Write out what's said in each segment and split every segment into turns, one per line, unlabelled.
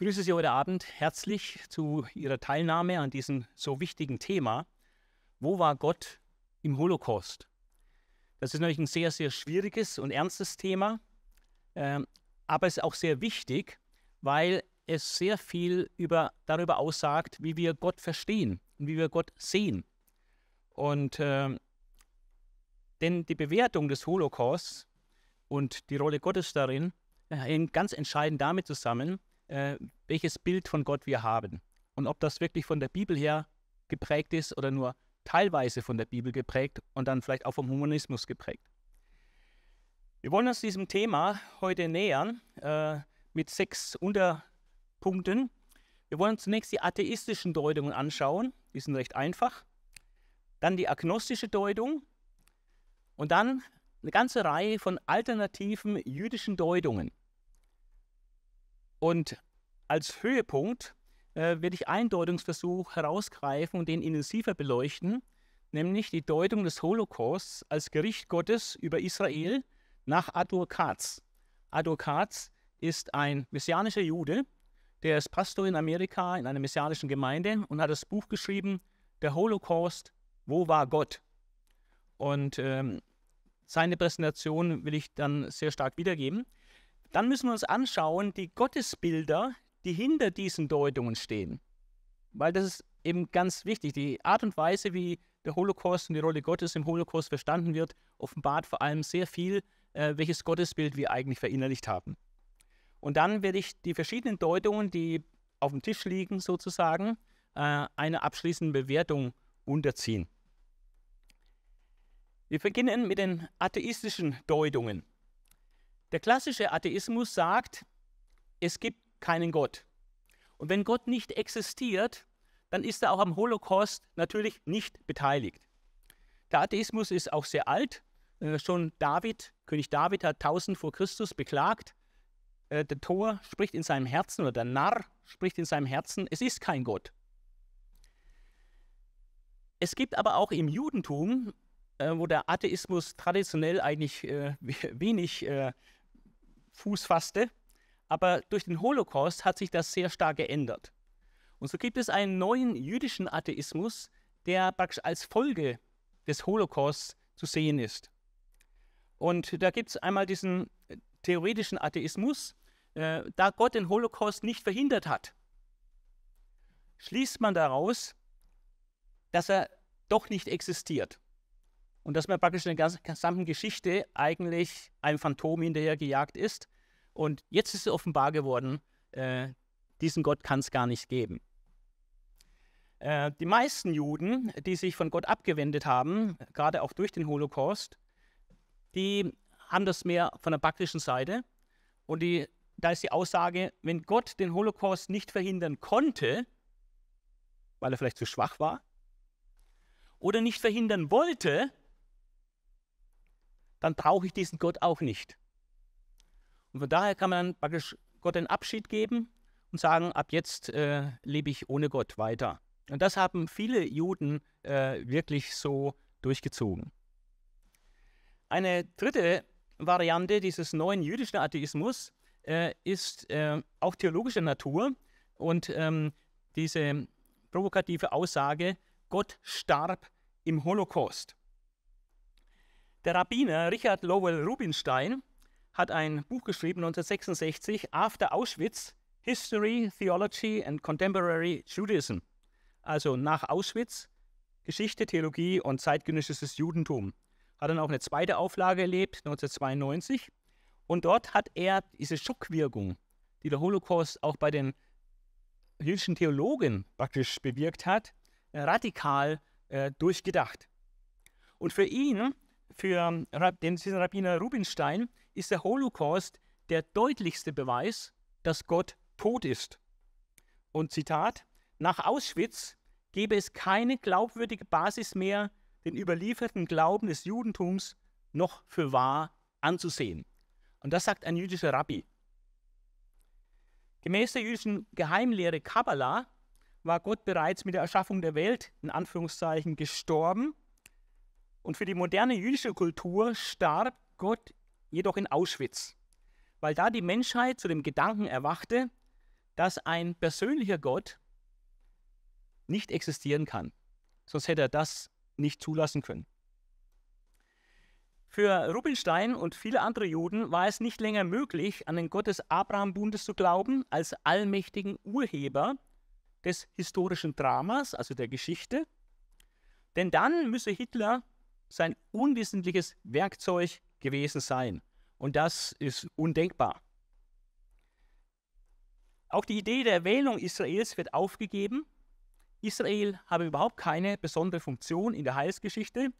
begrüße Sie heute Abend herzlich zu Ihrer Teilnahme an diesem so wichtigen Thema. Wo war Gott im Holocaust? Das ist natürlich ein sehr, sehr schwieriges und ernstes Thema, äh, aber es ist auch sehr wichtig, weil es sehr viel über, darüber aussagt, wie wir Gott verstehen und wie wir Gott sehen. Und äh, denn die Bewertung des Holocausts und die Rolle Gottes darin hängt ganz entscheidend damit zusammen, äh, welches Bild von Gott wir haben. Und ob das wirklich von der Bibel her geprägt ist oder nur teilweise von der Bibel geprägt und dann vielleicht auch vom Humanismus geprägt. Wir wollen uns diesem Thema heute nähern äh, mit sechs Unterpunkten. Wir wollen zunächst die atheistischen Deutungen anschauen, die sind recht einfach. Dann die agnostische Deutung und dann eine ganze Reihe von alternativen jüdischen Deutungen. Und als Höhepunkt äh, werde ich einen Deutungsversuch herausgreifen und den intensiver beleuchten, nämlich die Deutung des Holocausts als Gericht Gottes über Israel nach Adur Katz. Adur Katz ist ein messianischer Jude, der ist Pastor in Amerika in einer messianischen Gemeinde und hat das Buch geschrieben, Der Holocaust, wo war Gott? Und ähm, seine Präsentation will ich dann sehr stark wiedergeben. Dann müssen wir uns anschauen, die Gottesbilder, die hinter diesen Deutungen stehen. Weil das ist eben ganz wichtig. Die Art und Weise, wie der Holocaust und die Rolle Gottes im Holocaust verstanden wird, offenbart vor allem sehr viel, äh, welches Gottesbild wir eigentlich verinnerlicht haben. Und dann werde ich die verschiedenen Deutungen, die auf dem Tisch liegen, sozusagen, äh, einer abschließenden Bewertung unterziehen. Wir beginnen mit den atheistischen Deutungen. Der klassische Atheismus sagt, es gibt keinen Gott. Und wenn Gott nicht existiert, dann ist er auch am Holocaust natürlich nicht beteiligt. Der Atheismus ist auch sehr alt. Äh, schon David, König David hat 1000 vor Christus beklagt. Äh, der Tor spricht in seinem Herzen oder der Narr spricht in seinem Herzen, es ist kein Gott. Es gibt aber auch im Judentum, äh, wo der Atheismus traditionell eigentlich wenig Fuß fasste. Aber durch den Holocaust hat sich das sehr stark geändert. Und so gibt es einen neuen jüdischen Atheismus, der praktisch als Folge des Holocausts zu sehen ist. Und da gibt es einmal diesen äh, theoretischen Atheismus, äh, da Gott den Holocaust nicht verhindert hat, schließt man daraus, dass er doch nicht existiert. Und dass man praktisch in der gesamten Geschichte eigentlich einem Phantom hinterher gejagt ist. Und jetzt ist es offenbar geworden, äh, diesen Gott kann es gar nicht geben. Äh, die meisten Juden, die sich von Gott abgewendet haben, gerade auch durch den Holocaust, die haben das mehr von der praktischen Seite. Und die, da ist die Aussage, wenn Gott den Holocaust nicht verhindern konnte, weil er vielleicht zu schwach war, oder nicht verhindern wollte, dann brauche ich diesen Gott auch nicht. Und von daher kann man praktisch Gott einen Abschied geben und sagen, ab jetzt äh, lebe ich ohne Gott weiter. Und das haben viele Juden äh, wirklich so durchgezogen. Eine dritte Variante dieses neuen jüdischen Atheismus äh, ist äh, auch theologischer Natur und ähm, diese provokative Aussage, Gott starb im Holocaust. Der Rabbiner Richard Lowell Rubinstein hat ein Buch geschrieben 1966, After Auschwitz, History, Theology and Contemporary Judaism. Also nach Auschwitz, Geschichte, Theologie und zeitgenössisches Judentum. Hat dann auch eine zweite Auflage erlebt, 1992. Und dort hat er diese Schockwirkung, die der Holocaust auch bei den jüdischen Theologen praktisch bewirkt hat, radikal äh, durchgedacht. Und für ihn für den Rabbiner Rubinstein ist der Holocaust der deutlichste Beweis, dass Gott tot ist. Und Zitat, nach Auschwitz gäbe es keine glaubwürdige Basis mehr, den überlieferten Glauben des Judentums noch für wahr anzusehen. Und das sagt ein jüdischer Rabbi. Gemäß der jüdischen Geheimlehre Kabbalah war Gott bereits mit der Erschaffung der Welt in Anführungszeichen gestorben und für die moderne jüdische Kultur starb Gott jedoch in Auschwitz, weil da die Menschheit zu dem Gedanken erwachte, dass ein persönlicher Gott nicht existieren kann. Sonst hätte er das nicht zulassen können. Für Rubinstein und viele andere Juden war es nicht länger möglich, an den Gott des Abraham-Bundes zu glauben, als allmächtigen Urheber des historischen Dramas, also der Geschichte. Denn dann müsse Hitler sein unwissentliches Werkzeug gewesen sein. Und das ist undenkbar. Auch die Idee der Erwählung Israels wird aufgegeben. Israel habe überhaupt keine besondere Funktion in der Heilsgeschichte.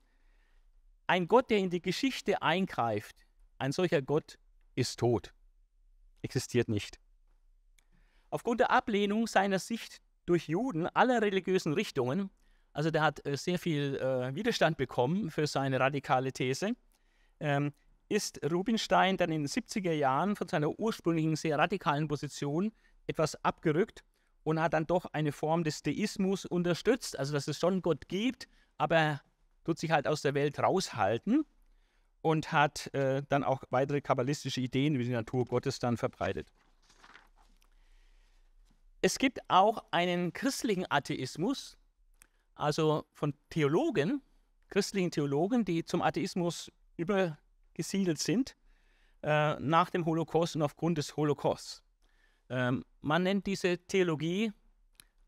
Ein Gott, der in die Geschichte eingreift, ein solcher Gott ist tot, existiert nicht. Aufgrund der Ablehnung seiner Sicht durch Juden aller religiösen Richtungen, also der hat äh, sehr viel äh, Widerstand bekommen für seine radikale These, ähm, ist Rubinstein dann in den 70er Jahren von seiner ursprünglichen sehr radikalen Position etwas abgerückt und hat dann doch eine Form des Deismus unterstützt, also dass es schon Gott gibt, aber er tut sich halt aus der Welt raushalten und hat äh, dann auch weitere kabbalistische Ideen wie die Natur Gottes dann verbreitet. Es gibt auch einen christlichen Atheismus, also von Theologen, christlichen Theologen, die zum Atheismus übergesiedelt sind äh, nach dem Holocaust und aufgrund des Holocausts. Ähm, man nennt diese Theologie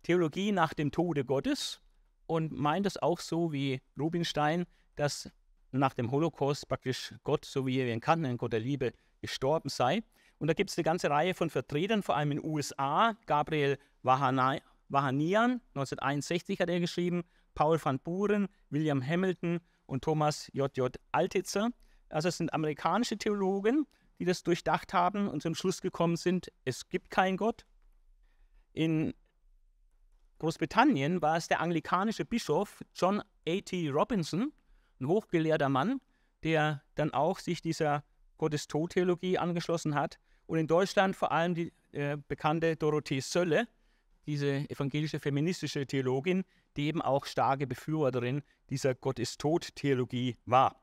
Theologie nach dem Tode Gottes und meint es auch so wie Rubinstein, dass nach dem Holocaust praktisch Gott, so wie wir ihn kannten, ein Gott der Liebe, gestorben sei. Und da gibt es eine ganze Reihe von Vertretern, vor allem in den USA. Gabriel Wahanian, 1961 hat er geschrieben, Paul van Buren, William Hamilton und Thomas J.J. Altitzer. Also es sind amerikanische Theologen, die das durchdacht haben und zum Schluss gekommen sind, es gibt keinen Gott. In Großbritannien war es der anglikanische Bischof John A.T. Robinson, ein hochgelehrter Mann, der dann auch sich dieser Gottestod-Theologie angeschlossen hat. Und in Deutschland vor allem die äh, bekannte Dorothee Sölle, diese evangelische feministische Theologin, die eben auch starke Befürworterin dieser Gottestod-Theologie war.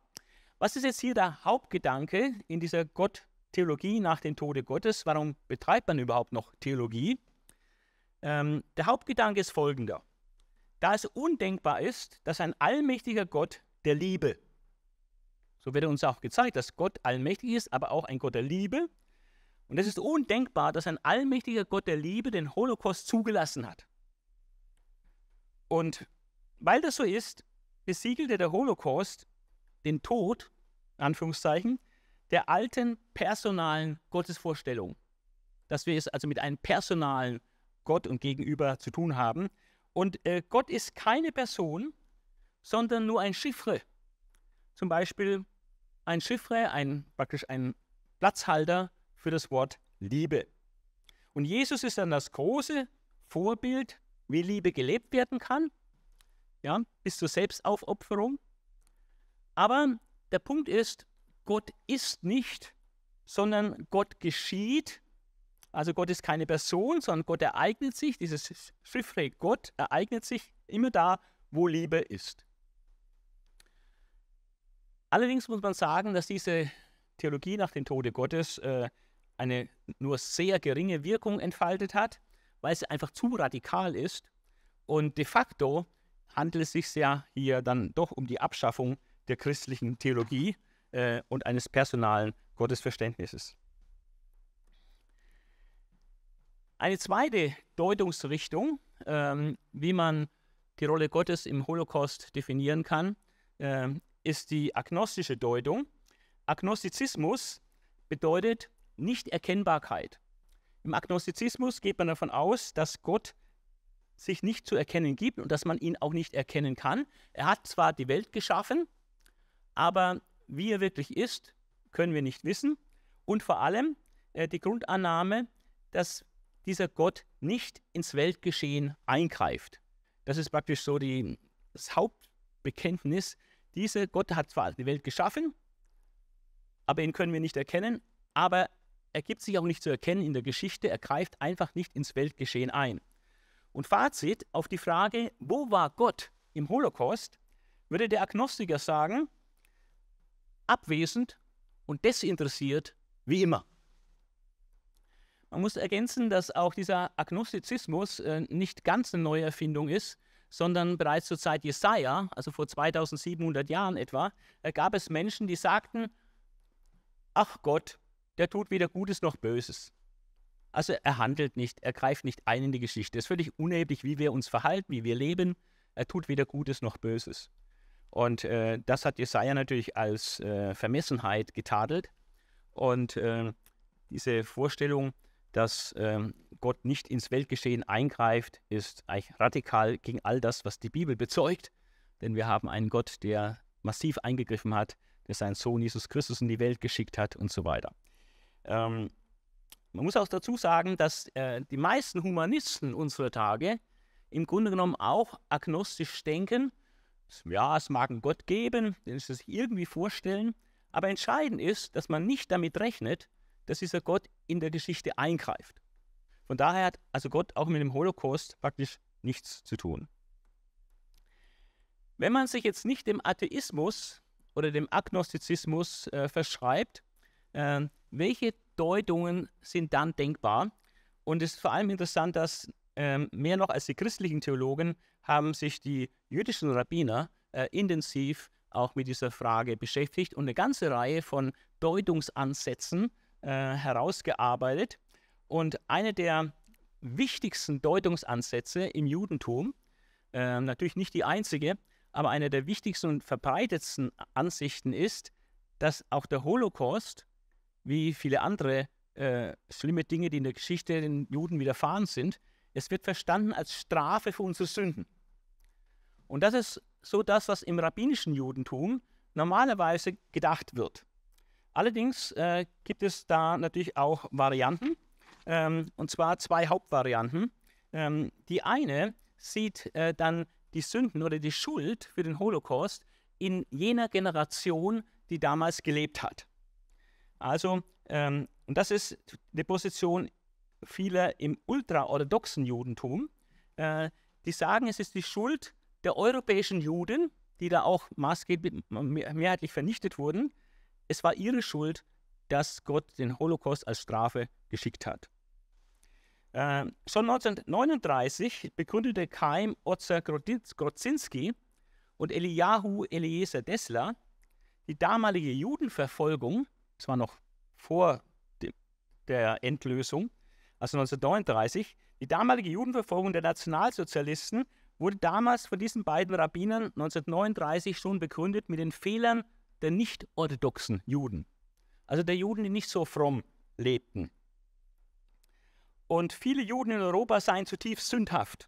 Was ist jetzt hier der Hauptgedanke in dieser Gott Theologie nach dem Tode Gottes. Warum betreibt man überhaupt noch Theologie? Ähm, der Hauptgedanke ist folgender. Da es undenkbar ist, dass ein allmächtiger Gott der Liebe, so wird uns auch gezeigt, dass Gott allmächtig ist, aber auch ein Gott der Liebe. Und es ist undenkbar, dass ein allmächtiger Gott der Liebe den Holocaust zugelassen hat. Und weil das so ist, besiegelte der Holocaust den Tod, Anführungszeichen, der alten personalen Gottesvorstellung. Dass wir es also mit einem personalen Gott und Gegenüber zu tun haben. Und äh, Gott ist keine Person, sondern nur ein Chiffre. Zum Beispiel ein Chiffre, ein, praktisch ein Platzhalter für das Wort Liebe. Und Jesus ist dann das große Vorbild, wie Liebe gelebt werden kann, ja, bis zur Selbstaufopferung. Aber der Punkt ist, Gott ist nicht, sondern Gott geschieht. Also Gott ist keine Person, sondern Gott ereignet sich. Dieses Chiffre Gott ereignet sich immer da, wo Liebe ist. Allerdings muss man sagen, dass diese Theologie nach dem Tode Gottes äh, eine nur sehr geringe Wirkung entfaltet hat, weil sie einfach zu radikal ist. Und de facto handelt es sich ja hier dann doch um die Abschaffung der christlichen Theologie äh, und eines personalen Gottesverständnisses. Eine zweite Deutungsrichtung, ähm, wie man die Rolle Gottes im Holocaust definieren kann, äh, ist die agnostische Deutung. Agnostizismus bedeutet Nichterkennbarkeit. Im Agnostizismus geht man davon aus, dass Gott sich nicht zu erkennen gibt und dass man ihn auch nicht erkennen kann. Er hat zwar die Welt geschaffen, aber wie er wirklich ist, können wir nicht wissen. Und vor allem äh, die Grundannahme, dass dieser Gott nicht ins Weltgeschehen eingreift. Das ist praktisch so die, das Hauptbekenntnis. Dieser Gott hat zwar die Welt geschaffen, aber ihn können wir nicht erkennen, aber er gibt sich auch nicht zu erkennen in der Geschichte, er greift einfach nicht ins Weltgeschehen ein. Und Fazit auf die Frage, wo war Gott im Holocaust, würde der Agnostiker sagen, abwesend und desinteressiert wie immer. Man muss ergänzen, dass auch dieser Agnostizismus äh, nicht ganz eine neue Erfindung ist, sondern bereits zur Zeit Jesaja, also vor 2700 Jahren etwa, äh, gab es Menschen, die sagten: Ach Gott, der tut weder Gutes noch Böses. Also er handelt nicht, er greift nicht ein in die Geschichte. Es ist völlig unerheblich, wie wir uns verhalten, wie wir leben. Er tut weder Gutes noch Böses. Und äh, das hat Jesaja natürlich als äh, Vermessenheit getadelt. Und äh, diese Vorstellung, dass ähm, Gott nicht ins Weltgeschehen eingreift, ist eigentlich radikal gegen all das, was die Bibel bezeugt. Denn wir haben einen Gott, der massiv eingegriffen hat, der seinen Sohn Jesus Christus in die Welt geschickt hat und so weiter. Ähm, man muss auch dazu sagen, dass äh, die meisten Humanisten unserer Tage im Grunde genommen auch agnostisch denken. Ja, es mag einen Gott geben, den sie sich irgendwie vorstellen, aber entscheidend ist, dass man nicht damit rechnet, dass dieser Gott in der Geschichte eingreift. Von daher hat also Gott auch mit dem Holocaust praktisch nichts zu tun. Wenn man sich jetzt nicht dem Atheismus oder dem Agnostizismus äh, verschreibt, äh, welche Deutungen sind dann denkbar? Und es ist vor allem interessant, dass äh, mehr noch als die christlichen Theologen haben sich die jüdischen Rabbiner äh, intensiv auch mit dieser Frage beschäftigt und eine ganze Reihe von Deutungsansätzen äh, herausgearbeitet. Und eine der wichtigsten Deutungsansätze im Judentum, äh, natürlich nicht die einzige, aber eine der wichtigsten und verbreitetsten Ansichten ist, dass auch der Holocaust, wie viele andere äh, schlimme Dinge, die in der Geschichte den Juden widerfahren sind, es wird verstanden als Strafe für unsere Sünden. Und das ist so das, was im rabbinischen Judentum normalerweise gedacht wird. Allerdings äh, gibt es da natürlich auch Varianten, ähm, und zwar zwei Hauptvarianten. Ähm, die eine sieht äh, dann die Sünden oder die Schuld für den Holocaust in jener Generation, die damals gelebt hat. Also, ähm, und das ist die Position vieler im ultraorthodoxen Judentum, äh, die sagen, es ist die Schuld der europäischen Juden, die da auch maßgeblich mehrheitlich vernichtet wurden, es war ihre Schuld, dass Gott den Holocaust als Strafe geschickt hat. Äh, schon 1939 begründete Chaim Ozer Grodzinski und Eliyahu Eliezer Dessler die damalige Judenverfolgung, das war noch vor de, der Endlösung, also 1939, die damalige Judenverfolgung der Nationalsozialisten wurde damals von diesen beiden Rabbinern 1939 schon begründet mit den Fehlern der nicht-orthodoxen Juden. Also der Juden, die nicht so fromm lebten. Und viele Juden in Europa seien zutiefst sündhaft.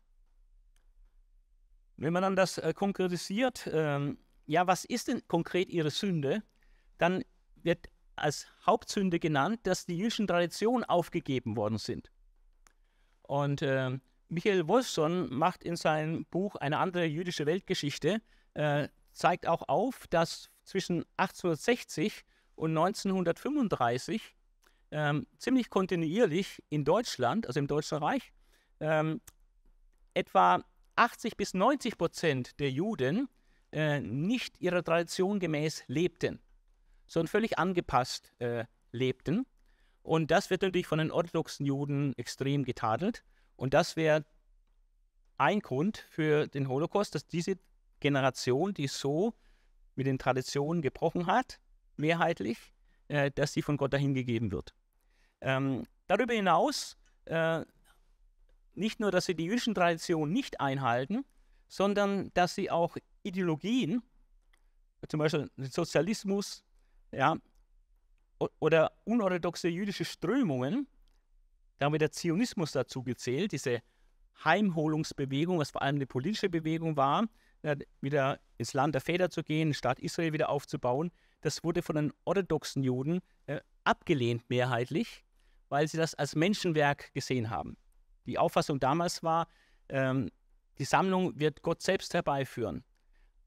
Wenn man dann das äh, konkretisiert, ähm, ja, was ist denn konkret ihre Sünde, dann wird als Hauptsünde genannt, dass die jüdischen Traditionen aufgegeben worden sind. Und äh, Michael Wolfson macht in seinem Buch Eine andere jüdische Weltgeschichte, äh, zeigt auch auf, dass zwischen 1860 und 1935 ähm, ziemlich kontinuierlich in Deutschland, also im Deutschen Reich, ähm, etwa 80 bis 90 Prozent der Juden äh, nicht ihrer Tradition gemäß lebten, sondern völlig angepasst äh, lebten. Und das wird natürlich von den orthodoxen Juden extrem getadelt. Und das wäre ein Grund für den Holocaust, dass diese Generation, die so mit den Traditionen gebrochen hat, mehrheitlich, äh, dass sie von Gott dahingegeben wird. Ähm, darüber hinaus äh, nicht nur, dass sie die jüdischen Traditionen nicht einhalten, sondern dass sie auch Ideologien, zum Beispiel den Sozialismus, ja, oder unorthodoxe jüdische Strömungen, da haben wir der Zionismus dazu gezählt, diese Heimholungsbewegung, was vor allem eine politische Bewegung war, wieder ins Land der Väter zu gehen, Staat Israel wieder aufzubauen, das wurde von den orthodoxen Juden äh, abgelehnt mehrheitlich, weil sie das als Menschenwerk gesehen haben. Die Auffassung damals war, ähm, die Sammlung wird Gott selbst herbeiführen.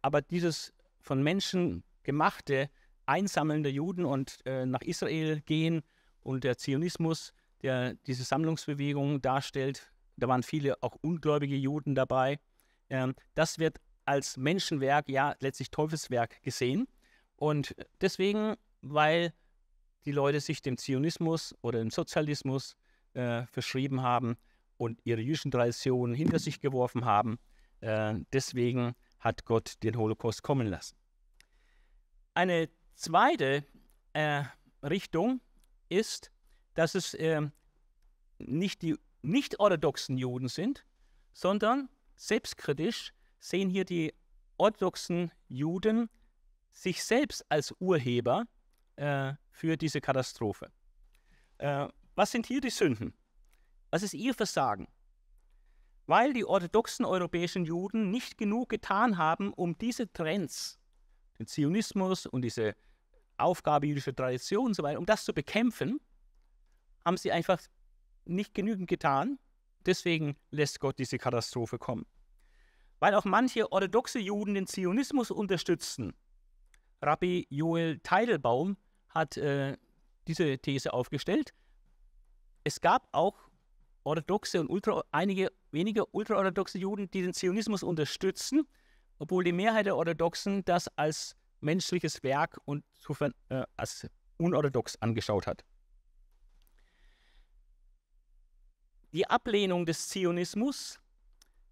Aber dieses von Menschen gemachte Einsammeln der Juden und äh, nach Israel gehen und der Zionismus, der diese Sammlungsbewegung darstellt. Da waren viele auch ungläubige Juden dabei. Ähm, das wird als Menschenwerk, ja letztlich Teufelswerk gesehen. Und deswegen, weil die Leute sich dem Zionismus oder dem Sozialismus äh, verschrieben haben und ihre jüdischen Traditionen hinter sich geworfen haben. Äh, deswegen hat Gott den Holocaust kommen lassen. Eine zweite äh, Richtung ist, dass es äh, nicht die nicht-orthodoxen Juden sind, sondern selbstkritisch sehen hier die orthodoxen Juden sich selbst als Urheber äh, für diese Katastrophe. Äh, was sind hier die Sünden? Was ist ihr Versagen? Weil die orthodoxen europäischen Juden nicht genug getan haben, um diese Trends, den Zionismus und diese Aufgabe jüdischer Tradition und so weiter, um das zu bekämpfen, haben sie einfach nicht genügend getan. Deswegen lässt Gott diese Katastrophe kommen. Weil auch manche orthodoxe Juden den Zionismus unterstützten. Rabbi Joel Teidelbaum hat äh, diese These aufgestellt. Es gab auch orthodoxe und ultra, einige wenige ultraorthodoxe Juden, die den Zionismus unterstützen, obwohl die Mehrheit der Orthodoxen das als menschliches Werk und äh, als unorthodox angeschaut hat. Die Ablehnung des Zionismus,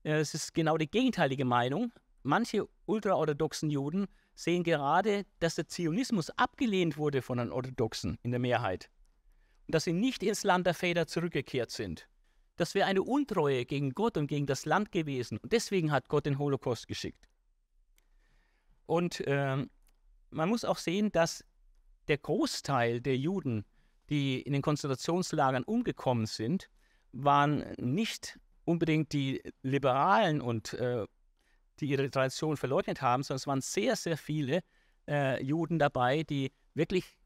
äh, es ist genau die gegenteilige Meinung. Manche ultraorthodoxen Juden sehen gerade, dass der Zionismus abgelehnt wurde von den Orthodoxen in der Mehrheit und dass sie nicht ins Land der Väter zurückgekehrt sind. Das wäre eine Untreue gegen Gott und gegen das Land gewesen. Und deswegen hat Gott den Holocaust geschickt. Und äh, man muss auch sehen, dass der Großteil der Juden, die in den Konzentrationslagern umgekommen sind, waren nicht unbedingt die Liberalen und äh, die ihre Tradition verleugnet haben, sondern es waren sehr, sehr viele äh, Juden dabei, die wirklich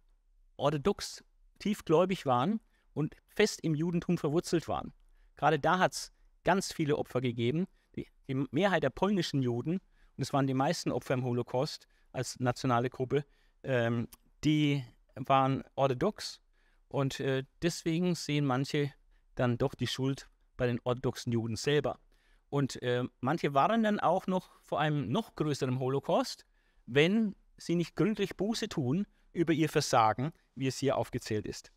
orthodox tiefgläubig waren und fest im Judentum verwurzelt waren. Gerade da hat es ganz viele Opfer gegeben. Die, die, Mehrheit der polnischen Juden, und es waren die meisten Opfer im Holocaust als nationale Gruppe, ähm, die waren orthodox. Und äh, deswegen sehen manche dann doch die Schuld bei den orthodoxen Juden selber. Und äh, manche waren dann auch noch vor einem noch größeren Holocaust, wenn sie nicht gründlich Buße tun über ihr Versagen, wie es hier aufgezählt ist.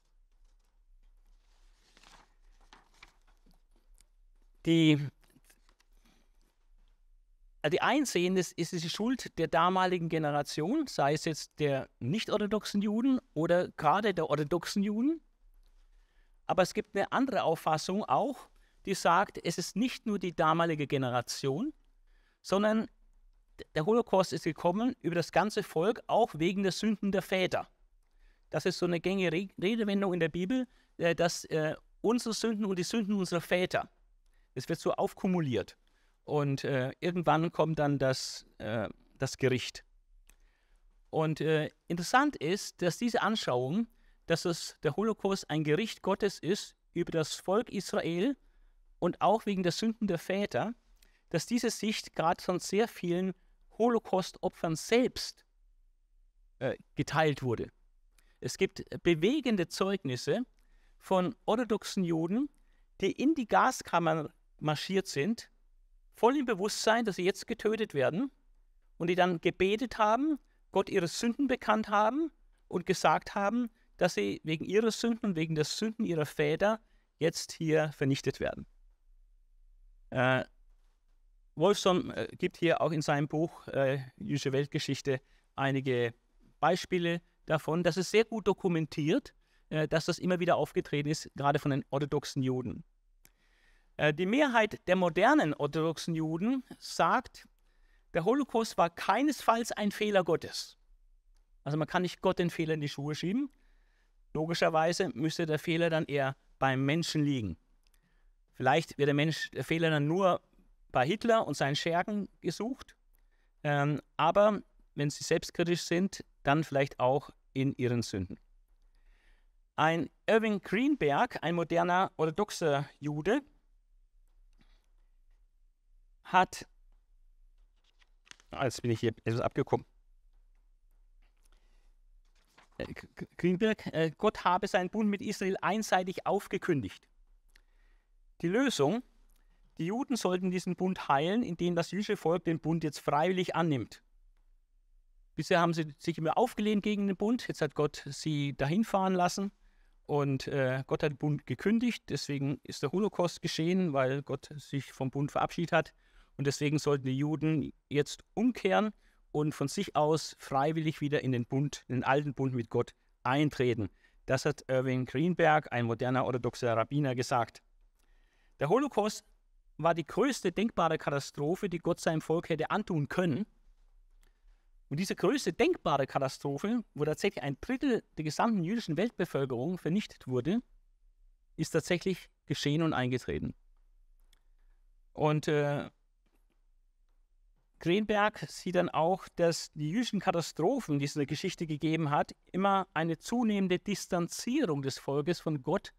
Die, die einsehen, ist, ist die Schuld der damaligen Generation, sei es jetzt der nicht-orthodoxen Juden oder gerade der orthodoxen Juden. Aber es gibt eine andere Auffassung auch, die sagt, es ist nicht nur die damalige Generation, sondern der Holocaust ist gekommen über das ganze Volk, auch wegen der Sünden der Väter. Das ist so eine gängige Redewendung in der Bibel, äh, dass äh, unsere Sünden und die Sünden unserer Väter, es wird so aufkumuliert. Und äh, irgendwann kommt dann das, äh, das Gericht. Und äh, interessant ist, dass diese Anschauung, dass es der Holocaust ein Gericht Gottes ist über das Volk Israel und auch wegen der Sünden der Väter, dass diese Sicht gerade von sehr vielen Holocaust-Opfern selbst äh, geteilt wurde. Es gibt bewegende Zeugnisse von orthodoxen Juden, die in die Gaskammern marschiert sind, voll im Bewusstsein, dass sie jetzt getötet werden und die dann gebetet haben, Gott ihre Sünden bekannt haben und gesagt haben, dass sie wegen ihrer Sünden und wegen der Sünden ihrer Väter jetzt hier vernichtet werden. Äh, Wolfson äh, gibt hier auch in seinem Buch äh, Jüdische Weltgeschichte einige Beispiele davon. Das ist sehr gut dokumentiert, äh, dass das immer wieder aufgetreten ist, gerade von den orthodoxen Juden. Äh, die Mehrheit der modernen orthodoxen Juden sagt, der Holocaust war keinesfalls ein Fehler Gottes. Also man kann nicht Gott den Fehler in die Schuhe schieben. Logischerweise müsste der Fehler dann eher beim Menschen liegen. Vielleicht wird der Mensch der Fehler dann nur bei Hitler und seinen Schergen gesucht. Ähm, aber wenn sie selbstkritisch sind, dann vielleicht auch in ihren Sünden. Ein Irving Greenberg, ein moderner orthodoxer Jude, hat, ah, jetzt bin ich hier etwas abgekommen. Äh, Greenberg, äh, Gott habe seinen Bund mit Israel einseitig aufgekündigt. Die Lösung, die Juden sollten diesen Bund heilen, indem das jüdische Volk den Bund jetzt freiwillig annimmt. Bisher haben sie sich immer aufgelehnt gegen den Bund, jetzt hat Gott sie dahin fahren lassen Und äh, Gott hat den Bund gekündigt, deswegen ist der Holocaust geschehen, weil Gott sich vom Bund verabschiedet hat. Und deswegen sollten die Juden jetzt umkehren und von sich aus freiwillig wieder in den Bund, in den alten Bund mit Gott eintreten. Das hat Irving Greenberg, ein moderner orthodoxer Rabbiner, gesagt. Der Holocaust war die größte denkbare Katastrophe, die Gott seinem Volk hätte antun können. Und diese größte denkbare Katastrophe, wo tatsächlich ein Drittel der gesamten jüdischen Weltbevölkerung vernichtet wurde, ist tatsächlich geschehen und eingetreten. Und äh, Greenberg sieht dann auch, dass die jüdischen Katastrophen, die es in der Geschichte gegeben hat, immer eine zunehmende Distanzierung des Volkes von Gott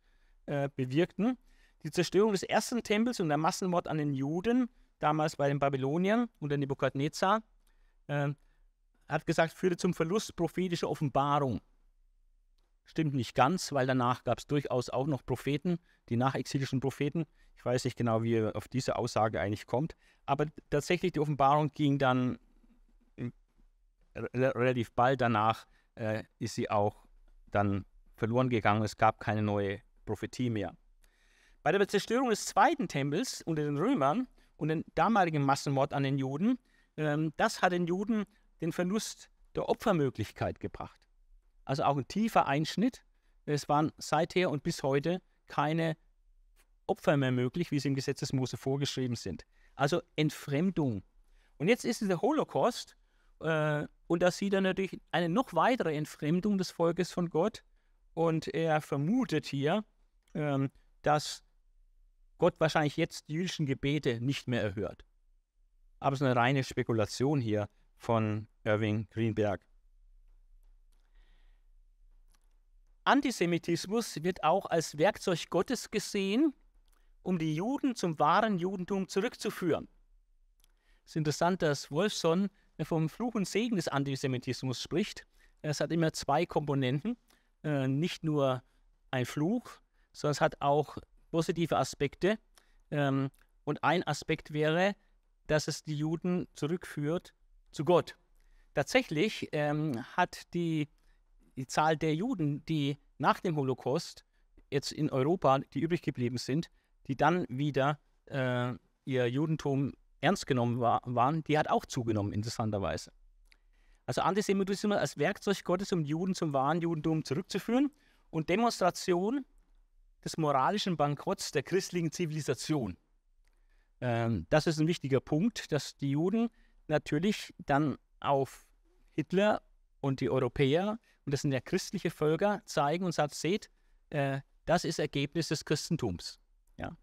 äh, bewirkten. Die Zerstörung des ersten Tempels und der Massenmord an den Juden, damals bei den Babyloniern unter Nebukadnezar, äh, hat gesagt, führte zum Verlust prophetischer Offenbarung. Stimmt nicht ganz, weil danach gab es durchaus auch noch Propheten, die nachexilischen Propheten. Ich weiß nicht genau, wie er auf diese Aussage eigentlich kommt. Aber tatsächlich, die Offenbarung ging dann relativ bald danach, äh, ist sie auch dann verloren gegangen. Es gab keine neue Prophetie mehr. Bei der Zerstörung des zweiten Tempels unter den Römern und den damaligen Massenmord an den Juden, ähm, das hat den Juden den Verlust der Opfermöglichkeit gebracht. Also auch ein tiefer Einschnitt. Es waren seither und bis heute keine Opfer mehr möglich, wie sie im Gesetz des Mose vorgeschrieben sind. Also Entfremdung. Und jetzt ist es der Holocaust äh, und da sieht er natürlich eine noch weitere Entfremdung des Volkes von Gott. Und er vermutet hier, ähm, dass Gott wahrscheinlich jetzt die jüdischen Gebete nicht mehr erhört. Aber es ist eine reine Spekulation hier von Irving Greenberg. Antisemitismus wird auch als Werkzeug Gottes gesehen, um die Juden zum wahren Judentum zurückzuführen. Es ist interessant, dass Wolfson vom Fluch und Segen des Antisemitismus spricht. Es hat immer zwei Komponenten, äh, nicht nur ein Fluch, sondern es hat auch positive Aspekte. Ähm, und ein Aspekt wäre, dass es die Juden zurückführt zu Gott. Tatsächlich ähm, hat die, die Zahl der Juden, die nach dem Holocaust jetzt in Europa, die übrig geblieben sind, die dann wieder äh, ihr Judentum ernst genommen war, waren, die hat auch zugenommen, interessanterweise. Also Antisemitismus als Werkzeug Gottes, um Juden zum wahren Judentum zurückzuführen und Demonstration des moralischen Bankrotts der christlichen Zivilisation. Ähm, das ist ein wichtiger Punkt, dass die Juden natürlich dann auf Hitler und die Europäer, und das sind ja christliche Völker, zeigen und sagt, seht, äh, das ist Ergebnis des Christentums. Ja? Und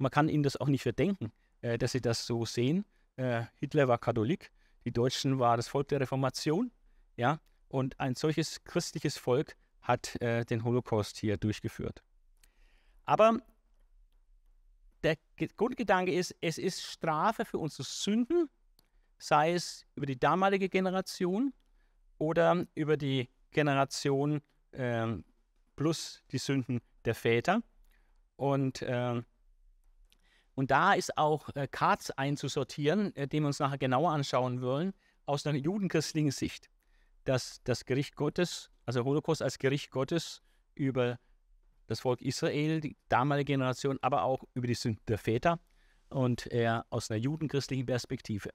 man kann ihnen das auch nicht verdenken, äh, dass sie das so sehen. Äh, Hitler war Katholik, die Deutschen waren das Volk der Reformation, ja, und ein solches christliches Volk hat äh, den Holocaust hier durchgeführt. Aber der Grundgedanke ist, es ist Strafe für unsere Sünden, sei es über die damalige Generation oder über die Generation äh, plus die Sünden der Väter. Und, äh, und da ist auch äh, Katz einzusortieren, äh, den wir uns nachher genauer anschauen wollen, aus einer judenchristlichen Sicht. Dass das Gericht Gottes, also Holocaust als Gericht Gottes über das Volk Israel, die damalige Generation, aber auch über die Sünden der Väter und er aus einer judenchristlichen Perspektive.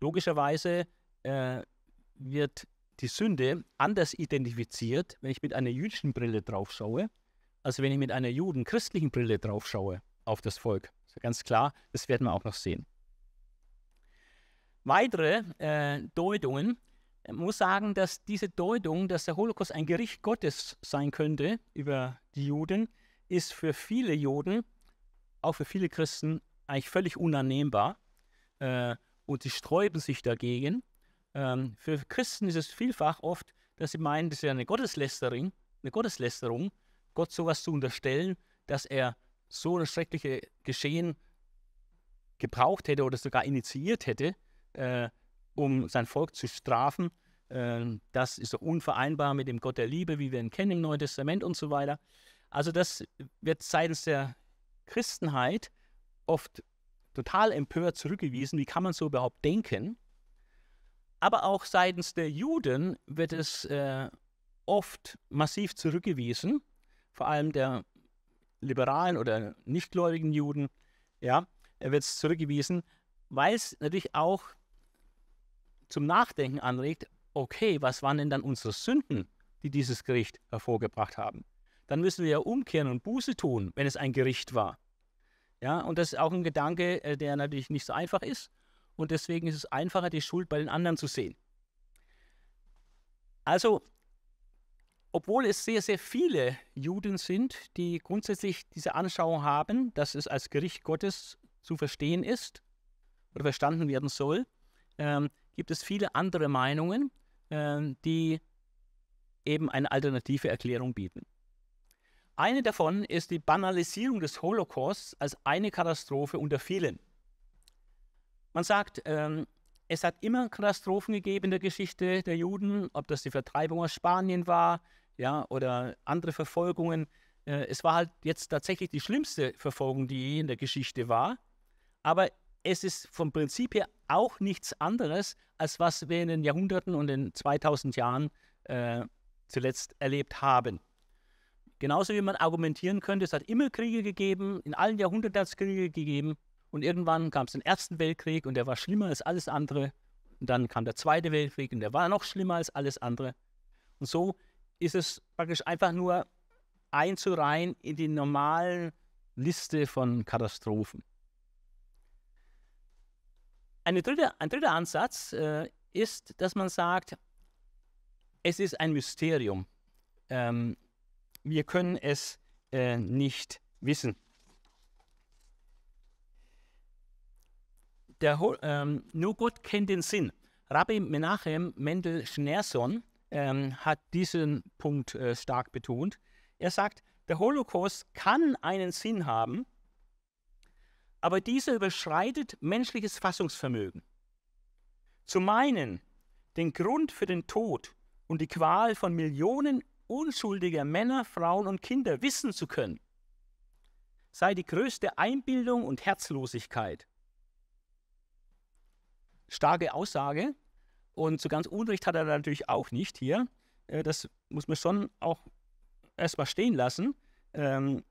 Logischerweise äh, wird die Sünde anders identifiziert, wenn ich mit einer jüdischen Brille drauf schaue, als wenn ich mit einer judenchristlichen Brille drauf schaue auf das Volk. Ist ganz klar, das werden wir auch noch sehen. Weitere äh, Deutungen man muss sagen, dass diese Deutung, dass der Holocaust ein Gericht Gottes sein könnte über die Juden, ist für viele Juden, auch für viele Christen, eigentlich völlig unannehmbar. Äh, und sie sträuben sich dagegen. Ähm, für Christen ist es vielfach oft, dass sie meinen, das ist ja eine Gotteslästerung, eine Gotteslästerung, Gott sowas zu unterstellen, dass er so ein schreckliches Geschehen gebraucht hätte oder sogar initiiert hätte, äh, um sein Volk zu strafen. Ähm, das ist unvereinbar mit dem Gott der Liebe, wie wir ihn kennen im Neuen Testament und so weiter. Also das wird seitens der Christenheit oft total empört zurückgewiesen. Wie kann man so überhaupt denken? Aber auch seitens der Juden wird es äh, oft massiv zurückgewiesen, vor allem der liberalen oder nichtgläubigen Juden, ja, wird es zurückgewiesen, weil es natürlich auch zum Nachdenken anregt, okay, was waren denn dann unsere Sünden, die dieses Gericht hervorgebracht haben? Dann müssen wir ja umkehren und Buße tun, wenn es ein Gericht war. Ja, und das ist auch ein Gedanke, äh, der natürlich nicht so einfach ist. Und deswegen ist es einfacher, die Schuld bei den anderen zu sehen. Also, obwohl es sehr, sehr viele Juden sind, die grundsätzlich diese Anschauung haben, dass es als Gericht Gottes zu verstehen ist oder verstanden werden soll, ähm, gibt es viele andere Meinungen, ähm, die eben eine alternative Erklärung bieten. Eine davon ist die Banalisierung des Holocausts als eine Katastrophe unter vielen. Man sagt, ähm, es hat immer Katastrophen gegeben in der Geschichte der Juden, ob das die Vertreibung aus Spanien war, ja, oder andere Verfolgungen. Äh, es war halt jetzt tatsächlich die schlimmste Verfolgung, die je in der Geschichte war. Aber es ist vom Prinzip her auch nichts anderes, als was wir in den Jahrhunderten und in 2000 Jahren äh, zuletzt erlebt haben. Genauso wie man argumentieren könnte, es hat immer Kriege gegeben, in allen Jahrhunderten hat es Kriege gegeben und irgendwann kam es den Ersten Weltkrieg und der war schlimmer als alles andere. Und dann kam der Zweite Weltkrieg und der war noch schlimmer als alles andere. Und so ist es praktisch einfach nur einzureihen in die normalen Liste von Katastrophen. Dritte, ein dritter Ansatz äh, ist, dass man sagt, es ist ein Mysterium. Ähm, wir können es äh, nicht wissen. Der, ähm, nur Gott kennt den Sinn. Rabbi Menachem Mendel Schneerson ähm, hat diesen Punkt äh, stark betont. Er sagt, der Holocaust kann einen Sinn haben, aber dieser überschreitet menschliches Fassungsvermögen. Zu meinen, den Grund für den Tod und die Qual von Millionen unschuldiger Männer, Frauen und Kinder wissen zu können, sei die größte Einbildung und Herzlosigkeit. Starke Aussage und so ganz Unrecht hat er natürlich auch nicht hier. Äh, das muss man schon auch erstmal stehen lassen. Ähm,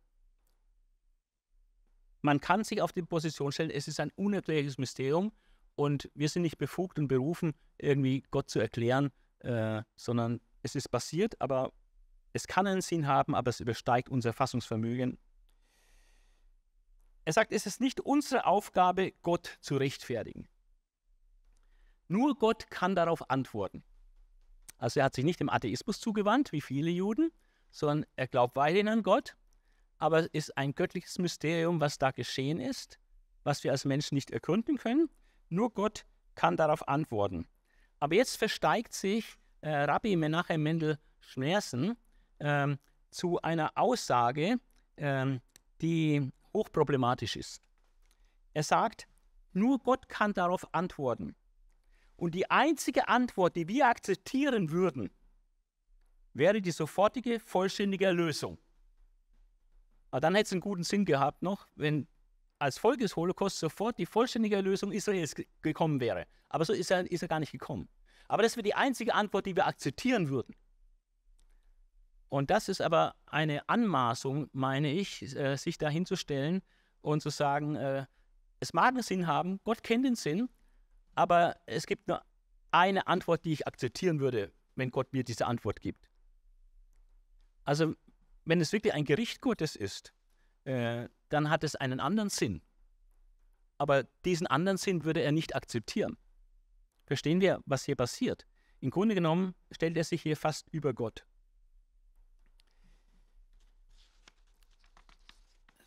man kann sich auf die Position stellen, es ist ein unerklärliches Mysterium und wir sind nicht befugt und berufen, irgendwie Gott zu erklären, äh, sondern es ist passiert, aber es kann einen Sinn haben, aber es übersteigt unser Fassungsvermögen. Er sagt, es ist nicht unsere Aufgabe, Gott zu rechtfertigen. Nur Gott kann darauf antworten. Also er hat sich nicht dem Atheismus zugewandt, wie viele Juden, sondern er glaubt weiterhin an Gott aber es ist ein göttliches Mysterium, was da geschehen ist, was wir als Menschen nicht ergründen können. Nur Gott kann darauf antworten. Aber jetzt versteigt sich äh, Rabbi Menachem Mendel Schmerzen ähm, zu einer Aussage, ähm, die hochproblematisch ist. Er sagt, nur Gott kann darauf antworten. Und die einzige Antwort, die wir akzeptieren würden, wäre die sofortige, vollständige Erlösung. Aber dann hätte es einen guten Sinn gehabt noch, wenn als Folge des Holocaust sofort die vollständige Erlösung Israels gekommen wäre. Aber so ist er, ist er gar nicht gekommen. Aber das wäre die einzige Antwort, die wir akzeptieren würden. Und das ist aber eine Anmaßung, meine ich, äh, sich da hinzustellen und zu sagen, äh, es mag einen Sinn haben, Gott kennt den Sinn, aber es gibt nur eine Antwort, die ich akzeptieren würde, wenn Gott mir diese Antwort gibt. Also wenn es wirklich ein Gericht Gottes ist, äh, dann hat es einen anderen Sinn. Aber diesen anderen Sinn würde er nicht akzeptieren. Verstehen wir, was hier passiert? Im Grunde genommen stellt er sich hier fast über Gott.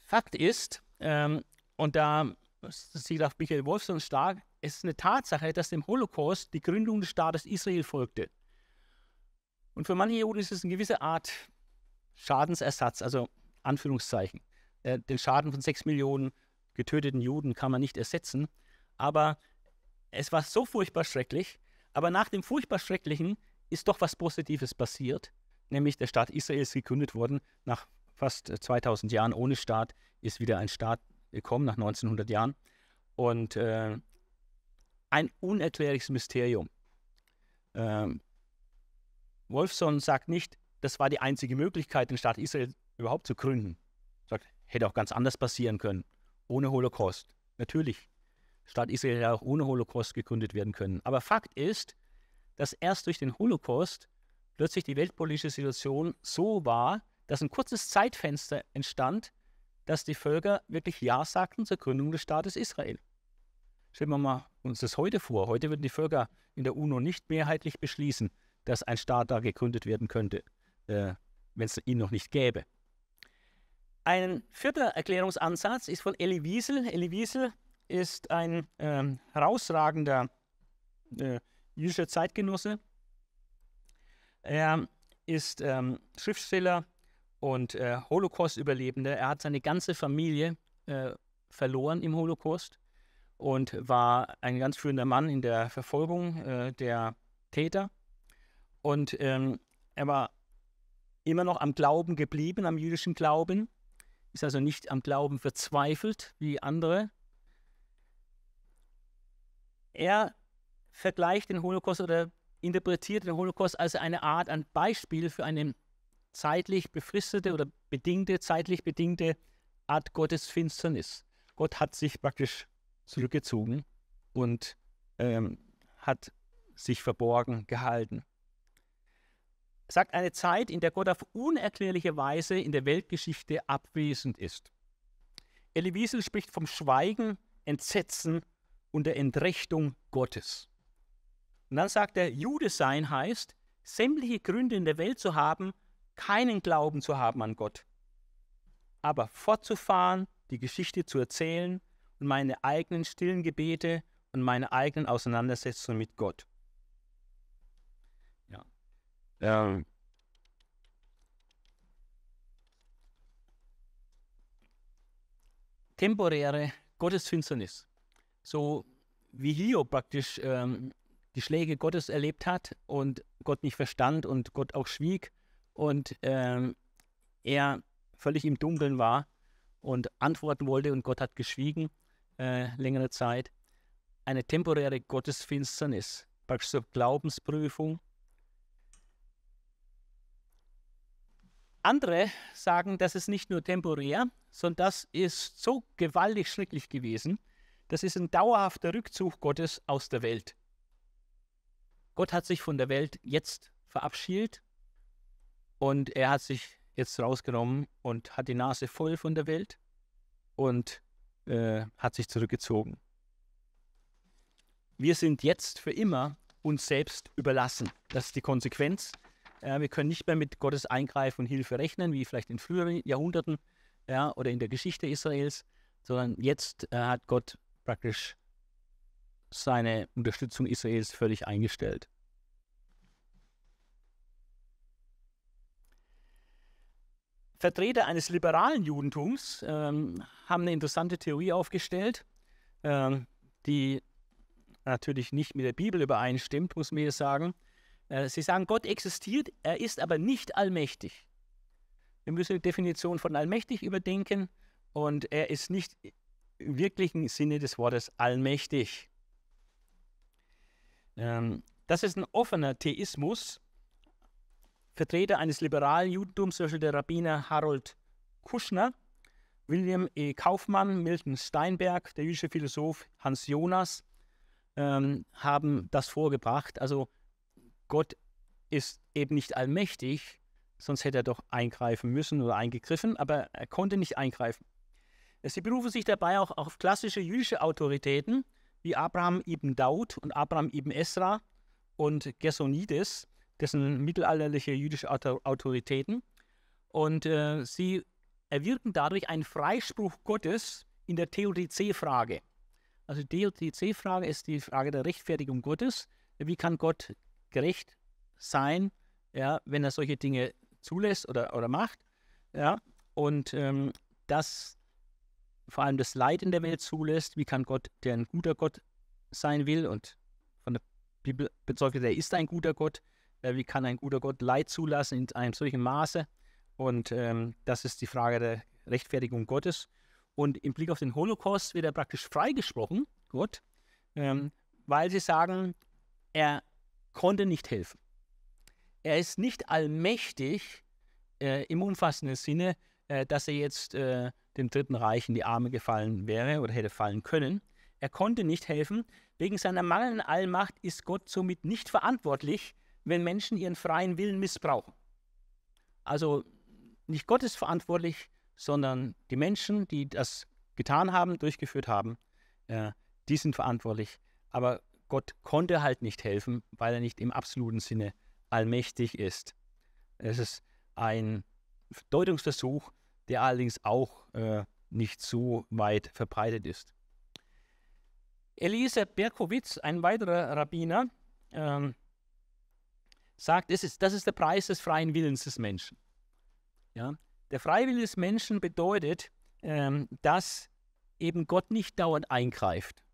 Fakt ist, ähm, und da sieht auch Michael Wolfson stark, es ist eine Tatsache, dass dem Holocaust die Gründung des Staates Israel folgte. Und für manche Juden ist es eine gewisse Art Schadensersatz, also Anführungszeichen. Äh, den Schaden von sechs Millionen getöteten Juden kann man nicht ersetzen, aber es war so furchtbar schrecklich. Aber nach dem furchtbar Schrecklichen ist doch was Positives passiert, nämlich der Staat Israel ist gegründet worden. Nach fast 2000 Jahren ohne Staat ist wieder ein Staat gekommen, nach 1900 Jahren. Und äh, ein unerklärliches Mysterium. Ähm, Wolfson sagt nicht, das war die einzige Möglichkeit, den Staat Israel überhaupt zu gründen. Sagt, hätte auch ganz anders passieren können, ohne Holocaust. Natürlich, Staat Israel hätte auch ohne Holocaust gegründet werden können. Aber Fakt ist, dass erst durch den Holocaust plötzlich die weltpolitische Situation so war, dass ein kurzes Zeitfenster entstand, dass die Völker wirklich Ja sagten zur Gründung des Staates Israel. Stellen wir mal uns das heute vor. Heute würden die Völker in der UNO nicht mehrheitlich beschließen, dass ein Staat da gegründet werden könnte, äh, wenn es ihn noch nicht gäbe. Ein vierter Erklärungsansatz ist von Elie Wiesel. Elie Wiesel ist ein ähm, herausragender äh, jüdischer Zeitgenosse. Er ist ähm, Schriftsteller und äh, Holocaust-Überlebender. Er hat seine ganze Familie äh, verloren im Holocaust und war ein ganz führender Mann in der Verfolgung äh, der Täter. Und ähm, er war immer noch am Glauben geblieben, am jüdischen Glauben, ist also nicht am Glauben verzweifelt wie andere. Er vergleicht den Holocaust oder interpretiert den Holocaust als eine Art, ein Beispiel für eine zeitlich befristete oder bedingte, zeitlich bedingte Art Gottesfinsternis. Gott hat sich praktisch zurückgezogen und ähm, hat sich verborgen gehalten. Er sagt eine Zeit, in der Gott auf unerklärliche Weise in der Weltgeschichte abwesend ist. Elie Wiesel spricht vom Schweigen, Entsetzen und der Entrechtung Gottes. Und dann sagt er, Jude sein heißt, sämtliche Gründe in der Welt zu haben, keinen Glauben zu haben an Gott, aber fortzufahren, die Geschichte zu erzählen und meine eigenen stillen Gebete und meine eigenen Auseinandersetzungen mit Gott. Ja. Ähm. Temporäre Gottesfinsternis. So wie Hiob praktisch ähm, die Schläge Gottes erlebt hat und Gott nicht verstand und Gott auch schwieg und ähm, er völlig im Dunkeln war und antworten wollte und Gott hat geschwiegen äh, längere Zeit. Eine temporäre Gottesfinsternis, praktisch zur Glaubensprüfung. Andere sagen, das ist nicht nur temporär, sondern das ist so gewaltig schrecklich gewesen. Das ist ein dauerhafter Rückzug Gottes aus der Welt. Gott hat sich von der Welt jetzt verabschiedet und er hat sich jetzt rausgenommen und hat die Nase voll von der Welt und äh, hat sich zurückgezogen. Wir sind jetzt für immer uns selbst überlassen. Das ist die Konsequenz. Äh, wir können nicht mehr mit Gottes Eingreifen und Hilfe rechnen, wie vielleicht in früheren Jahrhunderten ja, oder in der Geschichte Israels, sondern jetzt äh, hat Gott praktisch seine Unterstützung Israels völlig eingestellt. Vertreter eines liberalen Judentums ähm, haben eine interessante Theorie aufgestellt, ähm, die natürlich nicht mit der Bibel übereinstimmt, muss man hier sagen. Äh, sie sagen, Gott existiert, er ist aber nicht allmächtig. Wir müssen die Definition von allmächtig überdenken und er ist nicht im wirklichen Sinne des Wortes allmächtig. Ähm, das ist ein offener Theismus. Vertreter eines liberalen Judentums, zum Beispiel der Rabbiner Harold Kuschner, William E. Kaufmann, Milton Steinberg, der jüdische Philosoph Hans Jonas, ähm, haben das vorgebracht. Also Gott ist eben nicht allmächtig, sonst hätte er doch eingreifen müssen oder eingegriffen, aber er konnte nicht eingreifen. Sie berufen sich dabei auch auf klassische jüdische Autoritäten wie Abraham ibn Daud und Abraham ibn Esra und Gersonides, dessen mittelalterliche jüdische Autoritäten. Und äh, sie erwirken dadurch einen Freispruch Gottes in der Theodizee-Frage. Also die Theodizee-Frage ist die Frage der Rechtfertigung Gottes. Wie kann Gott gerecht sein, ja, wenn er solche Dinge zulässt oder, oder macht? Ja? Und ähm, das vor allem das Leid in der Welt zulässt. Wie kann Gott, der ein guter Gott sein will und von der Bibel bezeugt er ist ein guter Gott, wie kann ein guter Gott Leid zulassen in einem solchen Maße? Und ähm, das ist die Frage der Rechtfertigung Gottes. Und im Blick auf den Holocaust wird er praktisch freigesprochen, Gott, ähm, weil sie sagen, er konnte nicht helfen. Er ist nicht allmächtig äh, im umfassenden Sinne, äh, dass er jetzt äh, dem Dritten Reich in die Arme gefallen wäre oder hätte fallen können. Er konnte nicht helfen. Wegen seiner mangelnden Allmacht ist Gott somit nicht verantwortlich, wenn Menschen ihren freien Willen missbrauchen. Also nicht Gott ist verantwortlich, sondern die Menschen, die das getan haben, durchgeführt haben, äh, die sind verantwortlich. Aber Gott konnte halt nicht helfen, weil er nicht im absoluten Sinne allmächtig ist. Es ist ein Deutungsversuch, der allerdings auch äh, nicht so weit verbreitet ist. Eliezer Berkowitz, ein weiterer Rabbiner, ähm, sagt, das ist, das ist der Preis des freien Willens des Menschen. Ja? Der freie Wille des Menschen bedeutet, ähm, dass eben Gott nicht dauernd eingreift.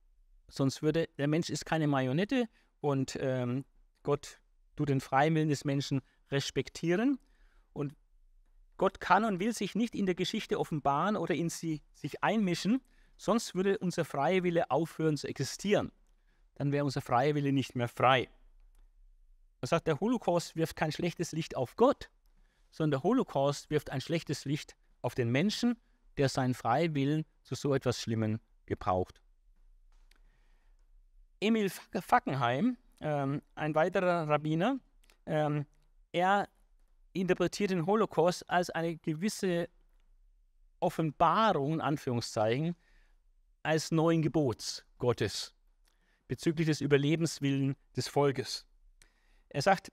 Sonst würde, der Mensch ist keine Marionette und ähm, Gott tut den freien Willen des Menschen respektieren. Und Gott kann und will sich nicht in der Geschichte offenbaren oder in sie sich einmischen, sonst würde unser freier Wille aufhören zu existieren. Dann wäre unser freier Wille nicht mehr frei. Er sagt, der Holocaust wirft kein schlechtes Licht auf Gott, sondern der Holocaust wirft ein schlechtes Licht auf den Menschen, der seinen freien Willen zu so etwas Schlimmem gebraucht. Emil Fackenheim, ähm, ein weiterer Rabbiner, ähm, er interpretiert den Holocaust als eine gewisse Offenbarung, in Anführungszeichen, als neuen Gebots Gottes bezüglich des Überlebenswillen des Volkes. Er sagt,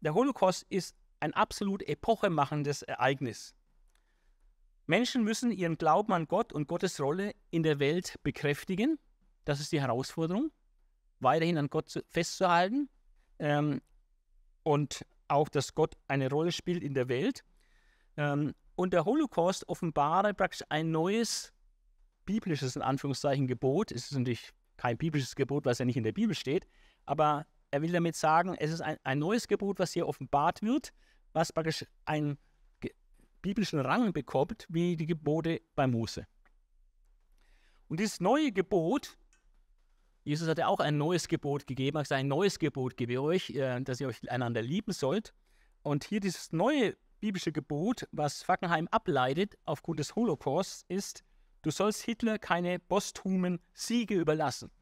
der Holocaust ist ein absolut epochemachendes Ereignis. Menschen müssen ihren Glauben an Gott und Gottes Rolle in der Welt bekräftigen. Das ist die Herausforderung, weiterhin an Gott festzuhalten ähm, und auch, dass Gott eine Rolle spielt in der Welt. Ähm, und der Holocaust offenbare praktisch ein neues biblisches, in Anführungszeichen, Gebot. Es ist natürlich kein biblisches Gebot, was ja nicht in der Bibel steht, aber er will damit sagen, es ist ein, ein neues Gebot, was hier offenbart wird, was praktisch einen biblischen Rang bekommt, wie die Gebote bei Mose. Und dieses neue Gebot, Jesus hat ja auch ein neues Gebot gegeben, hat gesagt, ein neues Gebot gebe ich euch, äh, dass ihr euch einander lieben sollt. Und hier dieses neue biblische Gebot, was Fackenheim ableitet aufgrund des Holocausts, ist, du sollst Hitler keine posthumen Siege überlassen.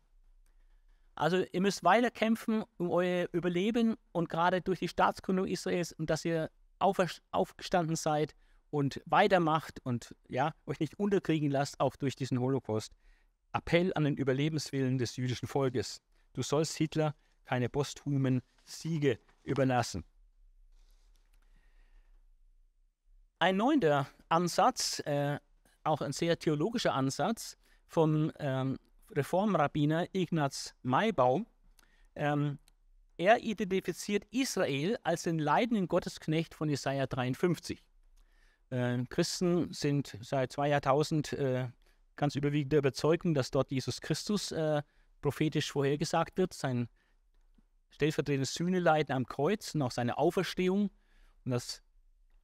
Also ihr müsst weiter kämpfen um euer Überleben und gerade durch die Staatsgründung Israels und dass ihr aufgestanden seid und weitermacht und ja, euch nicht unterkriegen lasst, auch durch diesen Holocaust. Appell an den Überlebenswillen des jüdischen Volkes. Du sollst Hitler keine posthumen Siege überlassen. Ein neunter Ansatz, äh, auch ein sehr theologischer Ansatz vom ähm, Reformrabbiner Ignaz Maibaum. Ähm, er identifiziert Israel als den leidenden Gottesknecht von Jesaja 53. Äh, Christen sind seit zwei Jahrtausend äh, ganz überwiegend der Überzeugung, dass dort Jesus Christus äh, prophetisch vorhergesagt wird, sein stellvertretendes Sühneleiden am Kreuz und auch seine Auferstehung und dass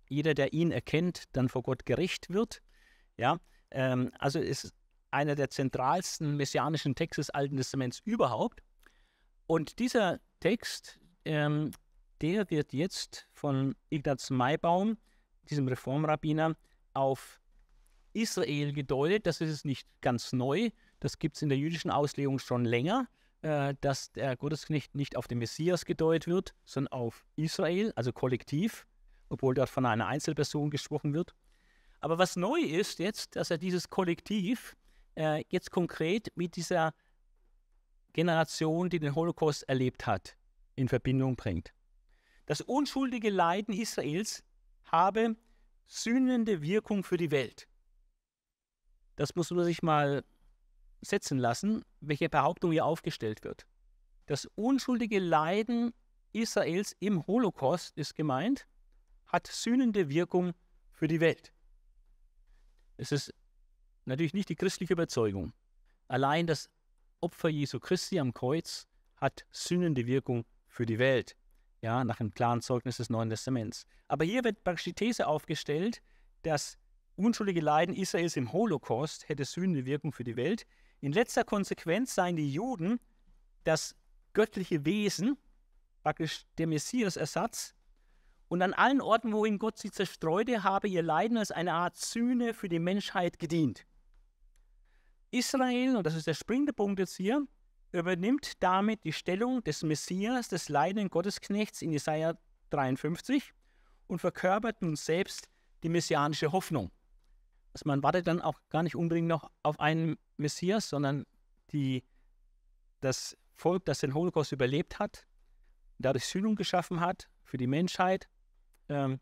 jeder, der ihn erkennt, dann vor Gott gerecht wird. Ja, ähm, also ist einer der zentralsten messianischen Texte des Alten Testaments überhaupt. Und dieser Text, ähm, der wird jetzt von Ignaz Maibaum, diesem Reformrabbiner, auf Israel gedeutet. Das ist nicht ganz neu. Das gibt es in der jüdischen Auslegung schon länger, äh, dass der Gottesknecht nicht auf den Messias gedeutet wird, sondern auf Israel, also kollektiv, obwohl dort von einer Einzelperson gesprochen wird. Aber was neu ist jetzt, dass er dieses Kollektiv äh, jetzt konkret mit dieser Generation, die den Holocaust erlebt hat, in Verbindung bringt. Das unschuldige Leiden Israels habe sühnende Wirkung für die Welt. Das muss man sich mal setzen lassen, welche Behauptung hier aufgestellt wird. Das unschuldige Leiden Israels im Holocaust ist gemeint, hat sühnende Wirkung für die Welt. Es ist natürlich nicht die christliche Überzeugung. Allein das Opfer Jesu Christi am Kreuz hat sühnende Wirkung für die Welt. Ja, nach dem klaren Zeugnis des Neuen Testaments. Aber hier wird praktisch die These aufgestellt, dass unschuldige Leiden Israels im Holocaust hätte sühnende Wirkung für die Welt. In letzter Konsequenz seien die Juden das göttliche Wesen, praktisch der Messias-Ersatz. Und an allen Orten, wohin Gott sie zerstreute, habe ihr Leiden als eine Art Sühne für die Menschheit gedient. Israel, und das ist der springende Punkt jetzt hier, übernimmt damit die Stellung des Messias, des leidenden Gottesknechts in Jesaja 53 und verkörpert nun selbst die messianische Hoffnung. Also man wartet dann auch gar nicht unbedingt noch auf einen Messias, sondern die, das Volk, das den Holocaust überlebt hat, dadurch Sühnung geschaffen hat für die Menschheit, ähm,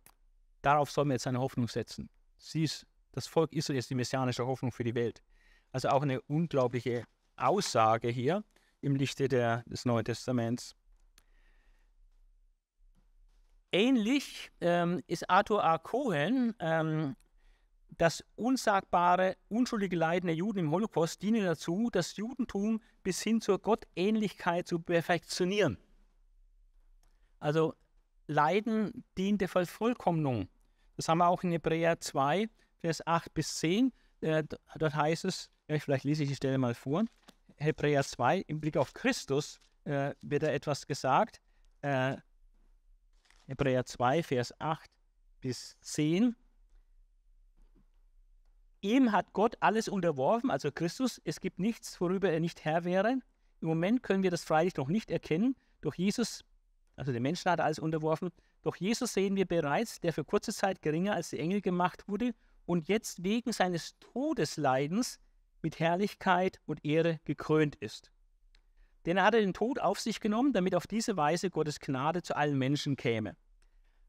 darauf soll man jetzt seine Hoffnung setzen. Sie ist, das Volk Israel ist die messianische Hoffnung für die Welt. Also auch eine unglaubliche Aussage hier im Lichte der, des Neuen Testaments. Ähnlich ähm, ist Arthur A. Cohen, ähm, das unsagbare, unschuldige Leiden der Juden im Holocaust diene dazu, das Judentum bis hin zur Gottähnlichkeit zu perfektionieren. Also Leiden dient der Vervollkommnung. Das haben wir auch in Hebräer 2, Vers 8 bis 10. Äh, dort heißt es, ja, vielleicht lese ich die Stelle mal vor. Hebräer 2, im Blick auf Christus äh, wird da etwas gesagt. Äh, Hebräer 2, Vers 8 bis 10. Ihm hat Gott alles unterworfen, also Christus. Es gibt nichts, worüber er nicht Herr wäre. Im Moment können wir das freilich noch nicht erkennen. Doch Jesus also den Menschen hat er alles unterworfen. Doch Jesus sehen wir bereits, der für kurze Zeit geringer als die Engel gemacht wurde und jetzt wegen seines Todesleidens mit Herrlichkeit und Ehre gekrönt ist. Denn er hatte den Tod auf sich genommen, damit auf diese Weise Gottes Gnade zu allen Menschen käme.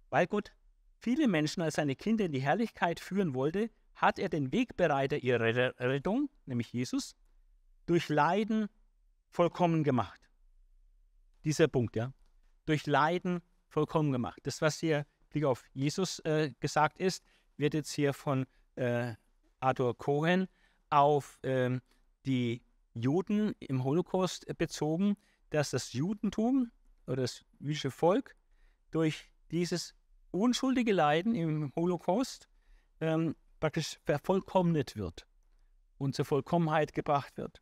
Weil Gott viele Menschen als seine Kinder in die Herrlichkeit führen wollte, hat er den Wegbereiter ihrer Rettung, nämlich Jesus, durch Leiden vollkommen gemacht. Dieser Punkt, ja durch Leiden vollkommen gemacht. Das, was hier Blick auf Jesus äh, gesagt ist, wird jetzt hier von äh, Arthur Cohen auf äh, die Juden im Holocaust bezogen, dass das Judentum oder das jüdische Volk durch dieses unschuldige Leiden im Holocaust ähm, praktisch vervollkommnet wird und zur Vollkommenheit gebracht wird.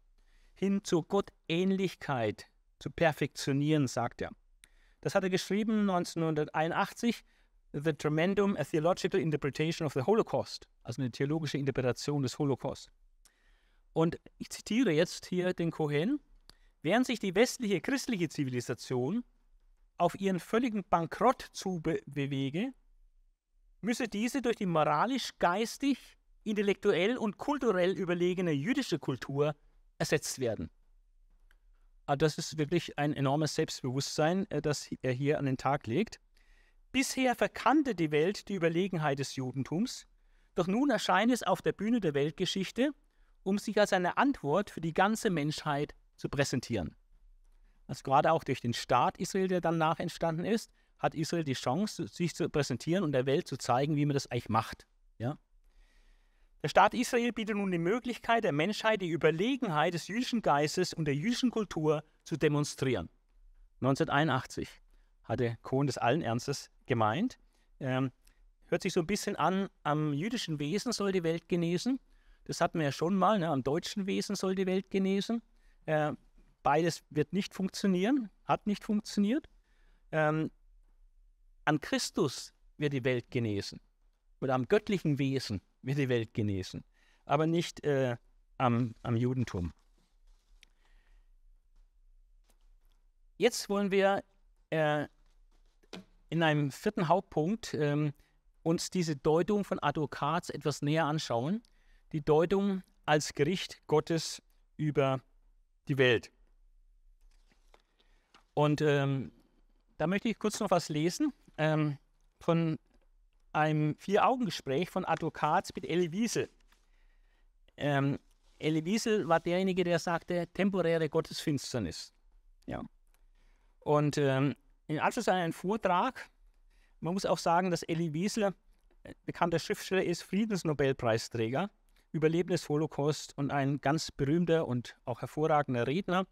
Hin zur Gottähnlichkeit zu perfektionieren, sagt er. Das hat er geschrieben 1981, The Tremendum, a Theological Interpretation of the Holocaust, also eine theologische Interpretation des Holocaust. Und ich zitiere jetzt hier den Cohen, während sich die westliche christliche Zivilisation auf ihren völligen Bankrott zu be bewege, müsse diese durch die moralisch, geistig, intellektuell und kulturell überlegene jüdische Kultur ersetzt werden. Ah, das ist wirklich ein enormes Selbstbewusstsein, äh, das er hier an den Tag legt. Bisher verkannte die Welt die Überlegenheit des Judentums, doch nun erscheint es auf der Bühne der Weltgeschichte, um sich als eine Antwort für die ganze Menschheit zu präsentieren. Also gerade auch durch den Staat Israel, der danach entstanden ist, hat Israel die Chance, sich zu präsentieren und der Welt zu zeigen, wie man das eigentlich macht. Ja? Der Staat Israel bietet nun die Möglichkeit der Menschheit, die Überlegenheit des jüdischen Geistes und der jüdischen Kultur zu demonstrieren. 1981 hatte Kohn das allen Ernstes gemeint. Ähm, hört sich so ein bisschen an, am jüdischen Wesen soll die Welt genesen. Das hatten wir ja schon mal, ne? am deutschen Wesen soll die Welt genesen. Äh, beides wird nicht funktionieren, hat nicht funktioniert. Ähm, an Christus wird die Welt genesen oder am göttlichen Wesen wird die Welt genesen, aber nicht äh, am, am Judentum. Jetzt wollen wir äh, in einem vierten Hauptpunkt ähm, uns diese Deutung von Advokats etwas näher anschauen. Die Deutung als Gericht Gottes über die Welt. Und ähm, da möchte ich kurz noch was lesen ähm, von einem Vier-Augen-Gespräch von Advokats mit Elie Wiesel. Ähm, Elie Wiesel war derjenige, der sagte, temporäre Gottesfinsternis. Ja. Und ähm, in Anschluss an einen Vortrag, man muss auch sagen, dass Elie Wiesel, äh, bekannter Schriftsteller ist, Friedensnobelpreisträger, Überlebender des Holocaust und ein ganz berühmter und auch hervorragender Redner.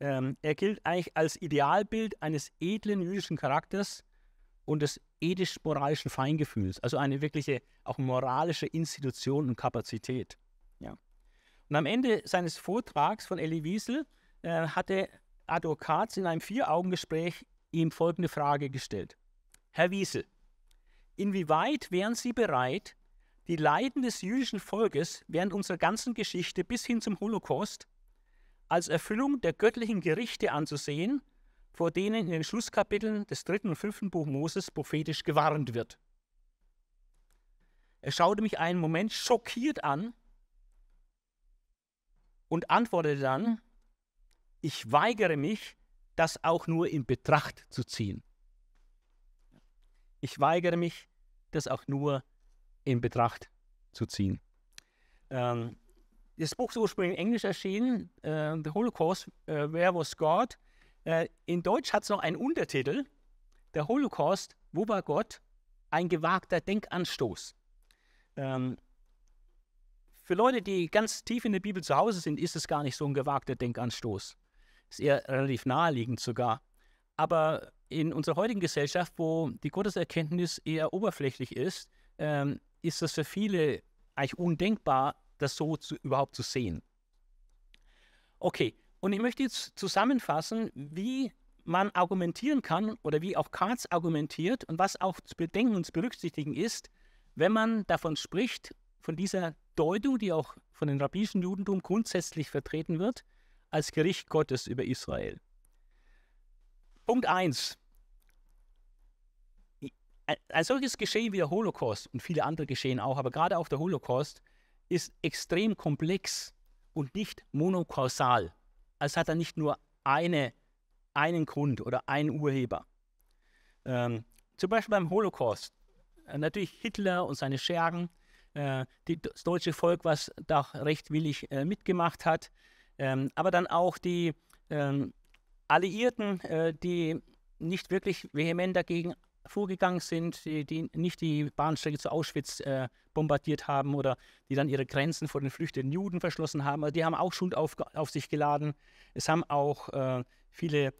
Ähm, er gilt eigentlich als Idealbild eines edlen jüdischen Charakters und des ethisch-moralischen Feingefühls, also eine wirkliche, auch moralische Institution und Kapazität. Ja. Und am Ende seines Vortrags von Elie Wiesel äh, hatte Advokat in einem Vier-Augen-Gespräch ihm folgende Frage gestellt. Herr Wiesel, inwieweit wären sie bereit, die Leiden des jüdischen Volkes während unserer ganzen Geschichte bis hin zum Holocaust als Erfüllung der göttlichen Gerichte anzusehen, vor denen in den Schlusskapiteln des dritten und fünften Buch Moses prophetisch gewarnt wird. Er schaute mich einen Moment schockiert an und antwortete dann, ich weigere mich, das auch nur in Betracht zu ziehen. Ich weigere mich, das auch nur in Betracht zu ziehen. Ähm, das Buch ist ursprünglich in Englisch erschienen, äh, The Holocaust, äh, Where Was God? Äh, in Deutsch hat es noch einen Untertitel, Der Holocaust, wo war Gott? Ein gewagter Denkanstoß. Ähm, für Leute, die ganz tief in der Bibel zu Hause sind, ist es gar nicht so ein gewagter Denkanstoß. Ist eher relativ naheliegend sogar. Aber in unserer heutigen Gesellschaft, wo die Gotteserkenntnis eher oberflächlich ist, ähm, ist das für viele eigentlich undenkbar, das so zu, überhaupt zu sehen. Okay, und ich möchte jetzt zusammenfassen, wie man argumentieren kann oder wie auch Karls argumentiert und was auch zu bedenken und zu berücksichtigen ist, wenn man davon spricht, von dieser Deutung, die auch von den rabbinischen Judentum grundsätzlich vertreten wird, als Gericht Gottes über Israel. Punkt 1 ein solches Geschehen wie der Holocaust und viele andere Geschehen auch, aber gerade auch der Holocaust ist extrem komplex und nicht monokausal. Es hat er nicht nur eine, einen Grund oder einen Urheber. Ähm, zum Beispiel beim Holocaust. Äh, natürlich Hitler und seine Schergen, äh, die, das deutsche Volk, was da recht willig äh, mitgemacht hat, ähm, aber dann auch die ähm, Alliierten, äh, die nicht wirklich vehement dagegen vorgegangen sind, die, die nicht die Bahnstrecke zu Auschwitz äh, bombardiert haben oder die dann ihre Grenzen vor den flüchtenden Juden verschlossen haben. Also die haben auch Schuld auf, auf sich geladen. Es haben auch äh, viele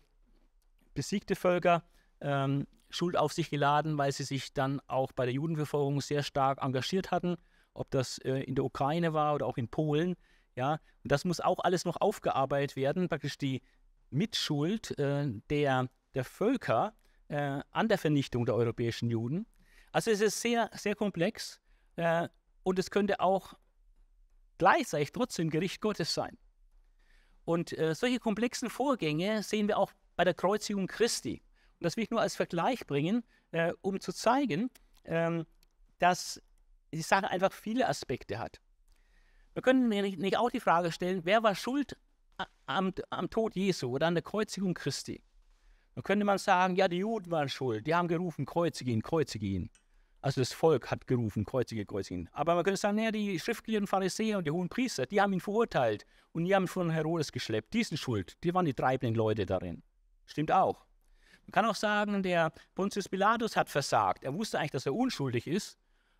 besiegte Völker ähm, Schuld auf sich geladen, weil sie sich dann auch bei der Judenverfolgung sehr stark engagiert hatten, ob das äh, in der Ukraine war oder auch in Polen. Ja, und das muss auch alles noch aufgearbeitet werden, praktisch die Mitschuld äh, der, der Völker äh, an der Vernichtung der europäischen Juden. Also es ist sehr, sehr komplex äh, und es könnte auch gleichzeitig trotzdem Gericht Gottes sein. Und äh, solche komplexen Vorgänge sehen wir auch bei der Kreuzigung Christi. Und das will ich nur als Vergleich bringen, äh, um zu zeigen, ähm, dass die Sache einfach viele Aspekte hat. Wir können nicht auch die Frage stellen, wer war schuld am, am Tod Jesu oder an der Kreuzigung Christi? Dann könnte man sagen, ja, die Juden waren schuld. Die haben gerufen, kreuzige ihn, kreuzige ihn. Also das Volk hat gerufen, kreuzige, kreuzige ihn. Aber man könnte sagen, naja, die schriftlichen Pharisäer und die hohen Priester, die haben ihn verurteilt und die haben ihn von Herodes geschleppt. Die sind schuld. Die waren die treibenden Leute darin. Stimmt auch. Man kann auch sagen, der Pontius Pilatus hat versagt. Er wusste eigentlich, dass er unschuldig ist.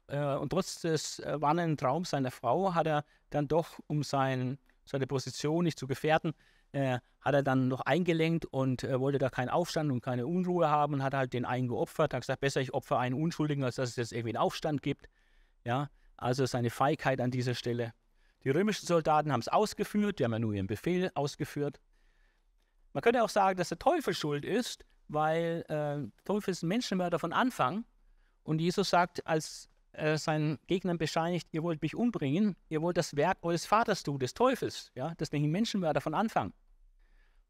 Äh, und trotz des äh, warnenden Traums seiner Frau hat er dann doch, um sein, seine Position nicht zu gefährden, äh, hat er dann noch eingelenkt und äh, wollte da keinen Aufstand und keine Unruhe haben und hat halt den einen geopfert. Hat gesagt, besser ich opfer einen Unschuldigen, als dass es jetzt irgendwie einen Aufstand gibt. Ja, also seine Feigheit an dieser Stelle. Die römischen Soldaten haben es ausgeführt, die haben ja nur ihren Befehl ausgeführt. Man könnte auch sagen, dass der Teufel schuld ist, weil äh, Teufel ist ein Menschenmörder von Anfang. Und Jesus sagt, als er seinen Gegnern bescheinigt, ihr wollt mich umbringen, ihr wollt das Werk eures Vaters tun, des Teufels. Ja? Ein Menschenmörder von Anfang.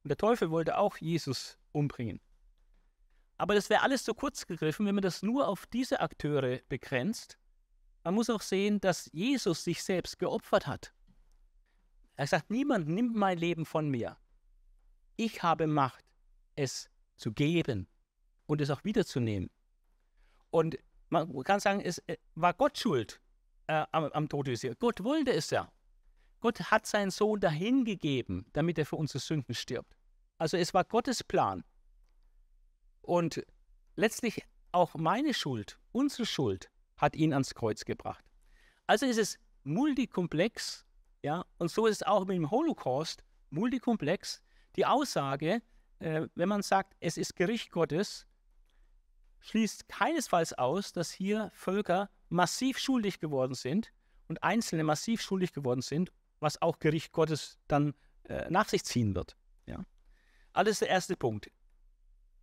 Und der Teufel wollte auch Jesus umbringen. Aber das wäre alles zu kurz gegriffen, wenn man das nur auf diese Akteure begrenzt. Man muss auch sehen, dass Jesus sich selbst geopfert hat. Er sagt, niemand nimmt mein Leben von mir. Ich habe Macht, es zu geben und es auch wiederzunehmen. Und man kann sagen, es äh, war Gott schuld äh, am, am Tod Jesu. Gott wollte es ja. Gott hat seinen Sohn dahingegeben, damit er für unsere Sünden stirbt. Also es war Gottes Plan. Und letztlich auch meine Schuld, unsere Schuld, hat ihn ans Kreuz gebracht. Also ist es multikomplex, ja, und so ist es auch mit dem Holocaust multikomplex. Die Aussage, äh, wenn man sagt, es ist Gericht Gottes, schließt keinesfalls aus, dass hier Völker massiv schuldig geworden sind und Einzelne massiv schuldig geworden sind was auch Gericht Gottes dann äh, nach sich ziehen wird. Ja? Alles der erste Punkt.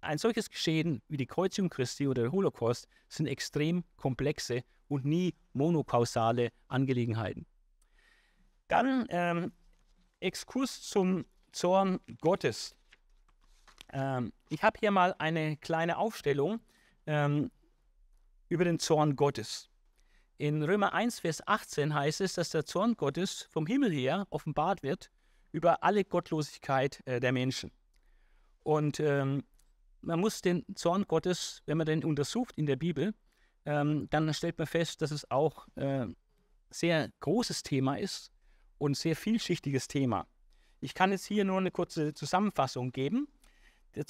ein solches Geschehen wie die Kreuzigung Christi oder der Holocaust sind extrem komplexe und nie monokausale Angelegenheiten. Dann ähm, Exkurs zum Zorn Gottes. Ähm, ich habe hier mal eine kleine Aufstellung ähm, über den Zorn Gottes. In Römer 1, Vers 18 heißt es, dass der Zorn Gottes vom Himmel her offenbart wird über alle Gottlosigkeit äh, der Menschen. Und ähm, man muss den Zorn Gottes, wenn man den untersucht in der Bibel, ähm, dann stellt man fest, dass es auch äh, sehr großes Thema ist und sehr vielschichtiges Thema. Ich kann jetzt hier nur eine kurze Zusammenfassung geben. Der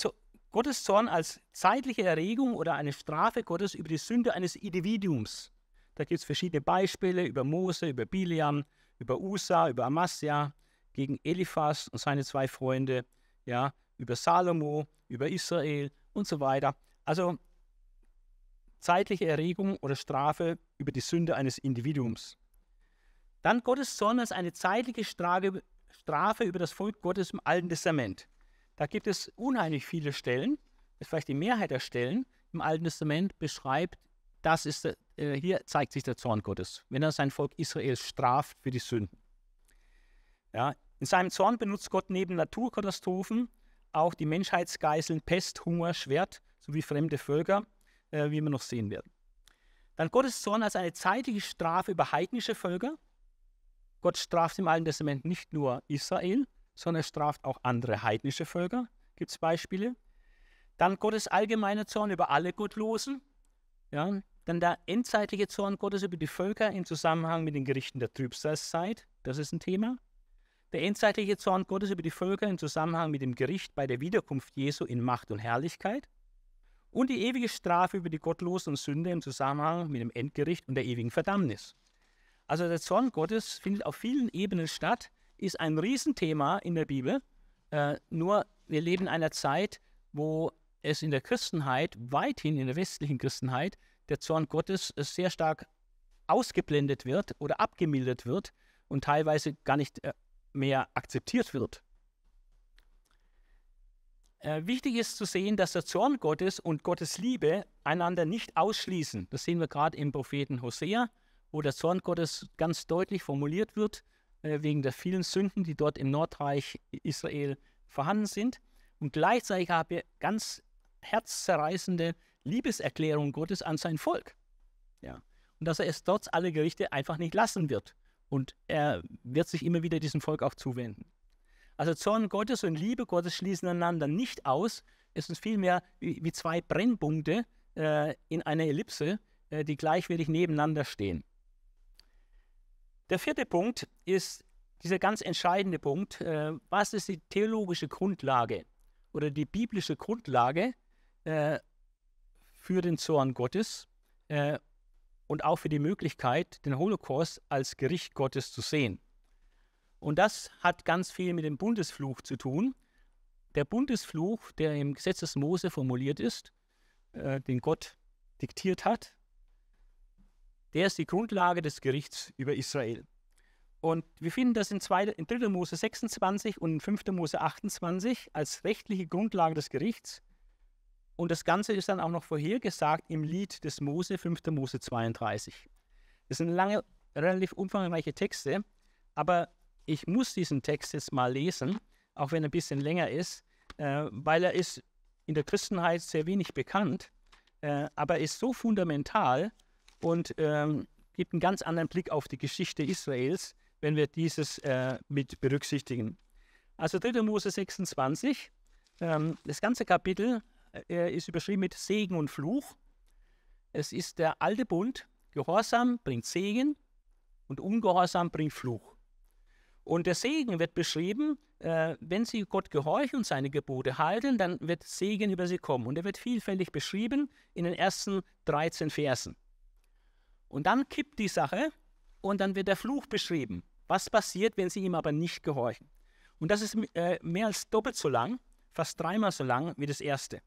Gottes Zorn als zeitliche Erregung oder eine Strafe Gottes über die Sünde eines Individuums. Da gibt es verschiedene Beispiele über Mose, über Biliam, über Usa, über Amasja, gegen Eliphas und seine zwei Freunde, ja, über Salomo, über Israel und so weiter. Also zeitliche Erregung oder Strafe über die Sünde eines Individuums. Dann Gottes Zorn als eine zeitliche Strafe, Strafe über das Volk Gottes im Alten Testament. Da gibt es unheimlich viele Stellen, vielleicht die Mehrheit der Stellen im Alten Testament beschreibt, das ist, äh, hier zeigt sich der Zorn Gottes, wenn er sein Volk Israel straft für die Sünden. Ja, in seinem Zorn benutzt Gott neben Naturkatastrophen auch die Menschheitsgeißeln Pest, Hunger, Schwert sowie fremde Völker, äh, wie wir noch sehen werden. Dann Gottes Zorn als eine zeitige Strafe über heidnische Völker. Gott straft im Alten Testament nicht nur Israel, sondern er straft auch andere heidnische Völker. Gibt es Beispiele? Dann Gottes allgemeiner Zorn über alle Gottlosen. Ja, dann der endzeitliche Zorn Gottes über die Völker im Zusammenhang mit den Gerichten der Trübsalzeit. Das ist ein Thema. Der endzeitliche Zorn Gottes über die Völker im Zusammenhang mit dem Gericht bei der Wiederkunft Jesu in Macht und Herrlichkeit. Und die ewige Strafe über die Gottlosen und Sünde im Zusammenhang mit dem Endgericht und der ewigen Verdammnis. Also der Zorn Gottes findet auf vielen Ebenen statt, ist ein Riesenthema in der Bibel. Äh, nur wir leben in einer Zeit, wo es in der Christenheit, weithin in der westlichen Christenheit, der Zorn Gottes sehr stark ausgeblendet wird oder abgemildert wird und teilweise gar nicht äh, mehr akzeptiert wird. Äh, wichtig ist zu sehen, dass der Zorn Gottes und Gottes Liebe einander nicht ausschließen. Das sehen wir gerade im Propheten Hosea, wo der Zorn Gottes ganz deutlich formuliert wird, äh, wegen der vielen Sünden, die dort im Nordreich Israel vorhanden sind. Und gleichzeitig haben wir ganz herzzerreißende Liebeserklärung Gottes an sein Volk. Ja. Und dass er es trotz aller Gerichte einfach nicht lassen wird. Und er wird sich immer wieder diesem Volk auch zuwenden. Also Zorn Gottes und Liebe Gottes schließen einander nicht aus. Es sind vielmehr wie, wie zwei Brennpunkte äh, in einer Ellipse, äh, die gleichwertig nebeneinander stehen. Der vierte Punkt ist dieser ganz entscheidende Punkt. Äh, was ist die theologische Grundlage oder die biblische Grundlage äh, für den Zorn Gottes? Äh, und auch für die Möglichkeit, den Holocaust als Gericht Gottes zu sehen. Und das hat ganz viel mit dem Bundesfluch zu tun. Der Bundesfluch, der im Gesetz des Mose formuliert ist, äh, den Gott diktiert hat, der ist die Grundlage des Gerichts über Israel. Und wir finden das in, 2, in 3. Mose 26 und in 5. Mose 28 als rechtliche Grundlage des Gerichts. Und das Ganze ist dann auch noch vorhergesagt im Lied des Mose, 5. Mose 32. Das sind lange, relativ umfangreiche Texte, aber ich muss diesen Text jetzt mal lesen, auch wenn er ein bisschen länger ist, äh, weil er ist in der Christenheit sehr wenig bekannt, äh, aber ist so fundamental und ähm, gibt einen ganz anderen Blick auf die Geschichte Israels, wenn wir dieses äh, mit berücksichtigen. Also 3. Mose 26, ähm, das ganze Kapitel er ist überschrieben mit Segen und Fluch. Es ist der alte Bund. Gehorsam bringt Segen und Ungehorsam bringt Fluch. Und der Segen wird beschrieben, äh, wenn sie Gott gehorchen und seine Gebote halten, dann wird Segen über sie kommen. Und er wird vielfältig beschrieben in den ersten 13 Versen. Und dann kippt die Sache und dann wird der Fluch beschrieben. Was passiert, wenn sie ihm aber nicht gehorchen? Und das ist äh, mehr als doppelt so lang, fast dreimal so lang wie das erste.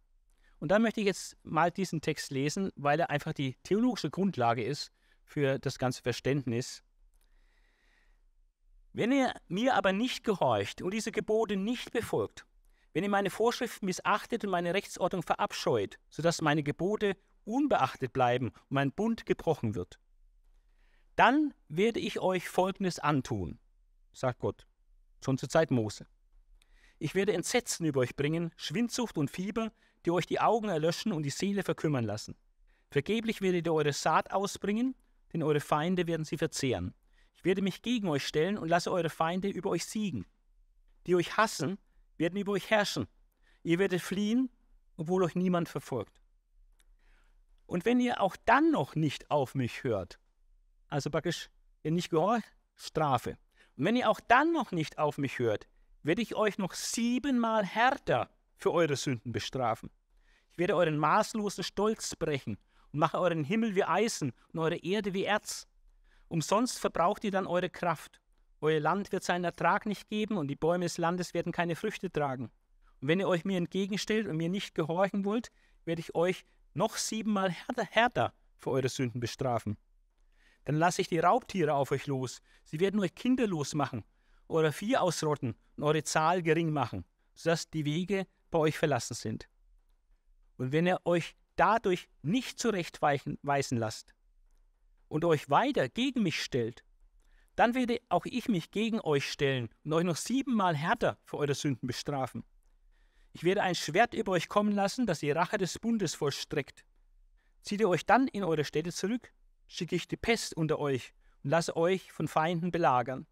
Und dann möchte ich jetzt mal diesen Text lesen, weil er einfach die theologische Grundlage ist für das ganze Verständnis. Wenn ihr mir aber nicht gehorcht und diese Gebote nicht befolgt, Wenn ihr meine Vorschriften missachtet und meine Rechtsordnung verabscheut, sodass meine Gebote unbeachtet bleiben und mein Bund gebrochen wird, dann werde ich euch Folgendes antun, sagt Gott, schon zur Zeit Mose. Ich werde Entsetzen über euch bringen, Schwindsucht und Fieber, die euch die Augen erlöschen und die Seele verkümmern lassen. Vergeblich werdet ihr eure Saat ausbringen, denn eure Feinde werden sie verzehren. Ich werde mich gegen euch stellen und lasse eure Feinde über euch siegen. Die euch hassen, werden über euch herrschen. Ihr werdet fliehen, obwohl euch niemand verfolgt. Und wenn ihr auch dann noch nicht auf mich hört, also praktisch, ihr nicht gehorcht, Strafe. Und wenn ihr auch dann noch nicht auf mich hört, werde ich euch noch siebenmal härter für eure Sünden bestrafen. Ich werde euren maßlosen Stolz brechen und mache euren Himmel wie Eisen und eure Erde wie Erz. Umsonst verbraucht ihr dann eure Kraft. Euer Land wird seinen Ertrag nicht geben und die Bäume des Landes werden keine Früchte tragen. Und wenn ihr euch mir entgegenstellt und mir nicht gehorchen wollt, werde ich euch noch siebenmal härter, härter für eure Sünden bestrafen. Dann lasse ich die Raubtiere auf euch los. Sie werden euch kinderlos machen, euer Vieh ausrotten und eure Zahl gering machen, sodass die Wege bei euch verlassen sind. Und wenn ihr euch dadurch nicht zurechtweisen lasst und euch weiter gegen mich stellt, dann werde auch ich mich gegen euch stellen und euch noch siebenmal härter für eure Sünden bestrafen. Ich werde ein Schwert über euch kommen lassen, das die Rache des Bundes vollstreckt. Zieht ihr euch dann in eure Städte zurück, schicke ich die Pest unter euch und lasse euch von Feinden belagern.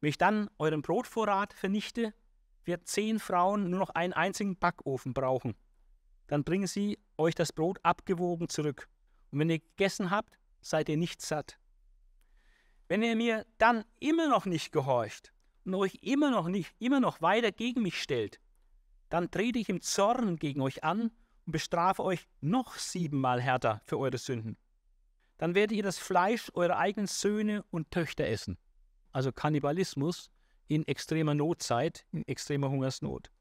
Wenn ich dann euren Brotvorrat vernichte, wird zehn Frauen nur noch einen einzigen Backofen brauchen. Dann bringen sie euch das Brot abgewogen zurück. Und wenn ihr gegessen habt, seid ihr nicht satt. Wenn ihr mir dann immer noch nicht gehorcht und euch immer noch nicht, immer noch weiter gegen mich stellt, dann trete ich im Zorn gegen euch an und bestrafe euch noch siebenmal härter für eure Sünden. Dann werdet ihr das Fleisch eurer eigenen Söhne und Töchter essen. Also Kannibalismus in extremer Notzeit, in extremer Hungersnot.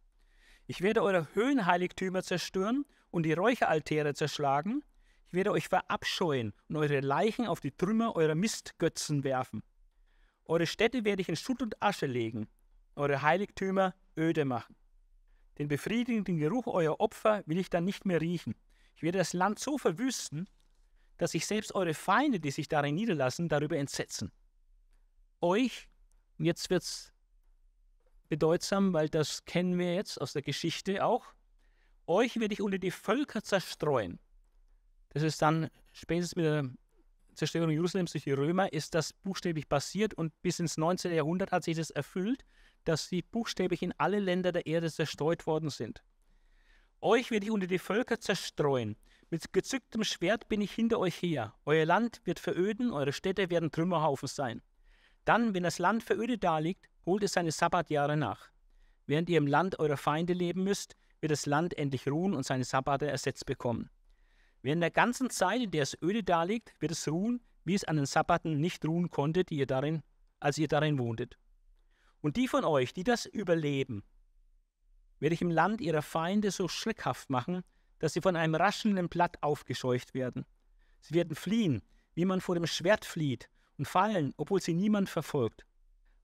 Ich werde eure Höhenheiligtümer zerstören und die Räucheraltäre zerschlagen. Ich werde euch verabscheuen und eure Leichen auf die Trümmer eurer Mistgötzen werfen. Eure Städte werde ich in Schutt und Asche legen, eure Heiligtümer öde machen. Den befriedigenden Geruch eurer Opfer will ich dann nicht mehr riechen. Ich werde das Land so verwüsten, dass sich selbst eure Feinde, die sich darin niederlassen, darüber entsetzen. Euch, und jetzt wird es bedeutsam, weil das kennen wir jetzt aus der Geschichte auch, euch werde ich unter die Völker zerstreuen. Das ist dann spätestens mit der Zerstörung Jerusalems durch die Römer, ist das buchstäblich passiert und bis ins 19. Jahrhundert hat sich das erfüllt, dass sie buchstäblich in alle Länder der Erde zerstreut worden sind. Euch werde ich unter die Völker zerstreuen. Mit gezücktem Schwert bin ich hinter euch her. Euer Land wird veröden, eure Städte werden Trümmerhaufen sein. Dann, wenn das Land verödet daliegt, holt es seine Sabbatjahre nach. Während ihr im Land eurer Feinde leben müsst, wird das Land endlich ruhen und seine Sabbate ersetzt bekommen. Während der ganzen Zeit, in der es öde daliegt, wird es ruhen, wie es an den Sabbaten nicht ruhen konnte, die ihr darin, als ihr darin wohntet. Und die von euch, die das überleben, werde ich im Land ihrer Feinde so schreckhaft machen, dass sie von einem raschelnden Blatt aufgescheucht werden. Sie werden fliehen, wie man vor dem Schwert flieht, und fallen, obwohl sie niemand verfolgt.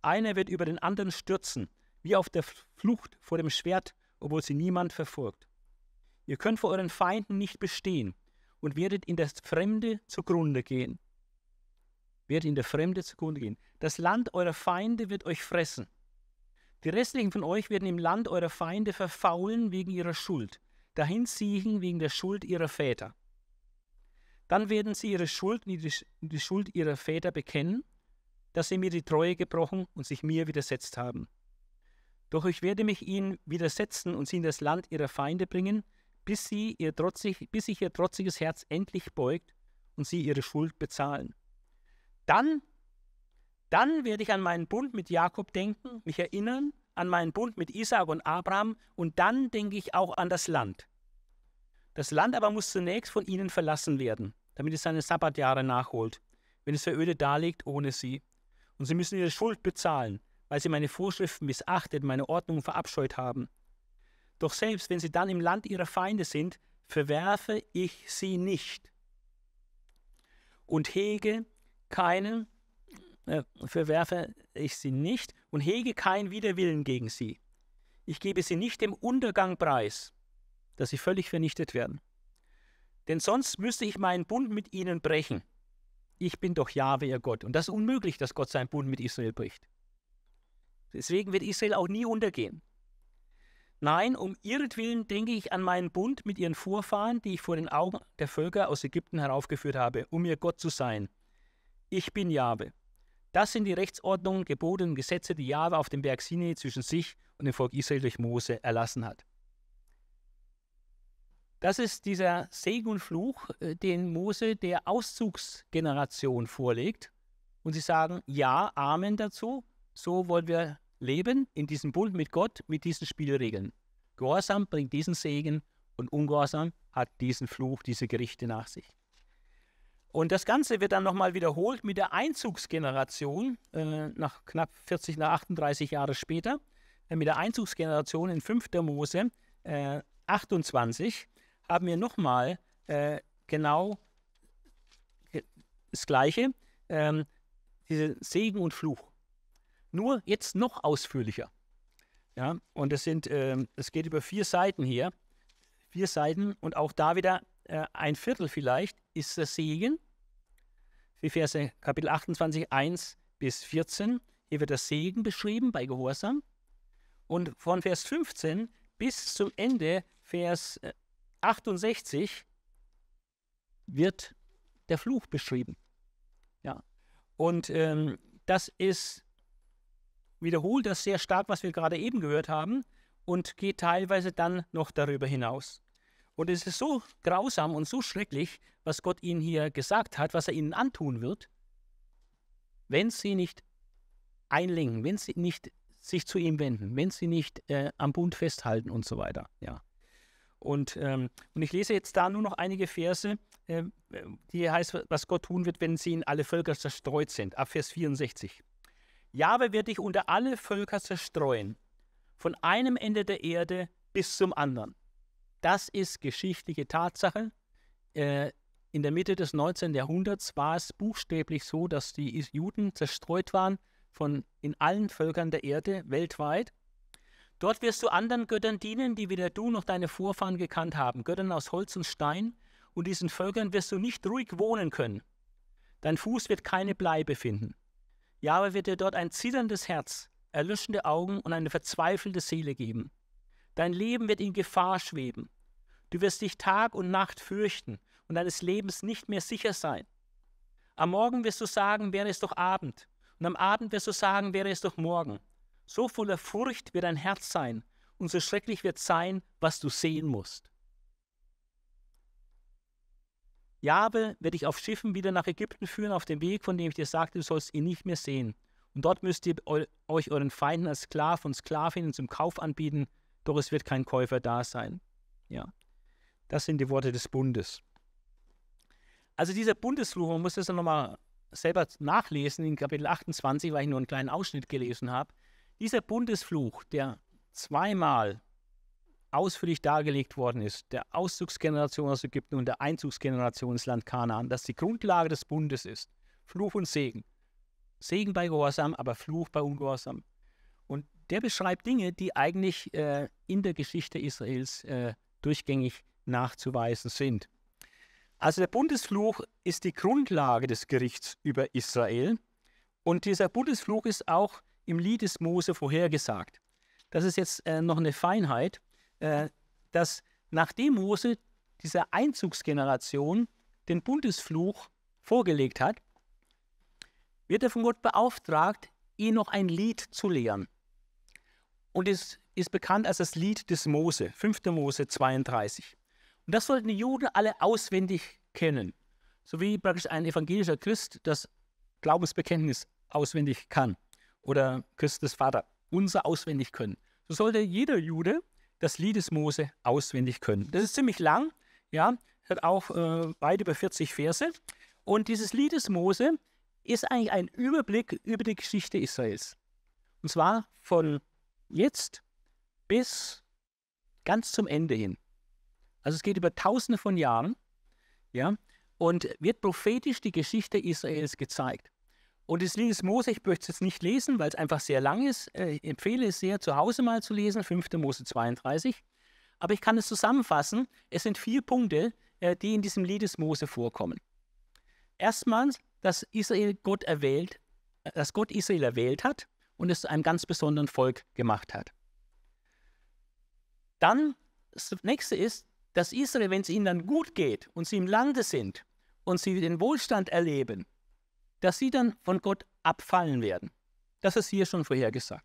Einer wird über den anderen stürzen, wie auf der Flucht vor dem Schwert, obwohl sie niemand verfolgt. Ihr könnt vor euren Feinden nicht bestehen und werdet in der Fremde zugrunde gehen. Werdet in der Fremde zugrunde gehen. Das Land eurer Feinde wird euch fressen. Die restlichen von euch werden im Land eurer Feinde verfaulen wegen ihrer Schuld, dahinziehen wegen der Schuld ihrer Väter. Dann werden sie ihre Schuld die Schuld ihrer Väter bekennen, dass sie mir die Treue gebrochen und sich mir widersetzt haben. Doch ich werde mich ihnen widersetzen und sie in das Land ihrer Feinde bringen, bis, sie ihr trotzig, bis sich ihr trotziges Herz endlich beugt und sie ihre Schuld bezahlen. Dann, dann werde ich an meinen Bund mit Jakob denken, mich erinnern an meinen Bund mit Isaak und Abraham und dann denke ich auch an das Land. Das Land aber muss zunächst von ihnen verlassen werden, damit es seine Sabbatjahre nachholt, wenn es verödet daliegt ohne sie. Und sie müssen ihre Schuld bezahlen, weil sie meine Vorschriften missachtet, meine Ordnungen verabscheut haben. Doch selbst wenn sie dann im Land ihrer Feinde sind, verwerfe ich sie nicht und hege keinen, äh, verwerfe ich sie nicht und hege keinen Widerwillen gegen sie. ich gebe sie nicht dem Untergang preis, dass sie völlig vernichtet werden. Denn sonst müsste ich meinen Bund mit ihnen brechen. Ich bin doch Jahwe, ihr Gott. Und das ist unmöglich, dass Gott seinen Bund mit Israel bricht. Deswegen wird Israel auch nie untergehen. Nein, um ihretwillen denke ich an meinen Bund mit ihren Vorfahren, die ich vor den Augen der Völker aus Ägypten heraufgeführt habe, um ihr Gott zu sein. Ich bin Jahwe. Das sind die Rechtsordnungen, Gebote und Gesetze, die Jahwe auf dem Berg Sinai zwischen sich und dem Volk Israel durch Mose erlassen hat. Das ist dieser Segen und Fluch, äh, den Mose der Auszugsgeneration vorlegt. Und sie sagen Ja, Amen dazu. So wollen wir leben in diesem Bund mit Gott, mit diesen Spielregeln. Gehorsam bringt diesen Segen und Ungehorsam hat diesen Fluch, diese Gerichte nach sich. Und das Ganze wird dann nochmal wiederholt mit der Einzugsgeneration, äh, nach knapp 40, nach 38 Jahre später, äh, mit der Einzugsgeneration in 5. Mose äh, 28 haben wir nochmal äh, genau das Gleiche, ähm, diese Segen und Fluch. Nur jetzt noch ausführlicher. Ja, und es sind, ähm, es geht über vier Seiten hier. Vier Seiten und auch da wieder äh, ein Viertel vielleicht ist der Segen. Die Verse Kapitel 28, 1 bis 14. Hier wird der Segen beschrieben bei Gehorsam. Und von Vers 15 bis zum Ende, Vers 68, äh, wird der Fluch beschrieben. Ja. Und ähm, das ist wiederholt das sehr stark, was wir gerade eben gehört haben, und geht teilweise dann noch darüber hinaus. Und es ist so grausam und so schrecklich, was Gott ihnen hier gesagt hat, was er ihnen antun wird, wenn sie nicht einlenken, wenn sie nicht sich zu ihm wenden, wenn sie nicht äh, am Bund festhalten und so weiter. Ja. Und, ähm, und ich lese jetzt da nur noch einige Verse, äh, die heißt, was Gott tun wird, wenn sie in alle Völker zerstreut sind. Ab Vers 64. Jahwe wird dich unter alle Völker zerstreuen, von einem Ende der Erde bis zum anderen. Das ist geschichtliche Tatsache. Äh, in der Mitte des 19. Jahrhunderts war es buchstäblich so, dass die Juden zerstreut waren von in allen Völkern der Erde weltweit. Dort wirst du anderen Göttern dienen, die weder du noch deine Vorfahren gekannt haben, Göttern aus Holz und Stein, und diesen Völkern wirst du nicht ruhig wohnen können. Dein Fuß wird keine Bleibe finden. Jahwe wird dir dort ein zitterndes Herz, erlöschende Augen und eine verzweifelte Seele geben. Dein Leben wird in Gefahr schweben. Du wirst dich Tag und Nacht fürchten und deines Lebens nicht mehr sicher sein. Am Morgen wirst du sagen, wäre es doch Abend, und am Abend wirst du sagen, wäre es doch morgen. So voller Furcht wird dein Herz sein, und so schrecklich wird sein, was du sehen musst. Jabe wird dich auf Schiffen wieder nach Ägypten führen, auf dem Weg, von dem ich dir sagte, du sollst ihn nicht mehr sehen. Und dort müsst ihr euch euren Feinden als Sklav und Sklavinnen zum Kauf anbieten, doch es wird kein Käufer da sein. Ja, das sind die Worte des Bundes. Also dieser Bundesfluch, man muss das nochmal selber nachlesen in Kapitel 28, weil ich nur einen kleinen Ausschnitt gelesen habe. Dieser Bundesfluch, der zweimal ausführlich dargelegt worden ist, der Auszugsgeneration aus Ägypten und der Einzugsgeneration ins Land Kanaan, dass die Grundlage des Bundes ist. Fluch und Segen. Segen bei Gehorsam, aber Fluch bei Ungehorsam. Und der beschreibt Dinge, die eigentlich äh, in der Geschichte Israels äh, durchgängig nachzuweisen sind. Also der Bundesfluch ist die Grundlage des Gerichts über Israel. Und dieser Bundesfluch ist auch im Lied des Mose vorhergesagt. Das ist jetzt äh, noch eine Feinheit äh, dass nachdem Mose dieser Einzugsgeneration den Bundesfluch vorgelegt hat, wird er von Gott beauftragt, ihn noch ein Lied zu lehren. Und es ist bekannt als das Lied des Mose, 5. Mose 32. Und das sollten die Juden alle auswendig kennen. So wie praktisch ein evangelischer Christ das Glaubensbekenntnis auswendig kann. Oder Christus Vater, unser auswendig können. So sollte jeder Jude das Lied des Mose auswendig können. Das ist ziemlich lang, ja, hat auch äh, weit über 40 Verse. Und dieses Lied des Mose ist eigentlich ein Überblick über die Geschichte Israels. Und zwar von jetzt bis ganz zum Ende hin. Also es geht über tausende von Jahren, ja, und wird prophetisch die Geschichte Israels gezeigt. Und das Lied des Mose, ich möchte es jetzt nicht lesen, weil es einfach sehr lang ist. Äh, ich empfehle es sehr, zu Hause mal zu lesen, 5. Mose 32. Aber ich kann es zusammenfassen. Es sind vier Punkte, äh, die in diesem Lied des Mose vorkommen. Erstmals, dass Israel Gott erwählt, äh, dass Gott Israel erwählt hat und es zu einem ganz besonderen Volk gemacht hat. Dann, das nächste ist, dass Israel, wenn es ihnen dann gut geht und sie im Lande sind und sie den Wohlstand erleben, dass sie dann von Gott abfallen werden. Das ist hier schon vorhergesagt.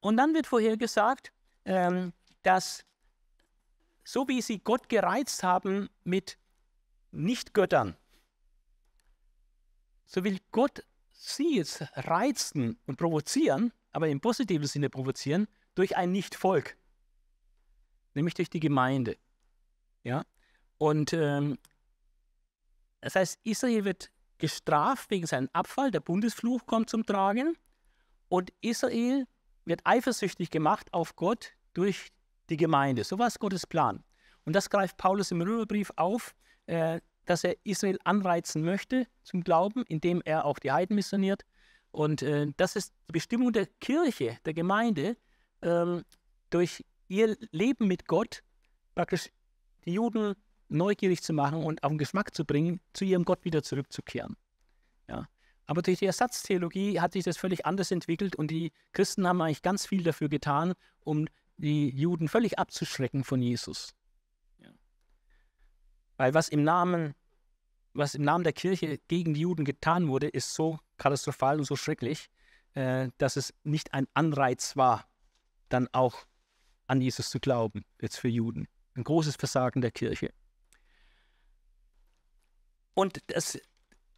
Und dann wird vorhergesagt, ähm, dass so wie sie Gott gereizt haben mit Nichtgöttern, so will Gott sie jetzt reizen und provozieren, aber im positiven Sinne provozieren, durch ein Nichtvolk, nämlich durch die Gemeinde. Ja? Und ähm, das heißt, Israel wird gestraft wegen seinem Abfall, der Bundesfluch kommt zum Tragen und Israel wird eifersüchtig gemacht auf Gott durch die Gemeinde. So war es Gottes Plan. Und das greift Paulus im Römerbrief auf, äh, dass er Israel anreizen möchte zum Glauben, indem er auch die Heiden missioniert. Und äh, das ist die Bestimmung der Kirche, der Gemeinde, ähm, durch ihr Leben mit Gott praktisch die Juden neugierig zu machen und auf den Geschmack zu bringen, zu ihrem Gott wieder zurückzukehren. Ja. Aber durch die Ersatztheologie hat sich das völlig anders entwickelt und die Christen haben eigentlich ganz viel dafür getan, um die Juden völlig abzuschrecken von Jesus. Ja. Weil was im Namen, was im Namen der Kirche gegen die Juden getan wurde, ist so katastrophal und so schrecklich, äh, dass es nicht ein Anreiz war, dann auch an Jesus zu glauben, jetzt für Juden. Ein großes Versagen der Kirche. Und das,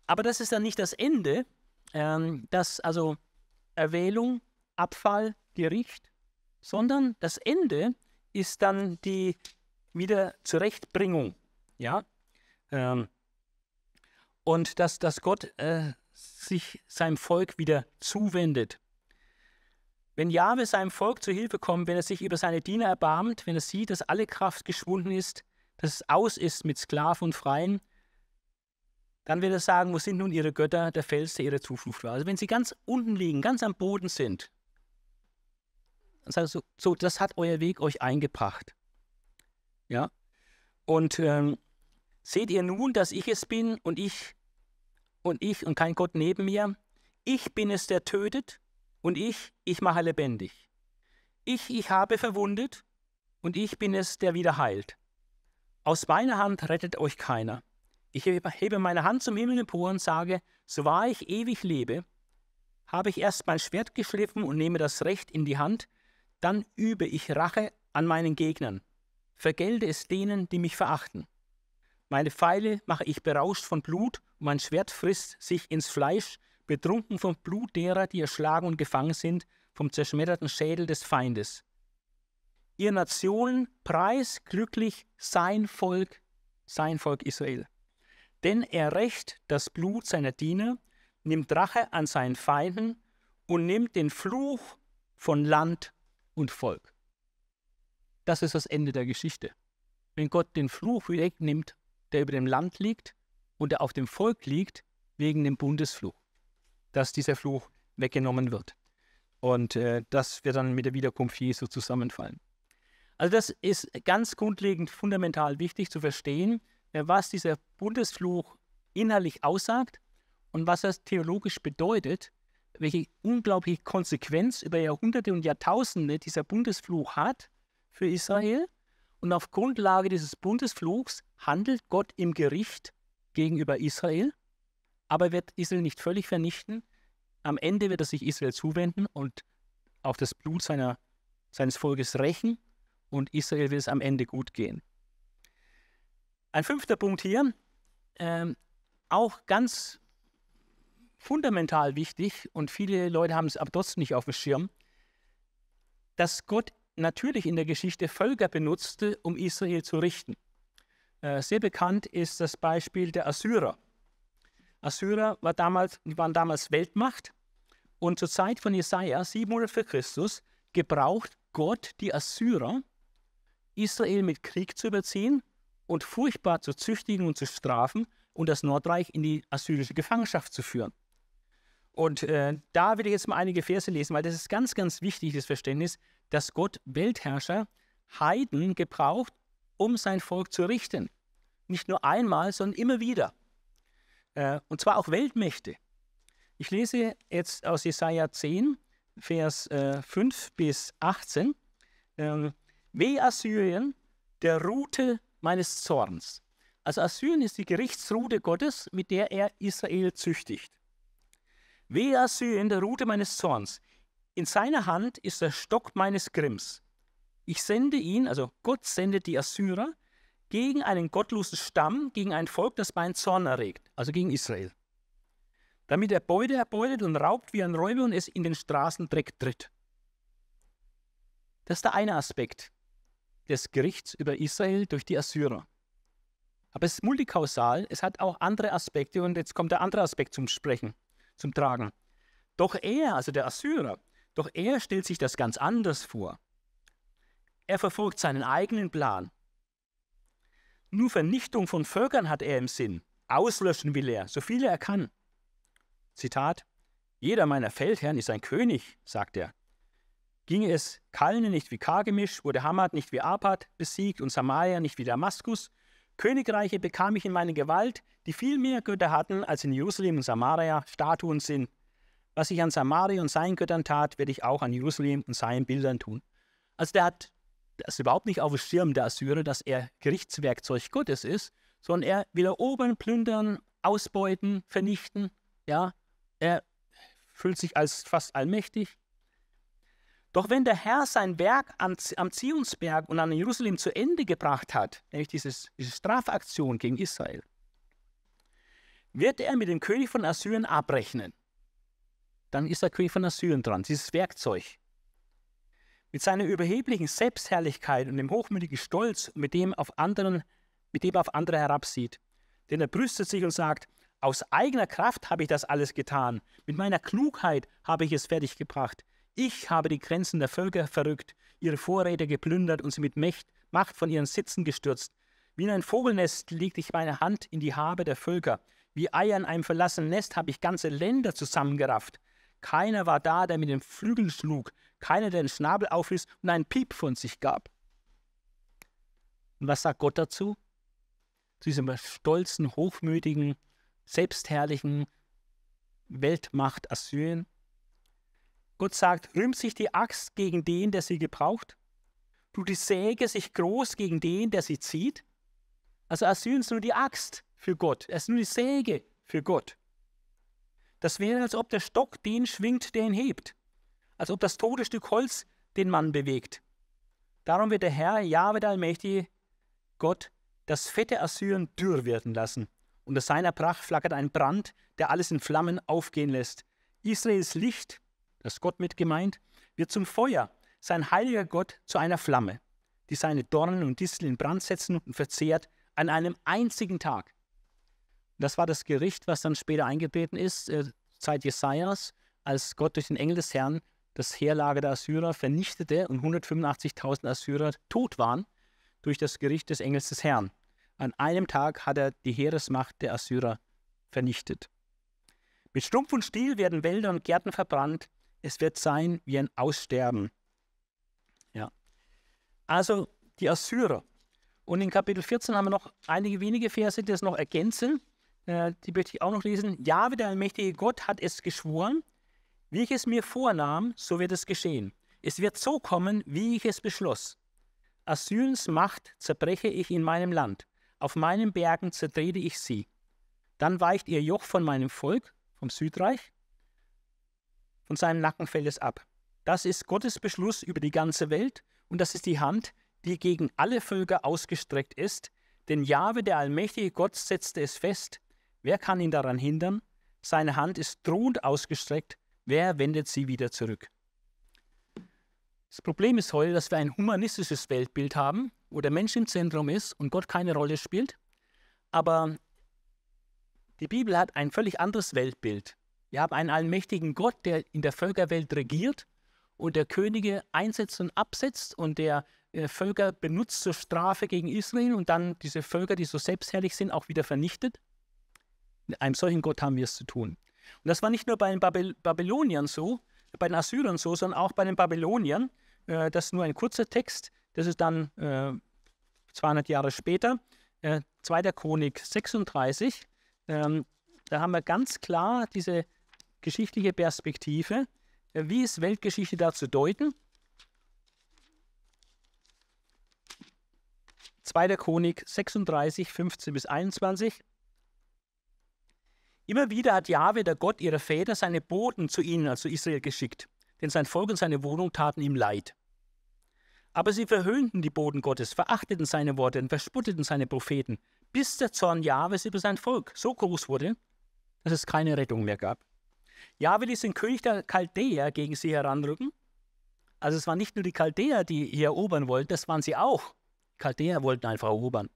aber das ist dann nicht das Ende, ähm, dass also Erwählung, Abfall, Gericht, sondern das Ende ist dann die Wiederzurechtbringung. Ja? Ähm, und dass, dass Gott äh, sich seinem Volk wieder zuwendet. Wenn Jahwe seinem Volk zu Hilfe kommt, wenn er sich über seine Diener erbarmt, wenn er sieht, dass alle Kraft geschwunden ist, dass es aus ist mit Sklaven und Freien, dann wird er sagen, wo sind nun ihre Götter, der Fels, der ihre Zuflucht war. Also wenn sie ganz unten liegen, ganz am Boden sind, dann er so, so das hat euer Weg euch eingebracht. Ja. Und ähm, seht ihr nun, dass ich es bin und ich und ich und kein Gott neben mir? Ich bin es, der tötet und ich, ich mache lebendig. Ich, ich habe verwundet und ich bin es, der wieder heilt. Aus meiner Hand rettet euch keiner. Ich hebe meine Hand zum Himmel empor und sage, so wahr ich ewig lebe, habe ich erst mein Schwert geschliffen und nehme das Recht in die Hand, dann übe ich Rache an meinen Gegnern, vergelde es denen, die mich verachten. Meine Pfeile mache ich berauscht von Blut, und mein Schwert frisst sich ins Fleisch, betrunken vom Blut derer, die erschlagen und gefangen sind, vom zerschmetterten Schädel des Feindes. Ihr Nationen preis glücklich sein Volk, sein Volk Israel. Denn er rächt das Blut seiner Diener, nimmt Rache an seinen Feinden und nimmt den Fluch von Land und Volk. Das ist das Ende der Geschichte. Wenn Gott den Fluch wegnimmt, der über dem Land liegt und der auf dem Volk liegt, wegen dem Bundesfluch, dass dieser Fluch weggenommen wird. Und äh, das wird dann mit der Wiederkunft Jesu zusammenfallen. Also das ist ganz grundlegend fundamental wichtig zu verstehen, was dieser Bundesfluch inhaltlich aussagt und was das theologisch bedeutet, welche unglaubliche Konsequenz über Jahrhunderte und Jahrtausende dieser Bundesfluch hat für Israel. Und auf Grundlage dieses Bundesfluchs handelt Gott im Gericht gegenüber Israel, aber wird Israel nicht völlig vernichten. Am Ende wird er sich Israel zuwenden und auf das Blut seiner, seines Volkes rächen und Israel wird es am Ende gut gehen. Ein fünfter Punkt hier, ähm, auch ganz fundamental wichtig und viele Leute haben es aber trotzdem nicht auf dem Schirm, dass Gott natürlich in der Geschichte Völker benutzte, um Israel zu richten. Äh, sehr bekannt ist das Beispiel der Assyrer. Assyrer war damals, waren damals Weltmacht und zur Zeit von Jesaja 700 vor Christus gebraucht Gott die Assyrer, Israel mit Krieg zu überziehen und furchtbar zu züchtigen und zu strafen, und das Nordreich in die assyrische Gefangenschaft zu führen. Und äh, da will ich jetzt mal einige Verse lesen, weil das ist ganz, ganz wichtig, das Verständnis, dass Gott Weltherrscher, Heiden gebraucht, um sein Volk zu richten. Nicht nur einmal, sondern immer wieder. Äh, und zwar auch Weltmächte. Ich lese jetzt aus Jesaja 10, Vers äh, 5 bis 18. Ähm, Weh Assyrien, der Rute meines Zorns. Also Assyrien ist die Gerichtsrute Gottes, mit der er Israel züchtigt. Wehe Assyrien, der Rute meines Zorns. In seiner Hand ist der Stock meines Grimms. Ich sende ihn, also Gott sendet die Assyrer, gegen einen gottlosen Stamm, gegen ein Volk, das meinen Zorn erregt, also gegen Israel. Damit er Beute erbeutet und raubt wie ein Räuber und es in den Straßendreck tritt. Das ist der eine Aspekt des Gerichts über Israel durch die Assyrer. Aber es ist multikausal, es hat auch andere Aspekte und jetzt kommt der andere Aspekt zum Sprechen zum Tragen. Doch er, also der Assyrer, doch er stellt sich das ganz anders vor. Er verfolgt seinen eigenen Plan. Nur Vernichtung von Völkern hat er im Sinn. Auslöschen will er, so viele er kann. Zitat: Jeder meiner Feldherren ist ein König, sagt er. Ginge es Kalne nicht wie Kargemisch, wurde Hamad nicht wie Arpad besiegt und Samaria nicht wie Damaskus, Königreiche bekam ich in meine Gewalt, die viel mehr Götter hatten, als in Jerusalem und Samaria Statuen sind. Was ich an Samaria und seinen Göttern tat, werde ich auch an Jerusalem und seinen Bildern tun. Also der hat das überhaupt nicht auf dem Schirm der Assyrer, dass er Gerichtswerkzeug Gottes ist, sondern er will erobern, plündern, ausbeuten, vernichten. Ja, er fühlt sich als fast allmächtig. Doch wenn der Herr sein Werk am, am Zionsberg und an Jerusalem zu Ende gebracht hat, nämlich dieses, diese Strafaktion gegen Israel, wird er mit dem König von Assyrien abrechnen. Dann ist der König von Assyrien dran, dieses Werkzeug. Mit seiner überheblichen Selbstherrlichkeit und dem hochmütigen Stolz, mit dem, auf anderen, mit dem er auf andere herabsieht. Denn er brüstet sich und sagt, aus eigener Kraft habe ich das alles getan, mit meiner Klugheit habe ich es fertiggebracht. Ich habe die Grenzen der Völker verrückt, ihre Vorräte geplündert und sie mit Macht von ihren Sitzen gestürzt. Wie in ein Vogelnest legte ich meine Hand in die Habe der Völker. Wie Eier in einem verlassenen Nest habe ich ganze Länder zusammengerafft. Keiner war da, der mit den Flügeln schlug, keiner, der den Schnabel aufriss und einen Piep von sich gab. Und was sagt Gott dazu? Zu diesem stolzen, hochmütigen, selbstherrlichen Weltmacht Assyrien? Gott sagt, rühmt sich die Axt gegen den, der sie gebraucht? Tut die Säge sich groß gegen den, der sie zieht? Also Assyrien ist nur die Axt für Gott. Er ist nur die Säge für Gott. Das wäre, als ob der Stock den schwingt, der ihn hebt. Als ob das tote Stück Holz den Mann bewegt. Darum wird der Herr, Jahwe der Allmächtige, Gott, das fette Assyrien dürr werden lassen. Unter seiner Pracht flackert ein Brand, der alles in Flammen aufgehen lässt. Israels Licht das ist Gott mit gemeint, wird zum Feuer, sein heiliger Gott zu einer Flamme, die seine Dornen und Disteln in Brand setzen und verzehrt an einem einzigen Tag. Das war das Gericht, was dann später eingetreten ist, äh, Zeit Jesajas, als Gott durch den Engel des Herrn das Heerlager der Assyrer vernichtete und 185.000 Assyrer tot waren durch das Gericht des Engels des Herrn. An einem Tag hat er die Heeresmacht der Assyrer vernichtet. Mit Stumpf und Stiel werden Wälder und Gärten verbrannt, es wird sein wie ein Aussterben. Ja. Also die Assyrer. Und in Kapitel 14 haben wir noch einige wenige Verse, die das noch ergänzen. Äh, die möchte ich auch noch lesen. Jahwe, der allmächtige Gott, hat es geschworen. Wie ich es mir vornahm, so wird es geschehen. Es wird so kommen, wie ich es beschloss. Assyriens Macht zerbreche ich in meinem Land. Auf meinen Bergen zertrete ich sie. Dann weicht ihr Joch von meinem Volk, vom Südreich, von seinem Nacken fällt es ab. Das ist Gottes Beschluss über die ganze Welt und das ist die Hand, die gegen alle Völker ausgestreckt ist, denn Jahwe, der allmächtige Gott, setzte es fest. Wer kann ihn daran hindern? Seine Hand ist drohend ausgestreckt. Wer wendet sie wieder zurück? Das Problem ist heute, dass wir ein humanistisches Weltbild haben, wo der Mensch im Zentrum ist und Gott keine Rolle spielt. Aber die Bibel hat ein völlig anderes Weltbild. Wir haben einen allmächtigen Gott, der in der Völkerwelt regiert und der Könige einsetzt und absetzt und der äh, Völker benutzt zur Strafe gegen Israel und dann diese Völker, die so selbstherrlich sind, auch wieder vernichtet. Mit einem solchen Gott haben wir es zu tun. Und das war nicht nur bei den Babyl Babyloniern so, bei den Assyrern so, sondern auch bei den Babyloniern. Äh, das ist nur ein kurzer Text. Das ist dann äh, 200 Jahre später, äh, 2. Chronik 36. Ähm, da haben wir ganz klar diese geschichtliche Perspektive. Äh, wie ist Weltgeschichte da zu deuten? 2. Chronik 36, 15 bis 21. Immer wieder hat Jahwe, der Gott ihrer Väter, seine Boten zu ihnen, also Israel, geschickt, denn sein Volk und seine Wohnung taten ihm leid. Aber sie verhöhnten die Boten Gottes, verachteten seine Worte und verspotteten seine Propheten, bis der Zorn Jahwes über sein Volk so groß wurde, dass es keine Rettung mehr gab. Jahwe ließ den König der Chaldäer gegen sie heranrücken. Also es waren nicht nur die Chaldäer, die hier erobern wollten, das waren sie auch. Chaldäer wollten einfach erobern.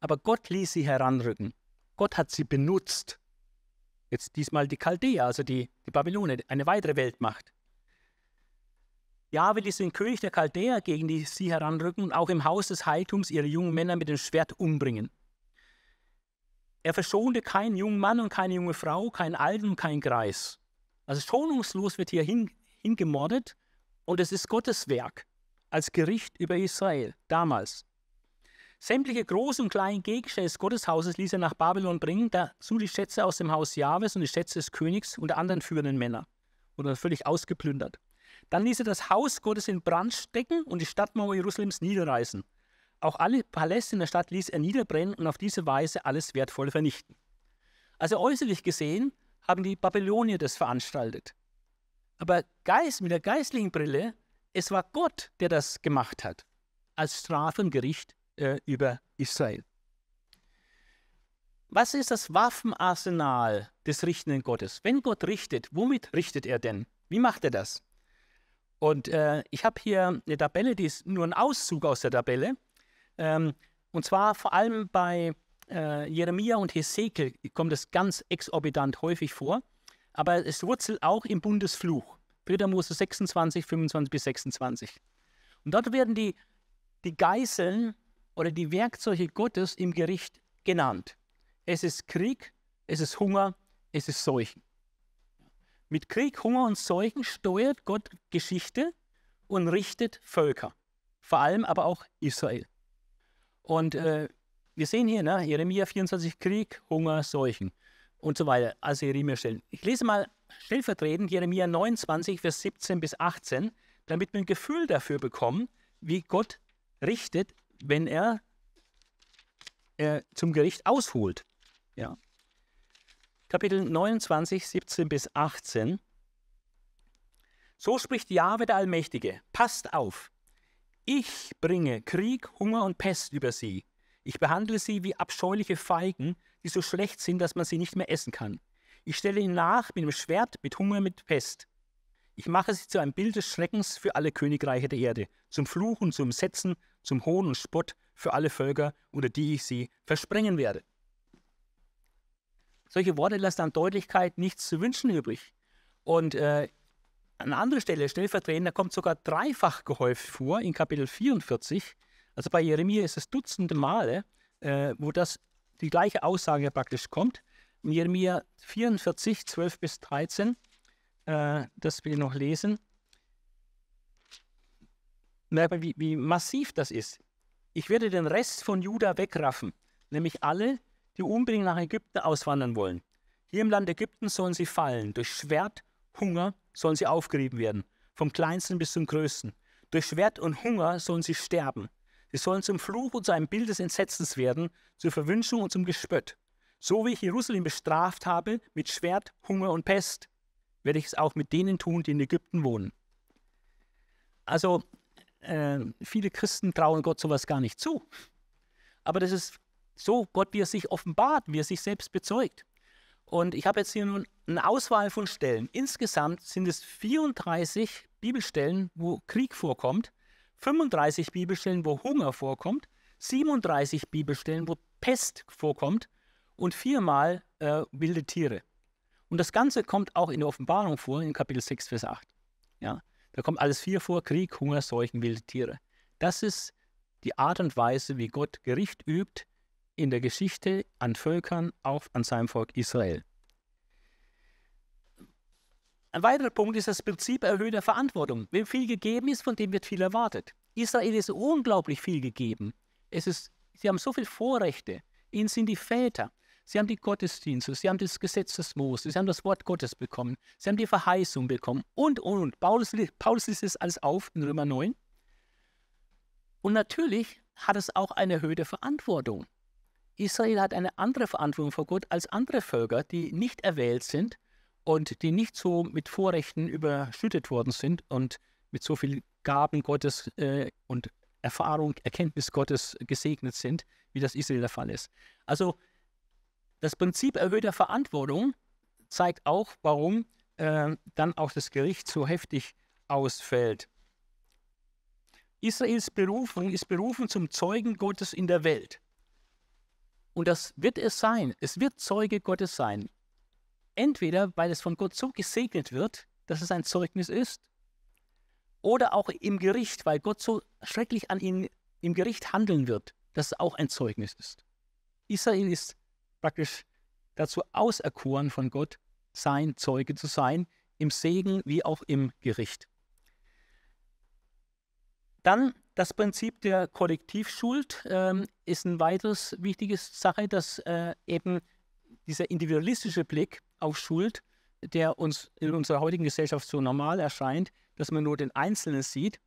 Aber Gott ließ sie heranrücken. Gott hat sie benutzt. Jetzt diesmal die Chaldäer, also die, die Babylone, eine weitere Weltmacht. Jahwe ließ den König der Chaldäer gegen die sie heranrücken und auch im Haus des Heiligtums ihre jungen Männer mit dem Schwert umbringen. Er verschonte keinen jungen Mann und keine junge Frau, keinen Alten und keinen Greis. Also schonungslos wird hier hin, hingemordet und es ist Gottes Werk als Gericht über Israel damals. Sämtliche großen und kleinen Gegenstände des Gotteshauses ließ er nach Babylon bringen, dazu die Schätze aus dem Haus Jahwes und die Schätze des Königs und der anderen führenden Männer. Oder völlig ausgeplündert. Dann ließ er das Haus Gottes in Brand stecken und die Stadtmauer Jerusalems niederreißen. Auch alle Paläste in der Stadt ließ er niederbrennen und auf diese Weise alles Wertvolle vernichten. Also äußerlich gesehen haben die Babylonier das veranstaltet. Aber Geist, mit der geistlichen Brille, es war Gott, der das gemacht hat, als Strafe und Gericht äh, über Israel. Was ist das Waffenarsenal des richtenden Gottes? Wenn Gott richtet, womit richtet er denn? Wie macht er das? Und äh, ich habe hier eine Tabelle, die ist nur ein Auszug aus der Tabelle. Ähm, und zwar vor allem bei äh, Jeremia und Hesekiel kommt es ganz exorbitant häufig vor. Aber es wurzelt auch im Bundesfluch. 4. Mose 26, 25 bis 26. Und dort werden die, die Geißeln oder die Werkzeuge Gottes im Gericht genannt. Es ist Krieg, es ist Hunger, es ist Seuchen. Mit Krieg, Hunger und Seuchen steuert Gott Geschichte und richtet Völker, vor allem aber auch Israel. Und äh, wir sehen hier, ne, Jeremia 24, Krieg, Hunger, Seuchen und so weiter. Also Jeremia stellen. Ich lese mal stellvertretend Jeremia 29, Vers 17 bis 18, damit wir ein Gefühl dafür bekommen, wie Gott richtet wenn er äh, zum Gericht ausholt. Ja. Kapitel 29, 17 bis 18. So spricht Jahwe der Allmächtige: Passt auf! Ich bringe Krieg, Hunger und Pest über sie. Ich behandle sie wie abscheuliche Feigen, die so schlecht sind, dass man sie nicht mehr essen kann. Ich stelle ihnen nach mit dem Schwert, mit Hunger, mit Pest. Ich mache sie zu einem Bild des Schreckens für alle Königreiche der Erde, zum Fluch und zum Setzen zum Hohn und Spott für alle Völker, unter die ich sie versprengen werde. Solche Worte lassen an Deutlichkeit nichts zu wünschen übrig. Und äh, an anderer Stelle, stellvertretend, da kommt sogar dreifach gehäuft vor in Kapitel 44. Also bei Jeremia ist es dutzende Male, äh, wo das die gleiche Aussage praktisch kommt. In Jeremia 44, 12 bis 13, äh, das will ich noch lesen merkt wie, wie massiv das ist. Ich werde den Rest von Juda wegraffen, nämlich alle, die unbedingt nach Ägypten auswandern wollen. Hier im Land Ägypten sollen sie fallen. Durch Schwert, Hunger sollen sie aufgerieben werden, vom kleinsten bis zum größten. Durch Schwert und Hunger sollen sie sterben. Sie sollen zum Fluch und zu einem Bild des Entsetzens werden, zur Verwünschung und zum Gespött. So wie ich Jerusalem bestraft habe mit Schwert, Hunger und Pest, werde ich es auch mit denen tun, die in Ägypten wohnen. Also äh, viele Christen trauen Gott sowas gar nicht zu. Aber das ist so Gott, wie er sich offenbart, wie er sich selbst bezeugt. Und ich habe jetzt hier nun eine Auswahl von Stellen. Insgesamt sind es 34 Bibelstellen, wo Krieg vorkommt, 35 Bibelstellen, wo Hunger vorkommt, 37 Bibelstellen, wo Pest vorkommt und viermal äh, wilde Tiere. Und das Ganze kommt auch in der Offenbarung vor, in Kapitel 6, Vers 8. Ja? Da kommt alles vier vor: Krieg, Hunger, Seuchen, wilde Tiere. Das ist die Art und Weise, wie Gott Gericht übt in der Geschichte an Völkern, auch an seinem Volk Israel. Ein weiterer Punkt ist das Prinzip erhöhter Verantwortung. Wem viel gegeben ist, von dem wird viel erwartet. Israel ist unglaublich viel gegeben. Es ist, sie haben so viele Vorrechte. Ihnen sind die Väter. Sie haben die Gottesdienste, sie haben das Gesetz des Moses, sie haben das Wort Gottes bekommen, sie haben die Verheißung bekommen und, und, und. Paulus, Paulus liest es alles auf in Römer 9. Und natürlich hat es auch eine erhöhte Verantwortung. Israel hat eine andere Verantwortung vor Gott als andere Völker, die nicht erwählt sind und die nicht so mit Vorrechten überschüttet worden sind und mit so viel Gaben Gottes äh, und Erfahrung, Erkenntnis Gottes gesegnet sind, wie das Israel der Fall ist. Also das Prinzip erhöhter Verantwortung zeigt auch, warum äh, dann auch das Gericht so heftig ausfällt. Israels Berufung ist berufen zum Zeugen Gottes in der Welt. Und das wird es sein. Es wird Zeuge Gottes sein. Entweder, weil es von Gott so gesegnet wird, dass es ein Zeugnis ist, oder auch im Gericht, weil Gott so schrecklich an ihnen im Gericht handeln wird, dass es auch ein Zeugnis ist. Israel ist praktisch dazu auserkoren von Gott, sein Zeuge zu sein, im Segen wie auch im Gericht. Dann das Prinzip der Kollektivschuld ähm, ist ein weiteres wichtiges Sache, dass äh, eben dieser individualistische Blick auf Schuld, der uns in unserer heutigen Gesellschaft so normal erscheint, dass man nur den Einzelnen sieht.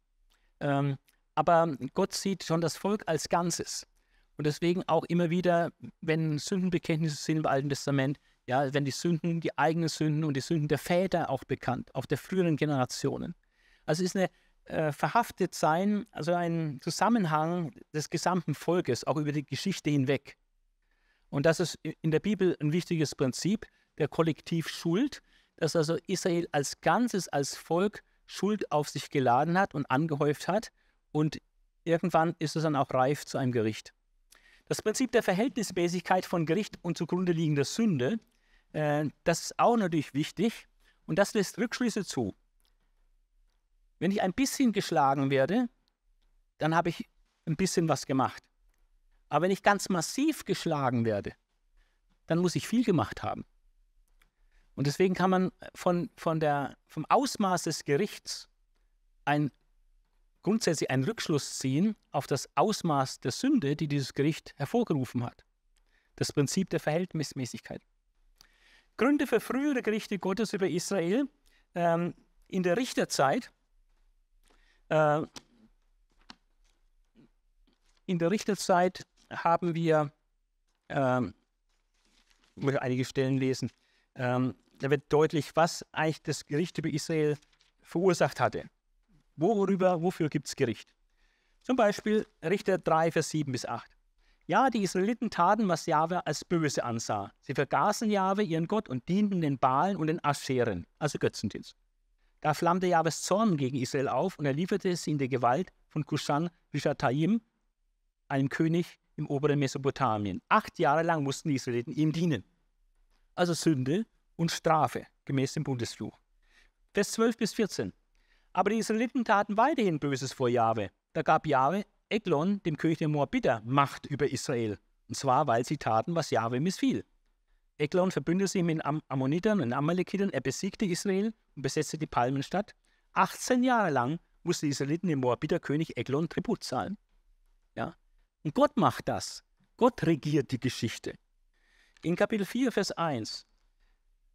Ähm, aber Gott sieht schon das Volk als Ganzes. Und deswegen auch immer wieder, wenn Sündenbekenntnisse sind im Alten Testament, ja, wenn die Sünden, die eigenen Sünden und die Sünden der Väter auch bekannt, auch der früheren Generationen. Also ist eine äh, verhaftet sein, also ein Zusammenhang des gesamten Volkes, auch über die Geschichte hinweg. Und das ist in der Bibel ein wichtiges Prinzip, der Kollektivschuld, dass also Israel als Ganzes, als Volk Schuld auf sich geladen hat und angehäuft hat und irgendwann ist es dann auch reif zu einem Gericht. Das Prinzip der Verhältnismäßigkeit von Gericht und zugrunde liegender Sünde, äh, das ist auch natürlich wichtig und das lässt Rückschlüsse zu. Wenn ich ein bisschen geschlagen werde, dann habe ich ein bisschen was gemacht. Aber wenn ich ganz massiv geschlagen werde, dann muss ich viel gemacht haben. Und deswegen kann man von, von der, vom Ausmaß des Gerichts ein, grundsätzlich einen Rückschluss ziehen auf das Ausmaß der Sünde, die dieses Gericht hervorgerufen hat. Das Prinzip der Verhältnismäßigkeit. Gründe für frühere Gerichte Gottes über Israel ähm, in der Richterzeit äh, in der Richterzeit haben wir, ähm, ich muss einige Stellen lesen, ähm, da wird deutlich, was eigentlich das Gericht über Israel verursacht hatte. Worüber, wofür gibt es Gericht? Zum Beispiel Richter 3, Vers 7 bis 8. Ja, die Israeliten taten, was Jahwe als böse ansah. Sie vergaßen Jahwe, ihren Gott, und dienten den Baalen und den Ascheren, also Götzendienst. Da flammte Jahwes Zorn gegen Israel auf und er lieferte sie in die Gewalt von Kushan Rishataim, einem König im oberen Mesopotamien. Acht Jahre lang mussten die Israeliten ihm dienen. Also Sünde und Strafe, gemäß dem Bundesfluch. Vers 12 bis 14. Aber die Israeliten taten weiterhin Böses vor Jahwe. Da gab Jahwe Eglon, dem König der Moabiter, Macht über Israel. Und zwar, weil sie taten, was Jahwe missfiel. Eglon verbündete sich mit Ammonitern und Amalekitern, er besiegte Israel und besetzte die Palmenstadt. 18 Jahre lang musste die Israeliten dem Moabiter-König Eglon Tribut zahlen. Ja? Und Gott macht das. Gott regiert die Geschichte. In Kapitel 4, Vers 1.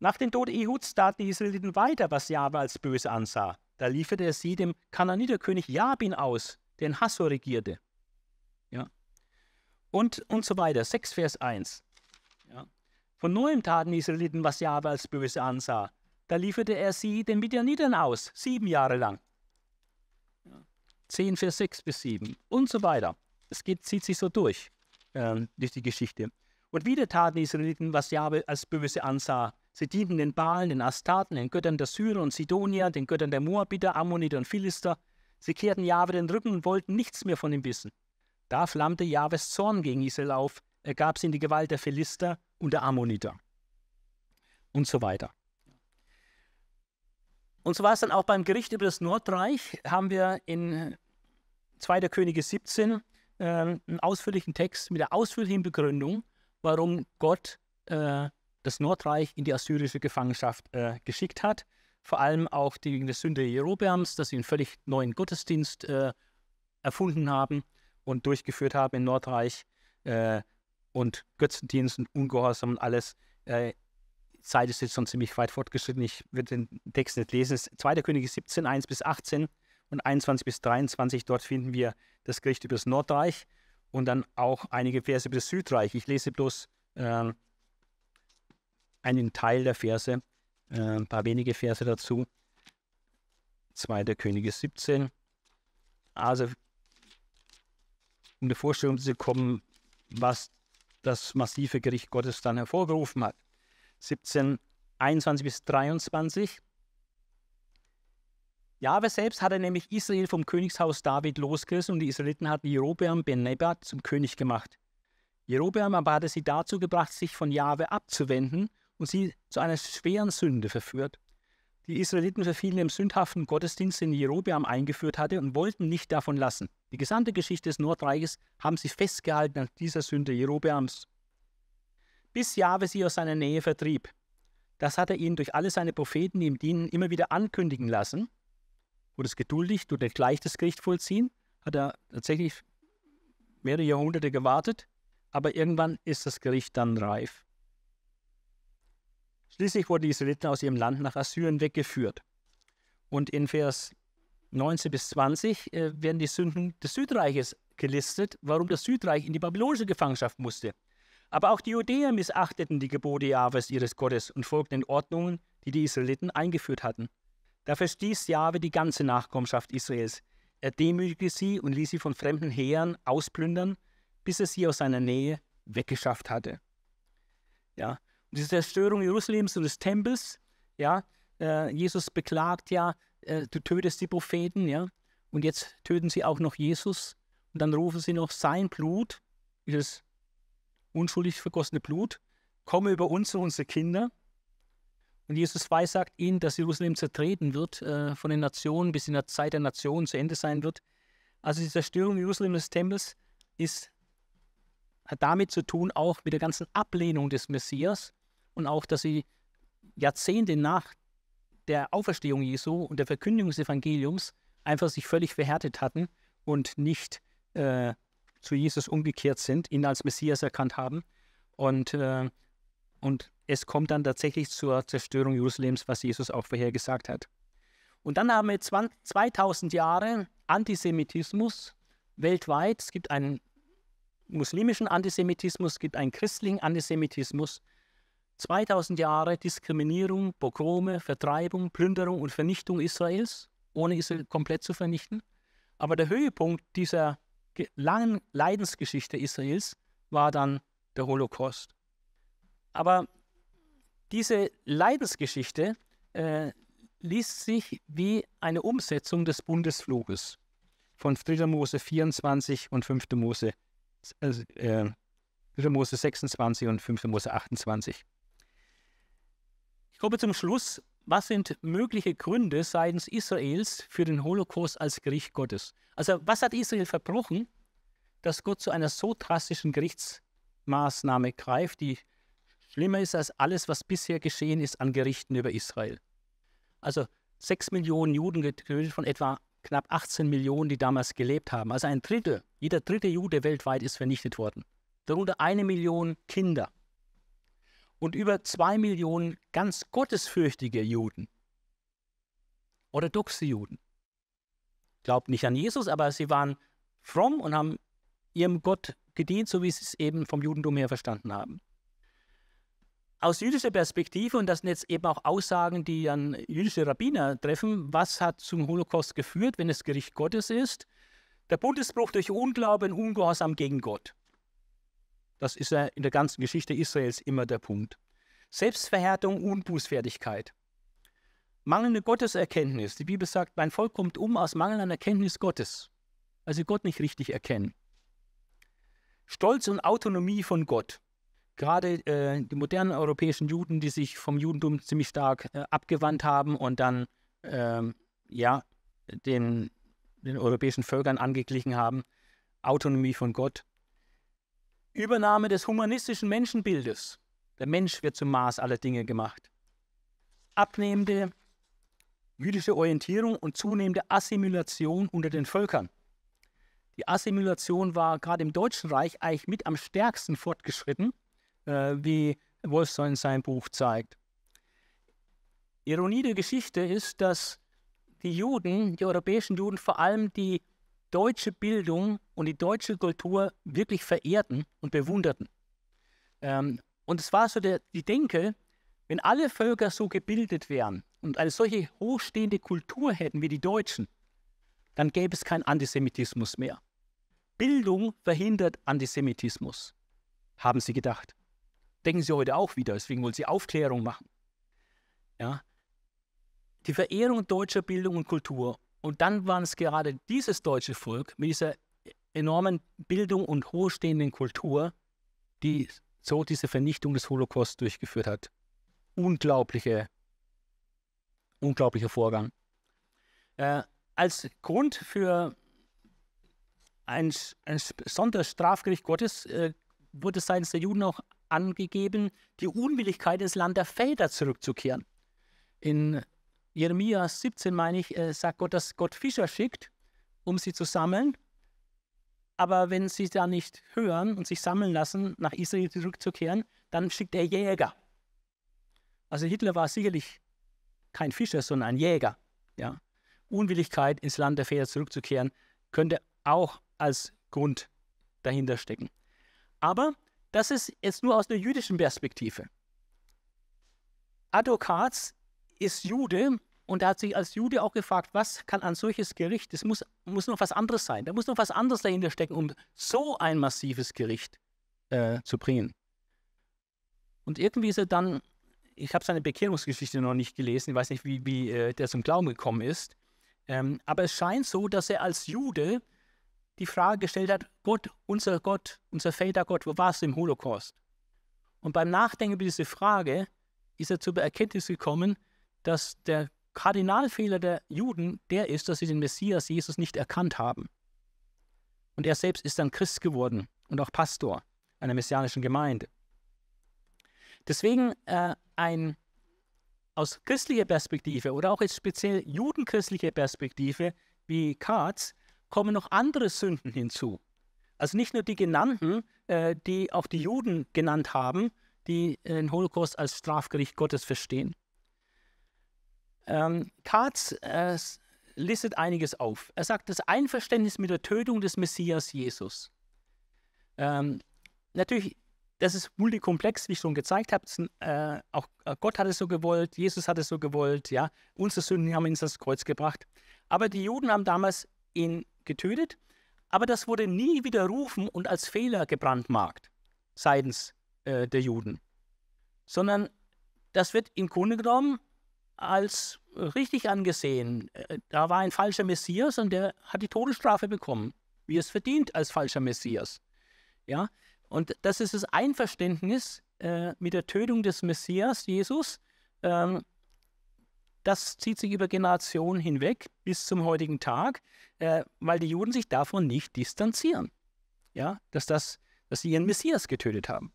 Nach dem Tod Ehuds taten die Israeliten weiter, was Jahwe als böse ansah. Da lieferte er sie dem Kananiterkönig Jabin aus, der in Hassor regierte. Ja. Und, und so weiter. 6 Vers 1. Von neuem taten die Israeliten, was Jahwe als böse ansah. Da lieferte er sie den Midianitern aus, sieben Jahre lang. 10, Vers 6 bis 7 und so weiter. Es geht, zieht sich so durch, äh, durch die Geschichte. Und wieder taten die Israeliten, was Jahwe als böse ansah. Sie dienten den Baalen, den Astaten, den Göttern der Syrer und Sidonier, den Göttern der Moabiter, Ammoniter und Philister. Sie kehrten Jahwe den Rücken und wollten nichts mehr von ihm wissen. Da flammte Jahwes Zorn gegen Israel auf. Er gab sie in die Gewalt der Philister und der Ammoniter und so weiter. Und so war es dann auch beim Gericht über das Nordreich, haben wir in 2. Könige 17 äh, einen ausführlichen Text mit der ausführlichen Begründung, warum Gott äh, das Nordreich in die assyrische Gefangenschaft äh, geschickt hat. Vor allem auch wegen der Sünde Jerobeams, dass sie einen völlig neuen Gottesdienst äh, erfunden haben und durchgeführt haben im Nordreich äh, und Götzendienst und Ungehorsam und alles. Äh, Zeit ist jetzt schon ziemlich weit fortgeschritten. Ich würde den Text nicht lesen. 2. Könige 17, 1 bis 18 und 21 bis 23. Dort finden wir das Gericht über das Nordreich und dann auch einige Verse über das Südreich. Ich lese bloß äh, einen Teil der Verse, äh, ein paar wenige Verse dazu. 2. Könige 17. Also, um eine Vorstellung zu bekommen, was das massive Gericht Gottes dann hervorgerufen hat. 17, 21 bis 23. Jahwe selbst hatte nämlich Israel vom Königshaus David losgerissen und die Israeliten hatten Jerobeam ben Nebat zum König gemacht. Jerobeam aber hatte sie dazu gebracht, sich von Jahwe abzuwenden und sie zu einer schweren Sünde verführt. Die Israeliten verfielen im sündhaften Gottesdienst, den Jerobeam eingeführt hatte, und wollten nicht davon lassen. Die gesamte Geschichte des Nordreiches haben sie festgehalten an dieser Sünde Jerobeams. Bis Jahwe sie aus seiner Nähe vertrieb. Das hat er ihnen durch alle seine Propheten, die ihm dienen, immer wieder ankündigen lassen. Wurde es geduldig, er gleich das Gericht vollziehen? Hat er tatsächlich mehrere Jahrhunderte gewartet, aber irgendwann ist das Gericht dann reif. Schließlich wurden die Israeliten aus ihrem Land nach Assyrien weggeführt. Und in Vers 19 bis 20 äh, werden die Sünden des Südreiches gelistet, warum das Südreich in die babylonische Gefangenschaft musste. Aber auch die Judäer missachteten die Gebote Jahwes ihres Gottes und folgten den Ordnungen, die die Israeliten eingeführt hatten. Da verstieß Jahwe die ganze Nachkommenschaft Israels. Er demütigte sie und ließ sie von fremden Heeren ausplündern, bis er sie aus seiner Nähe weggeschafft hatte. Ja, diese Zerstörung Jerusalems und des Tempels, ja, äh, Jesus beklagt ja, äh, du tötest die Propheten, ja, und jetzt töten sie auch noch Jesus und dann rufen sie noch sein Blut, dieses unschuldig vergossene Blut, komme über uns und unsere Kinder. Und Jesus weissagt ihnen, dass Jerusalem zertreten wird äh, von den Nationen, bis in der Zeit der Nationen zu Ende sein wird. Also die Zerstörung Jerusalems des Tempels ist, hat damit zu tun, auch mit der ganzen Ablehnung des Messias und auch, dass sie Jahrzehnte nach der Auferstehung Jesu und der Verkündigung des Evangeliums einfach sich völlig verhärtet hatten und nicht äh, zu Jesus umgekehrt sind, ihn als Messias erkannt haben. Und, äh, und es kommt dann tatsächlich zur Zerstörung Jerusalems, was Jesus auch vorhergesagt hat. Und dann haben wir 2000 Jahre Antisemitismus weltweit. Es gibt einen muslimischen Antisemitismus, es gibt einen christlichen Antisemitismus. 2000 Jahre Diskriminierung, Pogrome, Vertreibung, Plünderung und Vernichtung Israels, ohne Israel komplett zu vernichten. Aber der Höhepunkt dieser langen Leidensgeschichte Israels war dann der Holocaust. Aber diese Leidensgeschichte äh, liest sich wie eine Umsetzung des Bundesfluges von 3. Mose 24 und 5. Mose, äh, 3. Mose 26 und 5. Mose 28. Ich komme zum Schluss. Was sind mögliche Gründe seitens Israels für den Holocaust als Gericht Gottes? Also was hat Israel verbrochen, dass Gott zu einer so drastischen Gerichtsmaßnahme greift, die schlimmer ist als alles, was bisher geschehen ist an Gerichten über Israel? Also sechs Millionen Juden getötet von etwa knapp 18 Millionen, die damals gelebt haben. Also ein Drittel, jeder dritte Jude weltweit ist vernichtet worden. Darunter eine Million Kinder und über zwei Millionen ganz gottesfürchtige Juden. Orthodoxe Juden. Glaubt nicht an Jesus, aber sie waren fromm und haben ihrem Gott gedient, so wie sie es eben vom Judentum her verstanden haben. Aus jüdischer Perspektive, und das sind jetzt eben auch Aussagen, die an jüdische Rabbiner treffen, was hat zum Holocaust geführt, wenn es Gericht Gottes ist? Der Bundesbruch durch Unglauben Ungehorsam gegen Gott. Das ist ja in der ganzen Geschichte Israels immer der Punkt. Selbstverhärtung, Unbußfertigkeit. Mangelnde Gotteserkenntnis. Die Bibel sagt, mein Volk kommt um aus Mangel an Erkenntnis Gottes, weil sie Gott nicht richtig erkennen. Stolz und Autonomie von Gott. Gerade äh, die modernen europäischen Juden, die sich vom Judentum ziemlich stark äh, abgewandt haben und dann ähm, ja, den, den europäischen Völkern angeglichen haben, Autonomie von Gott. Übernahme des humanistischen Menschenbildes. Der Mensch wird zum Maß aller Dinge gemacht. Abnehmende jüdische Orientierung und zunehmende Assimilation unter den Völkern. Die Assimilation war gerade im Deutschen Reich eigentlich mit am stärksten fortgeschritten, äh, wie Wolfson in seinem Buch zeigt. Ironie der Geschichte ist, dass die Juden, die europäischen Juden, vor allem die deutsche Bildung und die deutsche Kultur wirklich verehrten und bewunderten. Ähm, und es war so der, die Denke, wenn alle Völker so gebildet wären und eine solche hochstehende Kultur hätten wie die Deutschen, dann gäbe es keinen Antisemitismus mehr. Bildung verhindert Antisemitismus, haben sie gedacht. Denken sie heute auch wieder, deswegen wollen sie Aufklärung machen. Ja, die Verehrung deutscher Bildung und Kultur. Und dann waren es gerade dieses deutsche Volk mit dieser enormen Bildung und hochstehenden Kultur, die so diese Vernichtung des Holocaust durchgeführt hat. Unglaubliche, unglaublicher Vorgang. Äh, als Grund für ein, ein Sonderstrafgericht Gottes äh, wurde seitens der Juden auch angegeben, die Unwilligkeit ins Land der Väter zurückzukehren. In Jeremia 17, meine ich, äh, sagt Gott, dass Gott Fischer schickt, um sie zu sammeln. Aber wenn sie da nicht hören und sich sammeln lassen, nach Israel zurückzukehren, dann schickt er Jäger. Also Hitler war sicherlich kein Fischer, sondern ein Jäger. Ja? Unwilligkeit, ins Land der Väter zurückzukehren, könnte auch als Grund dahinter stecken. Aber das ist jetzt nur aus der jüdischen Perspektive. Advokat ist Jude und er hat sich als Jude auch gefragt, was kann ein solches Gericht, es muss, muss noch was anderes sein, da muss noch was anderes dahinter stecken, um so ein massives Gericht äh, zu bringen. Und irgendwie ist er dann, ich habe seine Bekehrungsgeschichte noch nicht gelesen, ich weiß nicht, wie, wie äh, der zum Glauben gekommen ist, ähm, aber es scheint so, dass er als Jude die Frage gestellt hat, Gott, unser Gott, unser Vätergott, wo warst du im Holocaust? Und beim Nachdenken über diese Frage ist er zur Erkenntnis gekommen, dass der Kardinalfehler der Juden der ist, dass sie den Messias Jesus nicht erkannt haben. Und er selbst ist dann Christ geworden und auch Pastor einer messianischen Gemeinde. Deswegen äh, ein aus christlicher Perspektive oder auch jetzt speziell judenchristlicher Perspektive wie Katz kommen noch andere Sünden hinzu. Also nicht nur die genannten, äh, die auch die Juden genannt haben, die den Holocaust als Strafgericht Gottes verstehen. Ähm, Katz äh, listet einiges auf. Er sagt, das Einverständnis mit der Tötung des Messias Jesus. Ähm, natürlich, das ist multikomplex, wie ich schon gezeigt habe. Äh, auch äh, Gott hat es so gewollt, Jesus hat es so gewollt, ja. Unsere Sünden haben ihn ins Kreuz gebracht. Aber die Juden haben damals ihn getötet, aber das wurde nie widerrufen und als Fehler gebrandmarkt seitens äh, der Juden, sondern das wird im Grunde genommen als richtig angesehen. Äh, da war ein falscher Messias und der hat die Todesstrafe bekommen, wie es verdient als falscher Messias. Ja, und das ist das Einverständnis äh, mit der Tötung des Messias, Jesus. Ähm, das zieht sich über Generationen hinweg bis zum heutigen Tag, äh, weil die Juden sich davon nicht distanzieren. Ja, dass, das, dass sie ihren Messias getötet haben.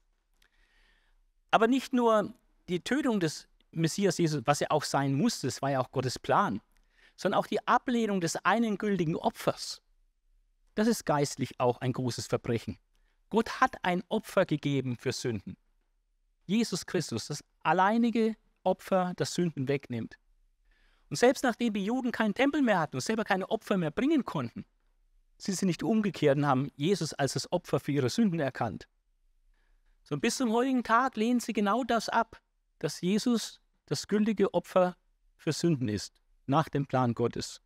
Aber nicht nur die Tötung des Messias Jesus, was er auch sein musste, das war ja auch Gottes Plan, sondern auch die Ablehnung des einen gültigen Opfers. Das ist geistlich auch ein großes Verbrechen. Gott hat ein Opfer gegeben für Sünden. Jesus Christus, das alleinige Opfer, das Sünden wegnimmt. Und selbst nachdem die Juden keinen Tempel mehr hatten und selber keine Opfer mehr bringen konnten, sind sie nicht umgekehrt und haben Jesus als das Opfer für ihre Sünden erkannt. So bis zum heutigen Tag lehnen sie genau das ab, dass Jesus das gültige Opfer für Sünden ist, nach dem Plan Gottes.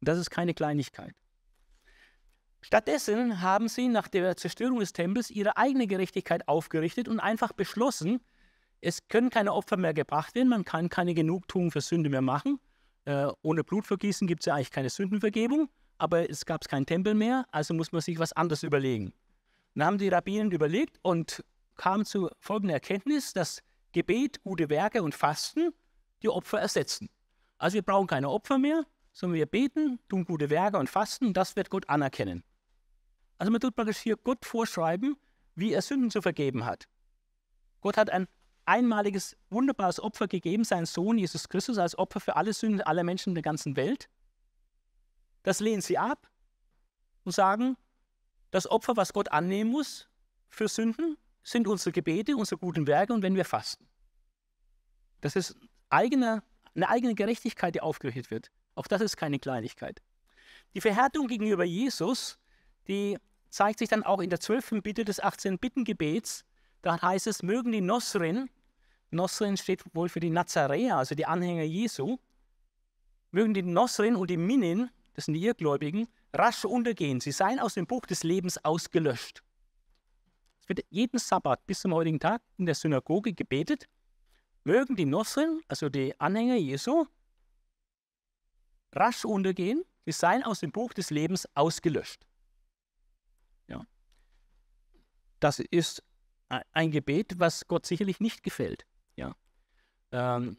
Und das ist keine Kleinigkeit. Stattdessen haben sie nach der Zerstörung des Tempels ihre eigene Gerechtigkeit aufgerichtet und einfach beschlossen, es können keine Opfer mehr gebracht werden, man kann keine Genugtuung für Sünde mehr machen. Äh, ohne Blutvergießen gibt es ja eigentlich keine Sündenvergebung, aber es gab keinen Tempel mehr, also muss man sich was anderes überlegen. Dann haben die Rabbinen überlegt und kamen zu folgender Erkenntnis, dass Gebet, gute Werke und Fasten die Opfer ersetzen. Also wir brauchen keine Opfer mehr, sondern wir beten, tun gute Werke und fasten und das wird Gott anerkennen. Also man tut praktisch hier Gott vorschreiben, wie er Sünden zu vergeben hat. Gott hat ein einmaliges, wunderbares Opfer gegeben, seinen Sohn Jesus Christus als Opfer für alle Sünden aller Menschen der ganzen Welt. Das lehnen sie ab und sagen, das Opfer, was Gott annehmen muss für Sünden, sind unsere Gebete, unsere guten Werke und wenn wir fasten. Das ist eigene, eine eigene Gerechtigkeit, die aufgerichtet wird. Auch das ist keine Kleinigkeit. Die Verhärtung gegenüber Jesus, die zeigt sich dann auch in der 12. Bitte des 18. Bittengebets. Da heißt es, mögen die Nosrin, Nosrin steht wohl für die Nazaräer, also die Anhänger Jesu, mögen die Nosrin und die Minin, das sind die Irrgläubigen, rasch untergehen. Sie seien aus dem Buch des Lebens ausgelöscht. Wird jeden Sabbat bis zum heutigen Tag in der Synagoge gebetet. Mögen die Nosrin, also die Anhänger Jesu, rasch untergehen. Sie seien aus dem Buch des Lebens ausgelöscht. Ja. Das ist ein Gebet, was Gott sicherlich nicht gefällt. Ja. Ähm,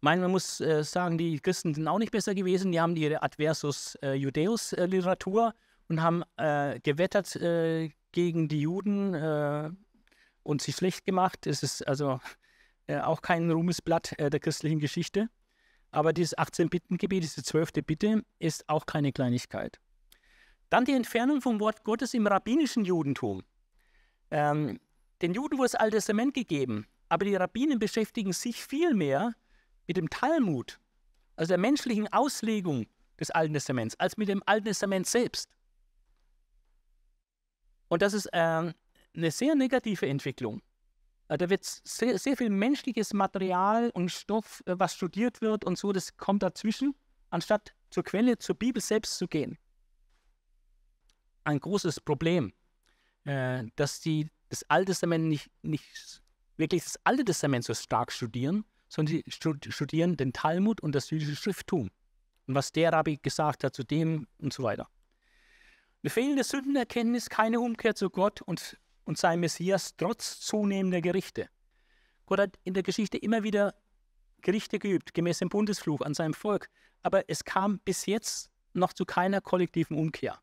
meine, man muss äh, sagen, die Christen sind auch nicht besser gewesen. Die haben ihre Adversus äh, Judeus-Literatur und haben äh, gewettert äh, gegen die Juden äh, und sie schlecht gemacht. Es ist also äh, auch kein Ruhmesblatt der christlichen Geschichte. Aber dieses 18-Bitten-Gebet, diese 12. Bitte, ist auch keine Kleinigkeit. Dann die Entfernung vom Wort Gottes im rabbinischen Judentum. Ähm, den Juden wurde das Alte Testament gegeben, aber die Rabbinen beschäftigen sich viel mehr mit dem Talmud, also der menschlichen Auslegung des Alten Testaments, als mit dem Alten Testament selbst. Und das ist äh, eine sehr negative Entwicklung. Äh, da wird sehr, sehr viel menschliches Material und Stoff, äh, was studiert wird und so, das kommt dazwischen, anstatt zur Quelle, zur Bibel selbst zu gehen. Ein großes Problem, äh, dass die das Alte Testament nicht, nicht wirklich das Alte Testament so stark studieren, sondern sie studieren den Talmud und das jüdische Schrifttum und was der Rabbi gesagt hat zu dem und so weiter. Eine fehlende Sündenerkenntnis, keine Umkehr zu Gott und, und sein Messias trotz zunehmender Gerichte. Gott hat in der Geschichte immer wieder Gerichte geübt, gemäß dem Bundesfluch an seinem Volk, aber es kam bis jetzt noch zu keiner kollektiven Umkehr.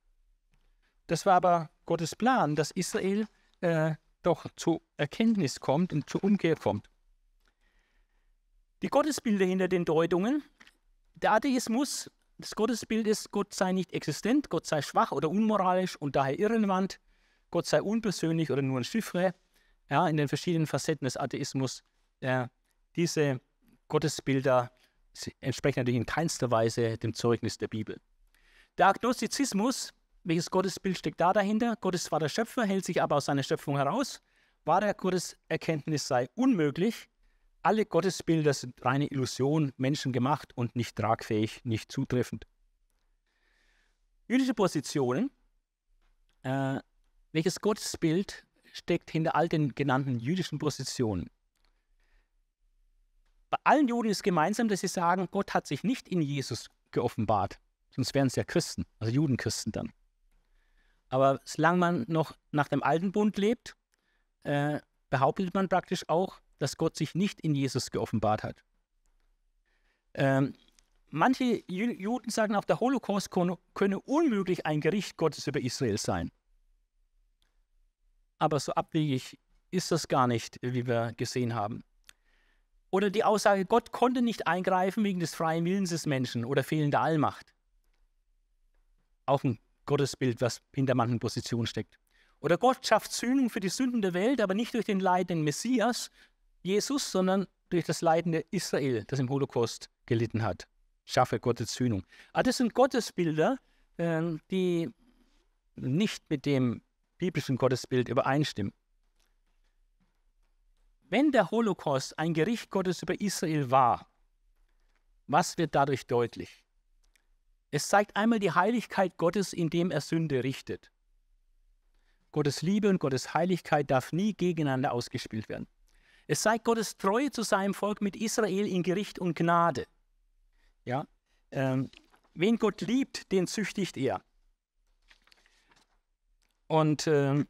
Das war aber Gottes Plan, dass Israel äh, doch zur Erkenntnis kommt und zur Umkehr kommt. Die Gottesbilder hinter den Deutungen. Der Atheismus, das Gottesbild ist, Gott sei nicht existent, Gott sei schwach oder unmoralisch und daher irrelevant, Gott sei unpersönlich oder nur ein Chiffre. Ja, in den verschiedenen Facetten des Atheismus. Ja, diese Gottesbilder entsprechen natürlich in keinster Weise dem Zeugnis der Bibel. Der Agnostizismus, welches Gottesbild steckt da dahinter? Gott ist zwar der Schöpfer, hält sich aber aus seiner Schöpfung heraus. Wahre Gotteserkenntnis sei unmöglich, alle Gottesbilder sind reine Illusion, menschengemacht und nicht tragfähig, nicht zutreffend. Jüdische Positionen. Äh, welches Gottesbild steckt hinter all den genannten jüdischen Positionen? Bei allen Juden ist gemeinsam, dass sie sagen, Gott hat sich nicht in Jesus geoffenbart. Sonst wären es ja Christen, also Judenchristen dann. Aber solange man noch nach dem alten Bund lebt, äh, behauptet man praktisch auch, dass Gott sich nicht in Jesus geoffenbart hat. Ähm, manche Juden sagen auch, der Holocaust könne unmöglich ein Gericht Gottes über Israel sein. Aber so abwegig ist das gar nicht, wie wir gesehen haben. Oder die Aussage, Gott konnte nicht eingreifen wegen des freien Willens des Menschen oder fehlender Allmacht. Auch ein Gottesbild, was hinter manchen Positionen steckt. Oder Gott schafft Sühnung für die Sünden der Welt, aber nicht durch den leidenden Messias, Jesus, sondern durch das leidende Israel, das im Holocaust gelitten hat. Schaffe Gottes Sühnung. Aber ah, das sind Gottesbilder, ähm, die nicht mit dem biblischen Gottesbild übereinstimmen. Wenn der Holocaust ein Gericht Gottes über Israel war, was wird dadurch deutlich? Es zeigt einmal die Heiligkeit Gottes, indem er Sünde richtet. Gottes Liebe und Gottes Heiligkeit darf nie gegeneinander ausgespielt werden. Es zeigt Gottes Treue zu seinem Volk mit Israel in Gericht und Gnade. Ja, ähm, wen Gott liebt, den züchtigt er. Und ähm,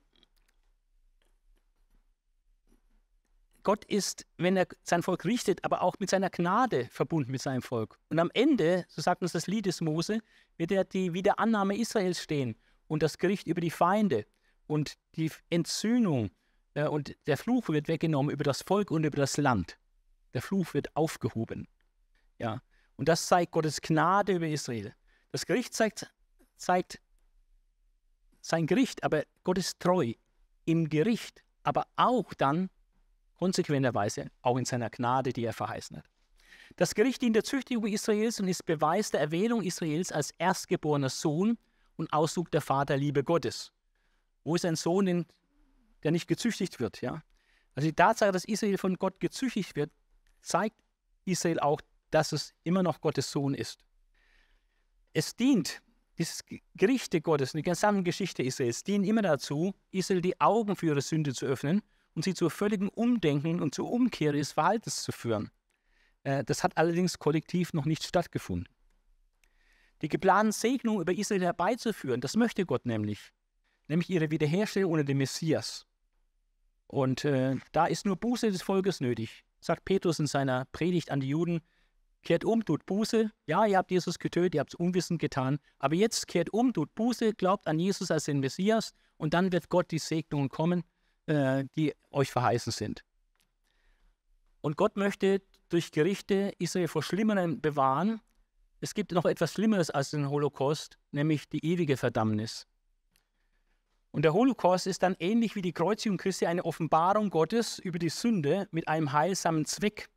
Gott ist, wenn er sein Volk richtet, aber auch mit seiner Gnade verbunden mit seinem Volk. Und am Ende, so sagt uns das Lied des Mose, wird er die Wiederannahme Israels stehen und das Gericht über die Feinde und die Entzündung und der Fluch wird weggenommen über das Volk und über das Land. Der Fluch wird aufgehoben. Ja, und das zeigt Gottes Gnade über Israel. Das Gericht zeigt, zeigt sein Gericht, aber Gott ist treu im Gericht, aber auch dann konsequenterweise auch in seiner Gnade, die er verheißen hat. Das Gericht dient der Züchtigung Israels und ist Beweis der Erwählung Israels als erstgeborener Sohn und Ausdruck der Vaterliebe Gottes. Wo ist ein Sohn, der nicht gezüchtigt wird? Ja? Also die Tatsache, dass Israel von Gott gezüchtigt wird, zeigt Israel auch, dass es immer noch Gottes Sohn ist. Es dient, dieses Gerichte Gottes, die gesamte Geschichte Israels, dienen immer dazu, Israel die Augen für ihre Sünde zu öffnen und sie zu völligem Umdenken und zur Umkehr ihres Verhaltens zu führen. Äh, das hat allerdings kollektiv noch nicht stattgefunden. Die geplanten Segnungen über Israel herbeizuführen, das möchte Gott nämlich, nämlich ihre Wiederherstellung unter dem Messias. Und äh, da ist nur Buße des Volkes nötig, sagt Petrus in seiner Predigt an die Juden. Kehrt um, tut Buße. Ja, ihr habt Jesus getötet, ihr habt es unwissend getan. Aber jetzt kehrt um, tut Buße, glaubt an Jesus als den Messias und dann wird Gott die Segnungen kommen, äh, die euch verheißen sind. Und Gott möchte durch Gerichte Israel vor Schlimmerem bewahren. Es gibt noch etwas Schlimmeres als den Holocaust, nämlich die ewige Verdammnis. Und der Holocaust ist dann ähnlich wie die Kreuzigung Christi eine Offenbarung Gottes über die Sünde mit einem heilsamen Zweck.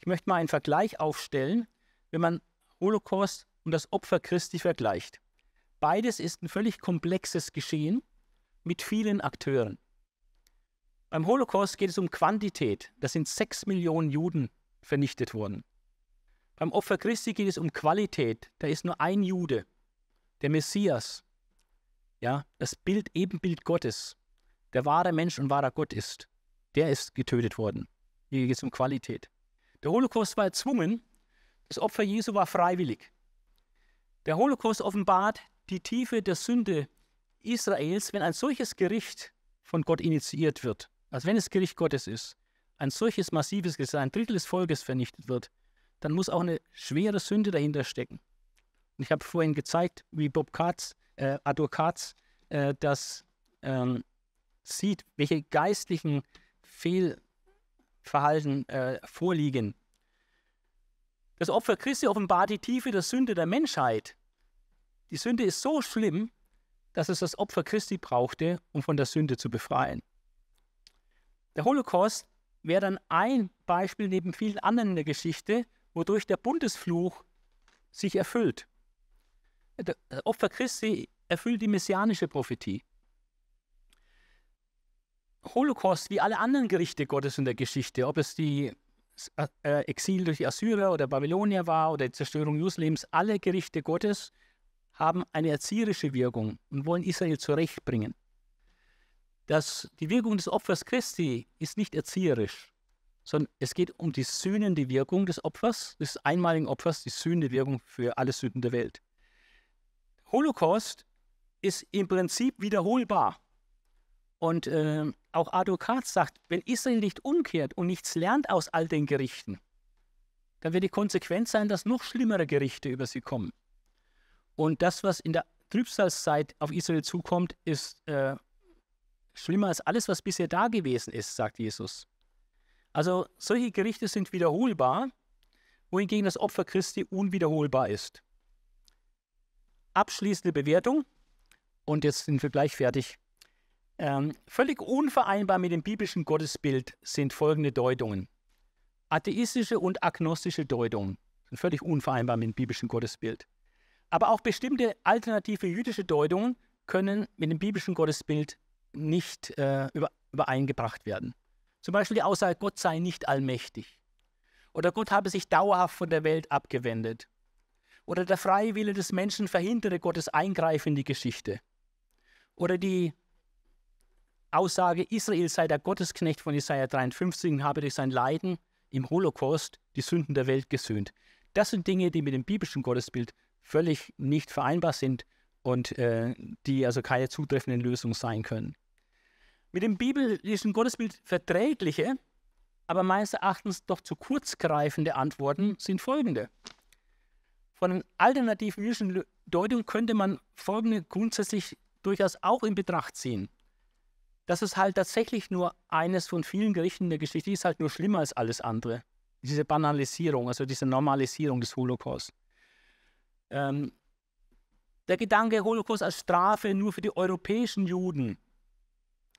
Ich möchte mal einen Vergleich aufstellen, wenn man Holocaust und das Opfer Christi vergleicht. Beides ist ein völlig komplexes Geschehen mit vielen Akteuren. Beim Holocaust geht es um Quantität. Das sind sechs Millionen Juden vernichtet worden. Beim Opfer Christi geht es um Qualität. Da ist nur ein Jude, der Messias. Ja, das Bild, Ebenbild Gottes, der wahre Mensch und wahrer Gott ist. Der ist getötet worden. Hier geht es um Qualität. Der Holocaust war erzwungen, das Opfer Jesu war freiwillig. Der Holocaust offenbart die Tiefe der Sünde Israels, wenn ein solches Gericht von Gott initiiert wird, also wenn es Gericht Gottes ist, ein solches massives Gesetz, ein Drittel des Volkes vernichtet wird, dann muss auch eine schwere Sünde dahinter stecken. Und ich habe vorhin gezeigt, wie Bob Katz, äh, Katz, äh, das ähm, sieht, welche geistlichen Fehlverhalten äh, vorliegen. Das Opfer Christi offenbart die Tiefe der Sünde der Menschheit. Die Sünde ist so schlimm, dass es das Opfer Christi brauchte, um von der Sünde zu befreien. Der Holocaust wäre dann ein Beispiel neben vielen anderen in der Geschichte, wodurch der Bundesfluch sich erfüllt. Das Opfer Christi erfüllt die messianische Prophetie. Holocaust, wie alle anderen Gerichte Gottes in der Geschichte, ob es die äh, Exil durch die Assyrer oder Babylonier war oder die Zerstörung Jerusalems, alle Gerichte Gottes haben eine erzieherische Wirkung und wollen Israel zurechtbringen dass die Wirkung des Opfers Christi ist nicht erzieherisch, sondern es geht um die sühnende Wirkung des Opfers, des einmaligen Opfers, die sühnende Wirkung für alle Sünden der Welt. Holocaust ist im Prinzip wiederholbar. Und äh, auch Katz sagt, wenn Israel nicht umkehrt und nichts lernt aus all den Gerichten, dann wird die Konsequenz sein, dass noch schlimmere Gerichte über sie kommen. Und das, was in der Trübsalzeit auf Israel zukommt, ist äh, Schlimmer als alles, was bisher da gewesen ist, sagt Jesus. Also solche Gerichte sind wiederholbar, wohingegen das Opfer Christi unwiederholbar ist. Abschließende Bewertung, und jetzt sind wir gleich fertig. Ähm, völlig unvereinbar mit dem biblischen Gottesbild sind folgende Deutungen. Atheistische und agnostische Deutungen sind völlig unvereinbar mit dem biblischen Gottesbild. Aber auch bestimmte alternative jüdische Deutungen können mit dem biblischen Gottesbild nicht äh, über, übereingebracht werden. Zum Beispiel die Aussage, Gott sei nicht allmächtig. Oder Gott habe sich dauerhaft von der Welt abgewendet. Oder der freie Wille des Menschen verhindere Gottes Eingreifen in die Geschichte. Oder die Aussage, Israel sei der Gottesknecht von Jesaja 53 und habe durch sein Leiden im Holocaust die Sünden der Welt gesöhnt. Das sind Dinge, die mit dem biblischen Gottesbild völlig nicht vereinbar sind und äh, die also keine zutreffenden Lösungen sein können. Mit dem biblischen Gottesbild verträgliche, aber meines Erachtens doch zu kurz greifende Antworten sind folgende. Von den alternativen jüdischen Deutungen könnte man folgende grundsätzlich durchaus auch in Betracht ziehen. Das ist halt tatsächlich nur eines von vielen Gerichten der Geschichte, die ist halt nur schlimmer als alles andere. Diese Banalisierung, also diese Normalisierung des Holocaust. Ähm, der Gedanke Holocaust als Strafe nur für die europäischen Juden,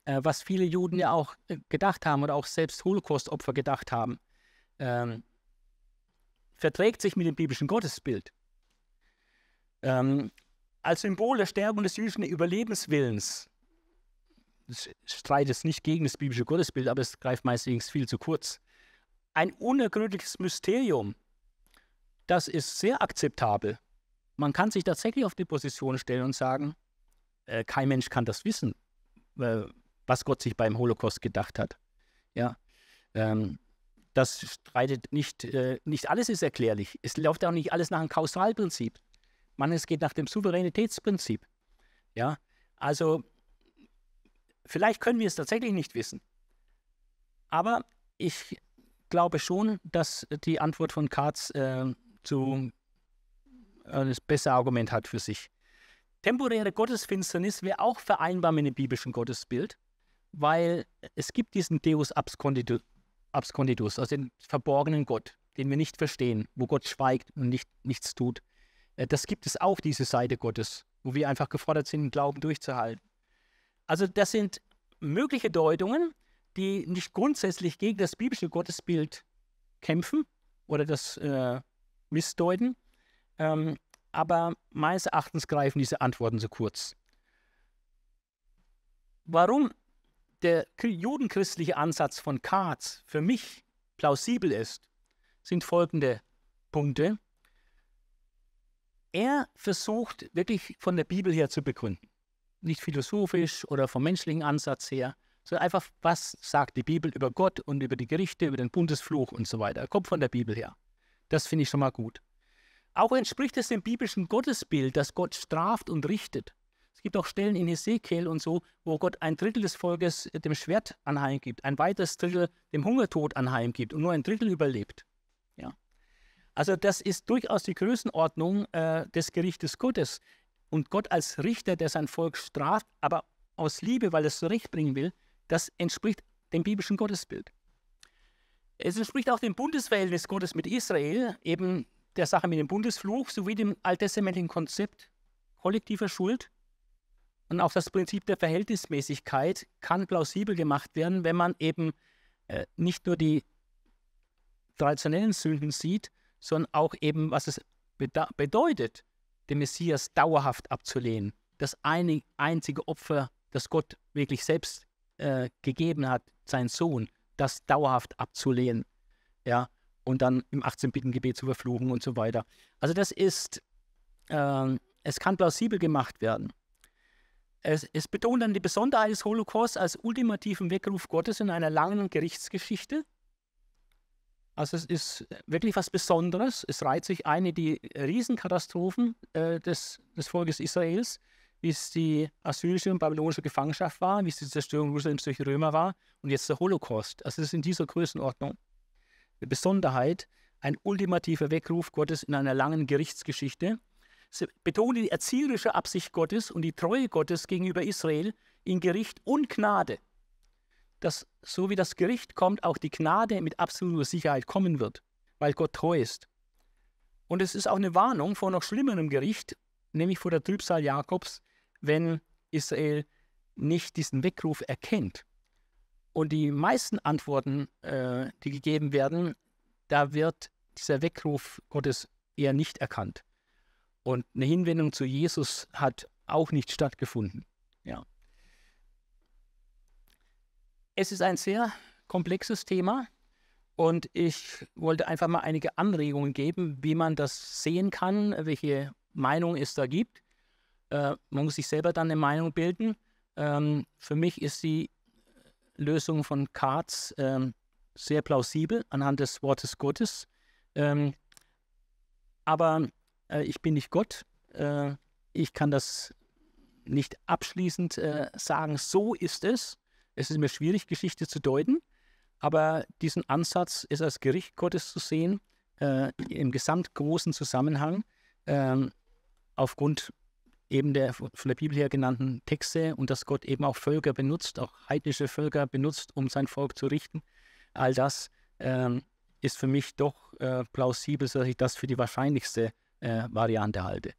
äh, was viele Juden ja auch äh, gedacht haben oder auch selbst Holocaust-Opfer gedacht haben, ähm, verträgt sich mit dem biblischen Gottesbild. Ähm, als Symbol der Stärkung des jüdischen Überlebenswillens, streitet nicht gegen das biblische Gottesbild, aber es greift meistens viel zu kurz. Ein unergründliches Mysterium, das ist sehr akzeptabel. Man kann sich tatsächlich auf die Position stellen und sagen, äh, kein Mensch kann das wissen, äh, was Gott sich beim Holocaust gedacht hat. Ja, ähm, das streitet nicht, äh, nicht alles ist erklärlich. Es läuft auch nicht alles nach einem Kausalprinzip. Man, es geht nach dem Souveränitätsprinzip. Ja, also vielleicht können wir es tatsächlich nicht wissen. Aber ich glaube schon, dass die Antwort von Katz äh, zu äh, das bessere Argument hat für sich. Temporäre Gottesfinsternis wäre auch vereinbar mit dem biblischen Gottesbild, weil es gibt diesen Deus absconditus, absconditus also den verborgenen Gott, den wir nicht verstehen, wo Gott schweigt und nicht, nichts tut. Äh, das gibt es auch, diese Seite Gottes, wo wir einfach gefordert sind, den Glauben durchzuhalten. Also das sind mögliche Deutungen, die nicht grundsätzlich gegen das biblische Gottesbild kämpfen oder das äh, missdeuten, ähm, aber meines Erachtens greifen diese Antworten zu kurz. Warum der judenchristliche Ansatz von Katz für mich plausibel ist, sind folgende Punkte er versucht wirklich von der Bibel her zu begründen. Nicht philosophisch oder vom menschlichen Ansatz her, sondern einfach, was sagt die Bibel über Gott und über die Gerichte, über den Bundesfluch und so weiter. Er kommt von der Bibel her. Das finde ich schon mal gut. Auch entspricht es dem biblischen Gottesbild, dass Gott straft und richtet. Es gibt auch Stellen in Ezekiel und so, wo Gott ein Drittel des Volkes dem Schwert anheimgibt, ein weiteres Drittel dem Hungertod anheimgibt und nur ein Drittel überlebt. Also das ist durchaus die Größenordnung äh, des Gerichtes Gottes. Und Gott als Richter, der sein Volk straft, aber aus Liebe, weil er es zurecht bringen will, das entspricht dem biblischen Gottesbild. Es entspricht auch dem Bundesverhältnis Gottes mit Israel, eben der Sache mit dem Bundesfluch sowie dem alttestamentlichen Konzept kollektiver Schuld. Und auch das Prinzip der Verhältnismäßigkeit kann plausibel gemacht werden, wenn man eben äh, nicht nur die traditionellen Sünden sieht, sondern auch eben, was es bedeutet, den Messias dauerhaft abzulehnen. Das eine, einzige Opfer, das Gott wirklich selbst äh, gegeben hat, sein Sohn, das dauerhaft abzulehnen. Ja, und dann im 18-Bitten-Gebet zu verfluchen und so weiter. Also das ist, äh, es kann plausibel gemacht werden. Es, es, betont dann die Besonderheit des Holocaust als ultimativen Weckruf Gottes in einer langen Gerichtsgeschichte, also es ist wirklich was Besonderes. Es reiht sich ein in die Riesenkatastrophen äh, des, des Volkes Israels, wie es die assyrische und babylonische Gefangenschaft war, wie es die Zerstörung Jerusalems durch die Römer war und jetzt der Holocaust. Also es ist in dieser Größenordnung eine Besonderheit, ein ultimativer Weckruf Gottes in einer langen Gerichtsgeschichte. Es betont die erzieherische Absicht Gottes und die Treue Gottes gegenüber Israel in Gericht und Gnade dass so wie das Gericht kommt, auch die Gnade mit absoluter Sicherheit kommen wird, weil Gott treu ist. Und es ist auch eine Warnung vor noch schlimmerem Gericht, nämlich vor der Trübsal Jakobs, wenn Israel nicht diesen Weckruf erkennt. Und die meisten Antworten, äh, die gegeben werden, da wird dieser Weckruf Gottes eher nicht erkannt. Und eine Hinwendung zu Jesus hat auch nicht stattgefunden. Ja. Es ist ein sehr komplexes Thema und ich wollte einfach mal einige Anregungen geben, wie man das sehen kann, welche Meinung es da gibt. Äh, man muss sich selber dann eine Meinung bilden. Ähm, für mich ist die Lösung von Katz ähm, sehr plausibel anhand des Wortes Gottes. Ähm, aber äh, ich bin nicht Gott. Äh, ich kann das nicht abschließend äh, sagen, so ist es. Es ist mir schwierig, Geschichte zu deuten, aber diesen Ansatz ist als Gericht Gottes zu sehen, äh, im gesamtgroßen Zusammenhang, äh, aufgrund eben der von der Bibel her genannten Texte und dass Gott eben auch Völker benutzt, auch heidnische Völker benutzt, um sein Volk zu richten. All das ähm, ist für mich doch äh, plausibel, dass ich das für die wahrscheinlichste äh, Variante halte.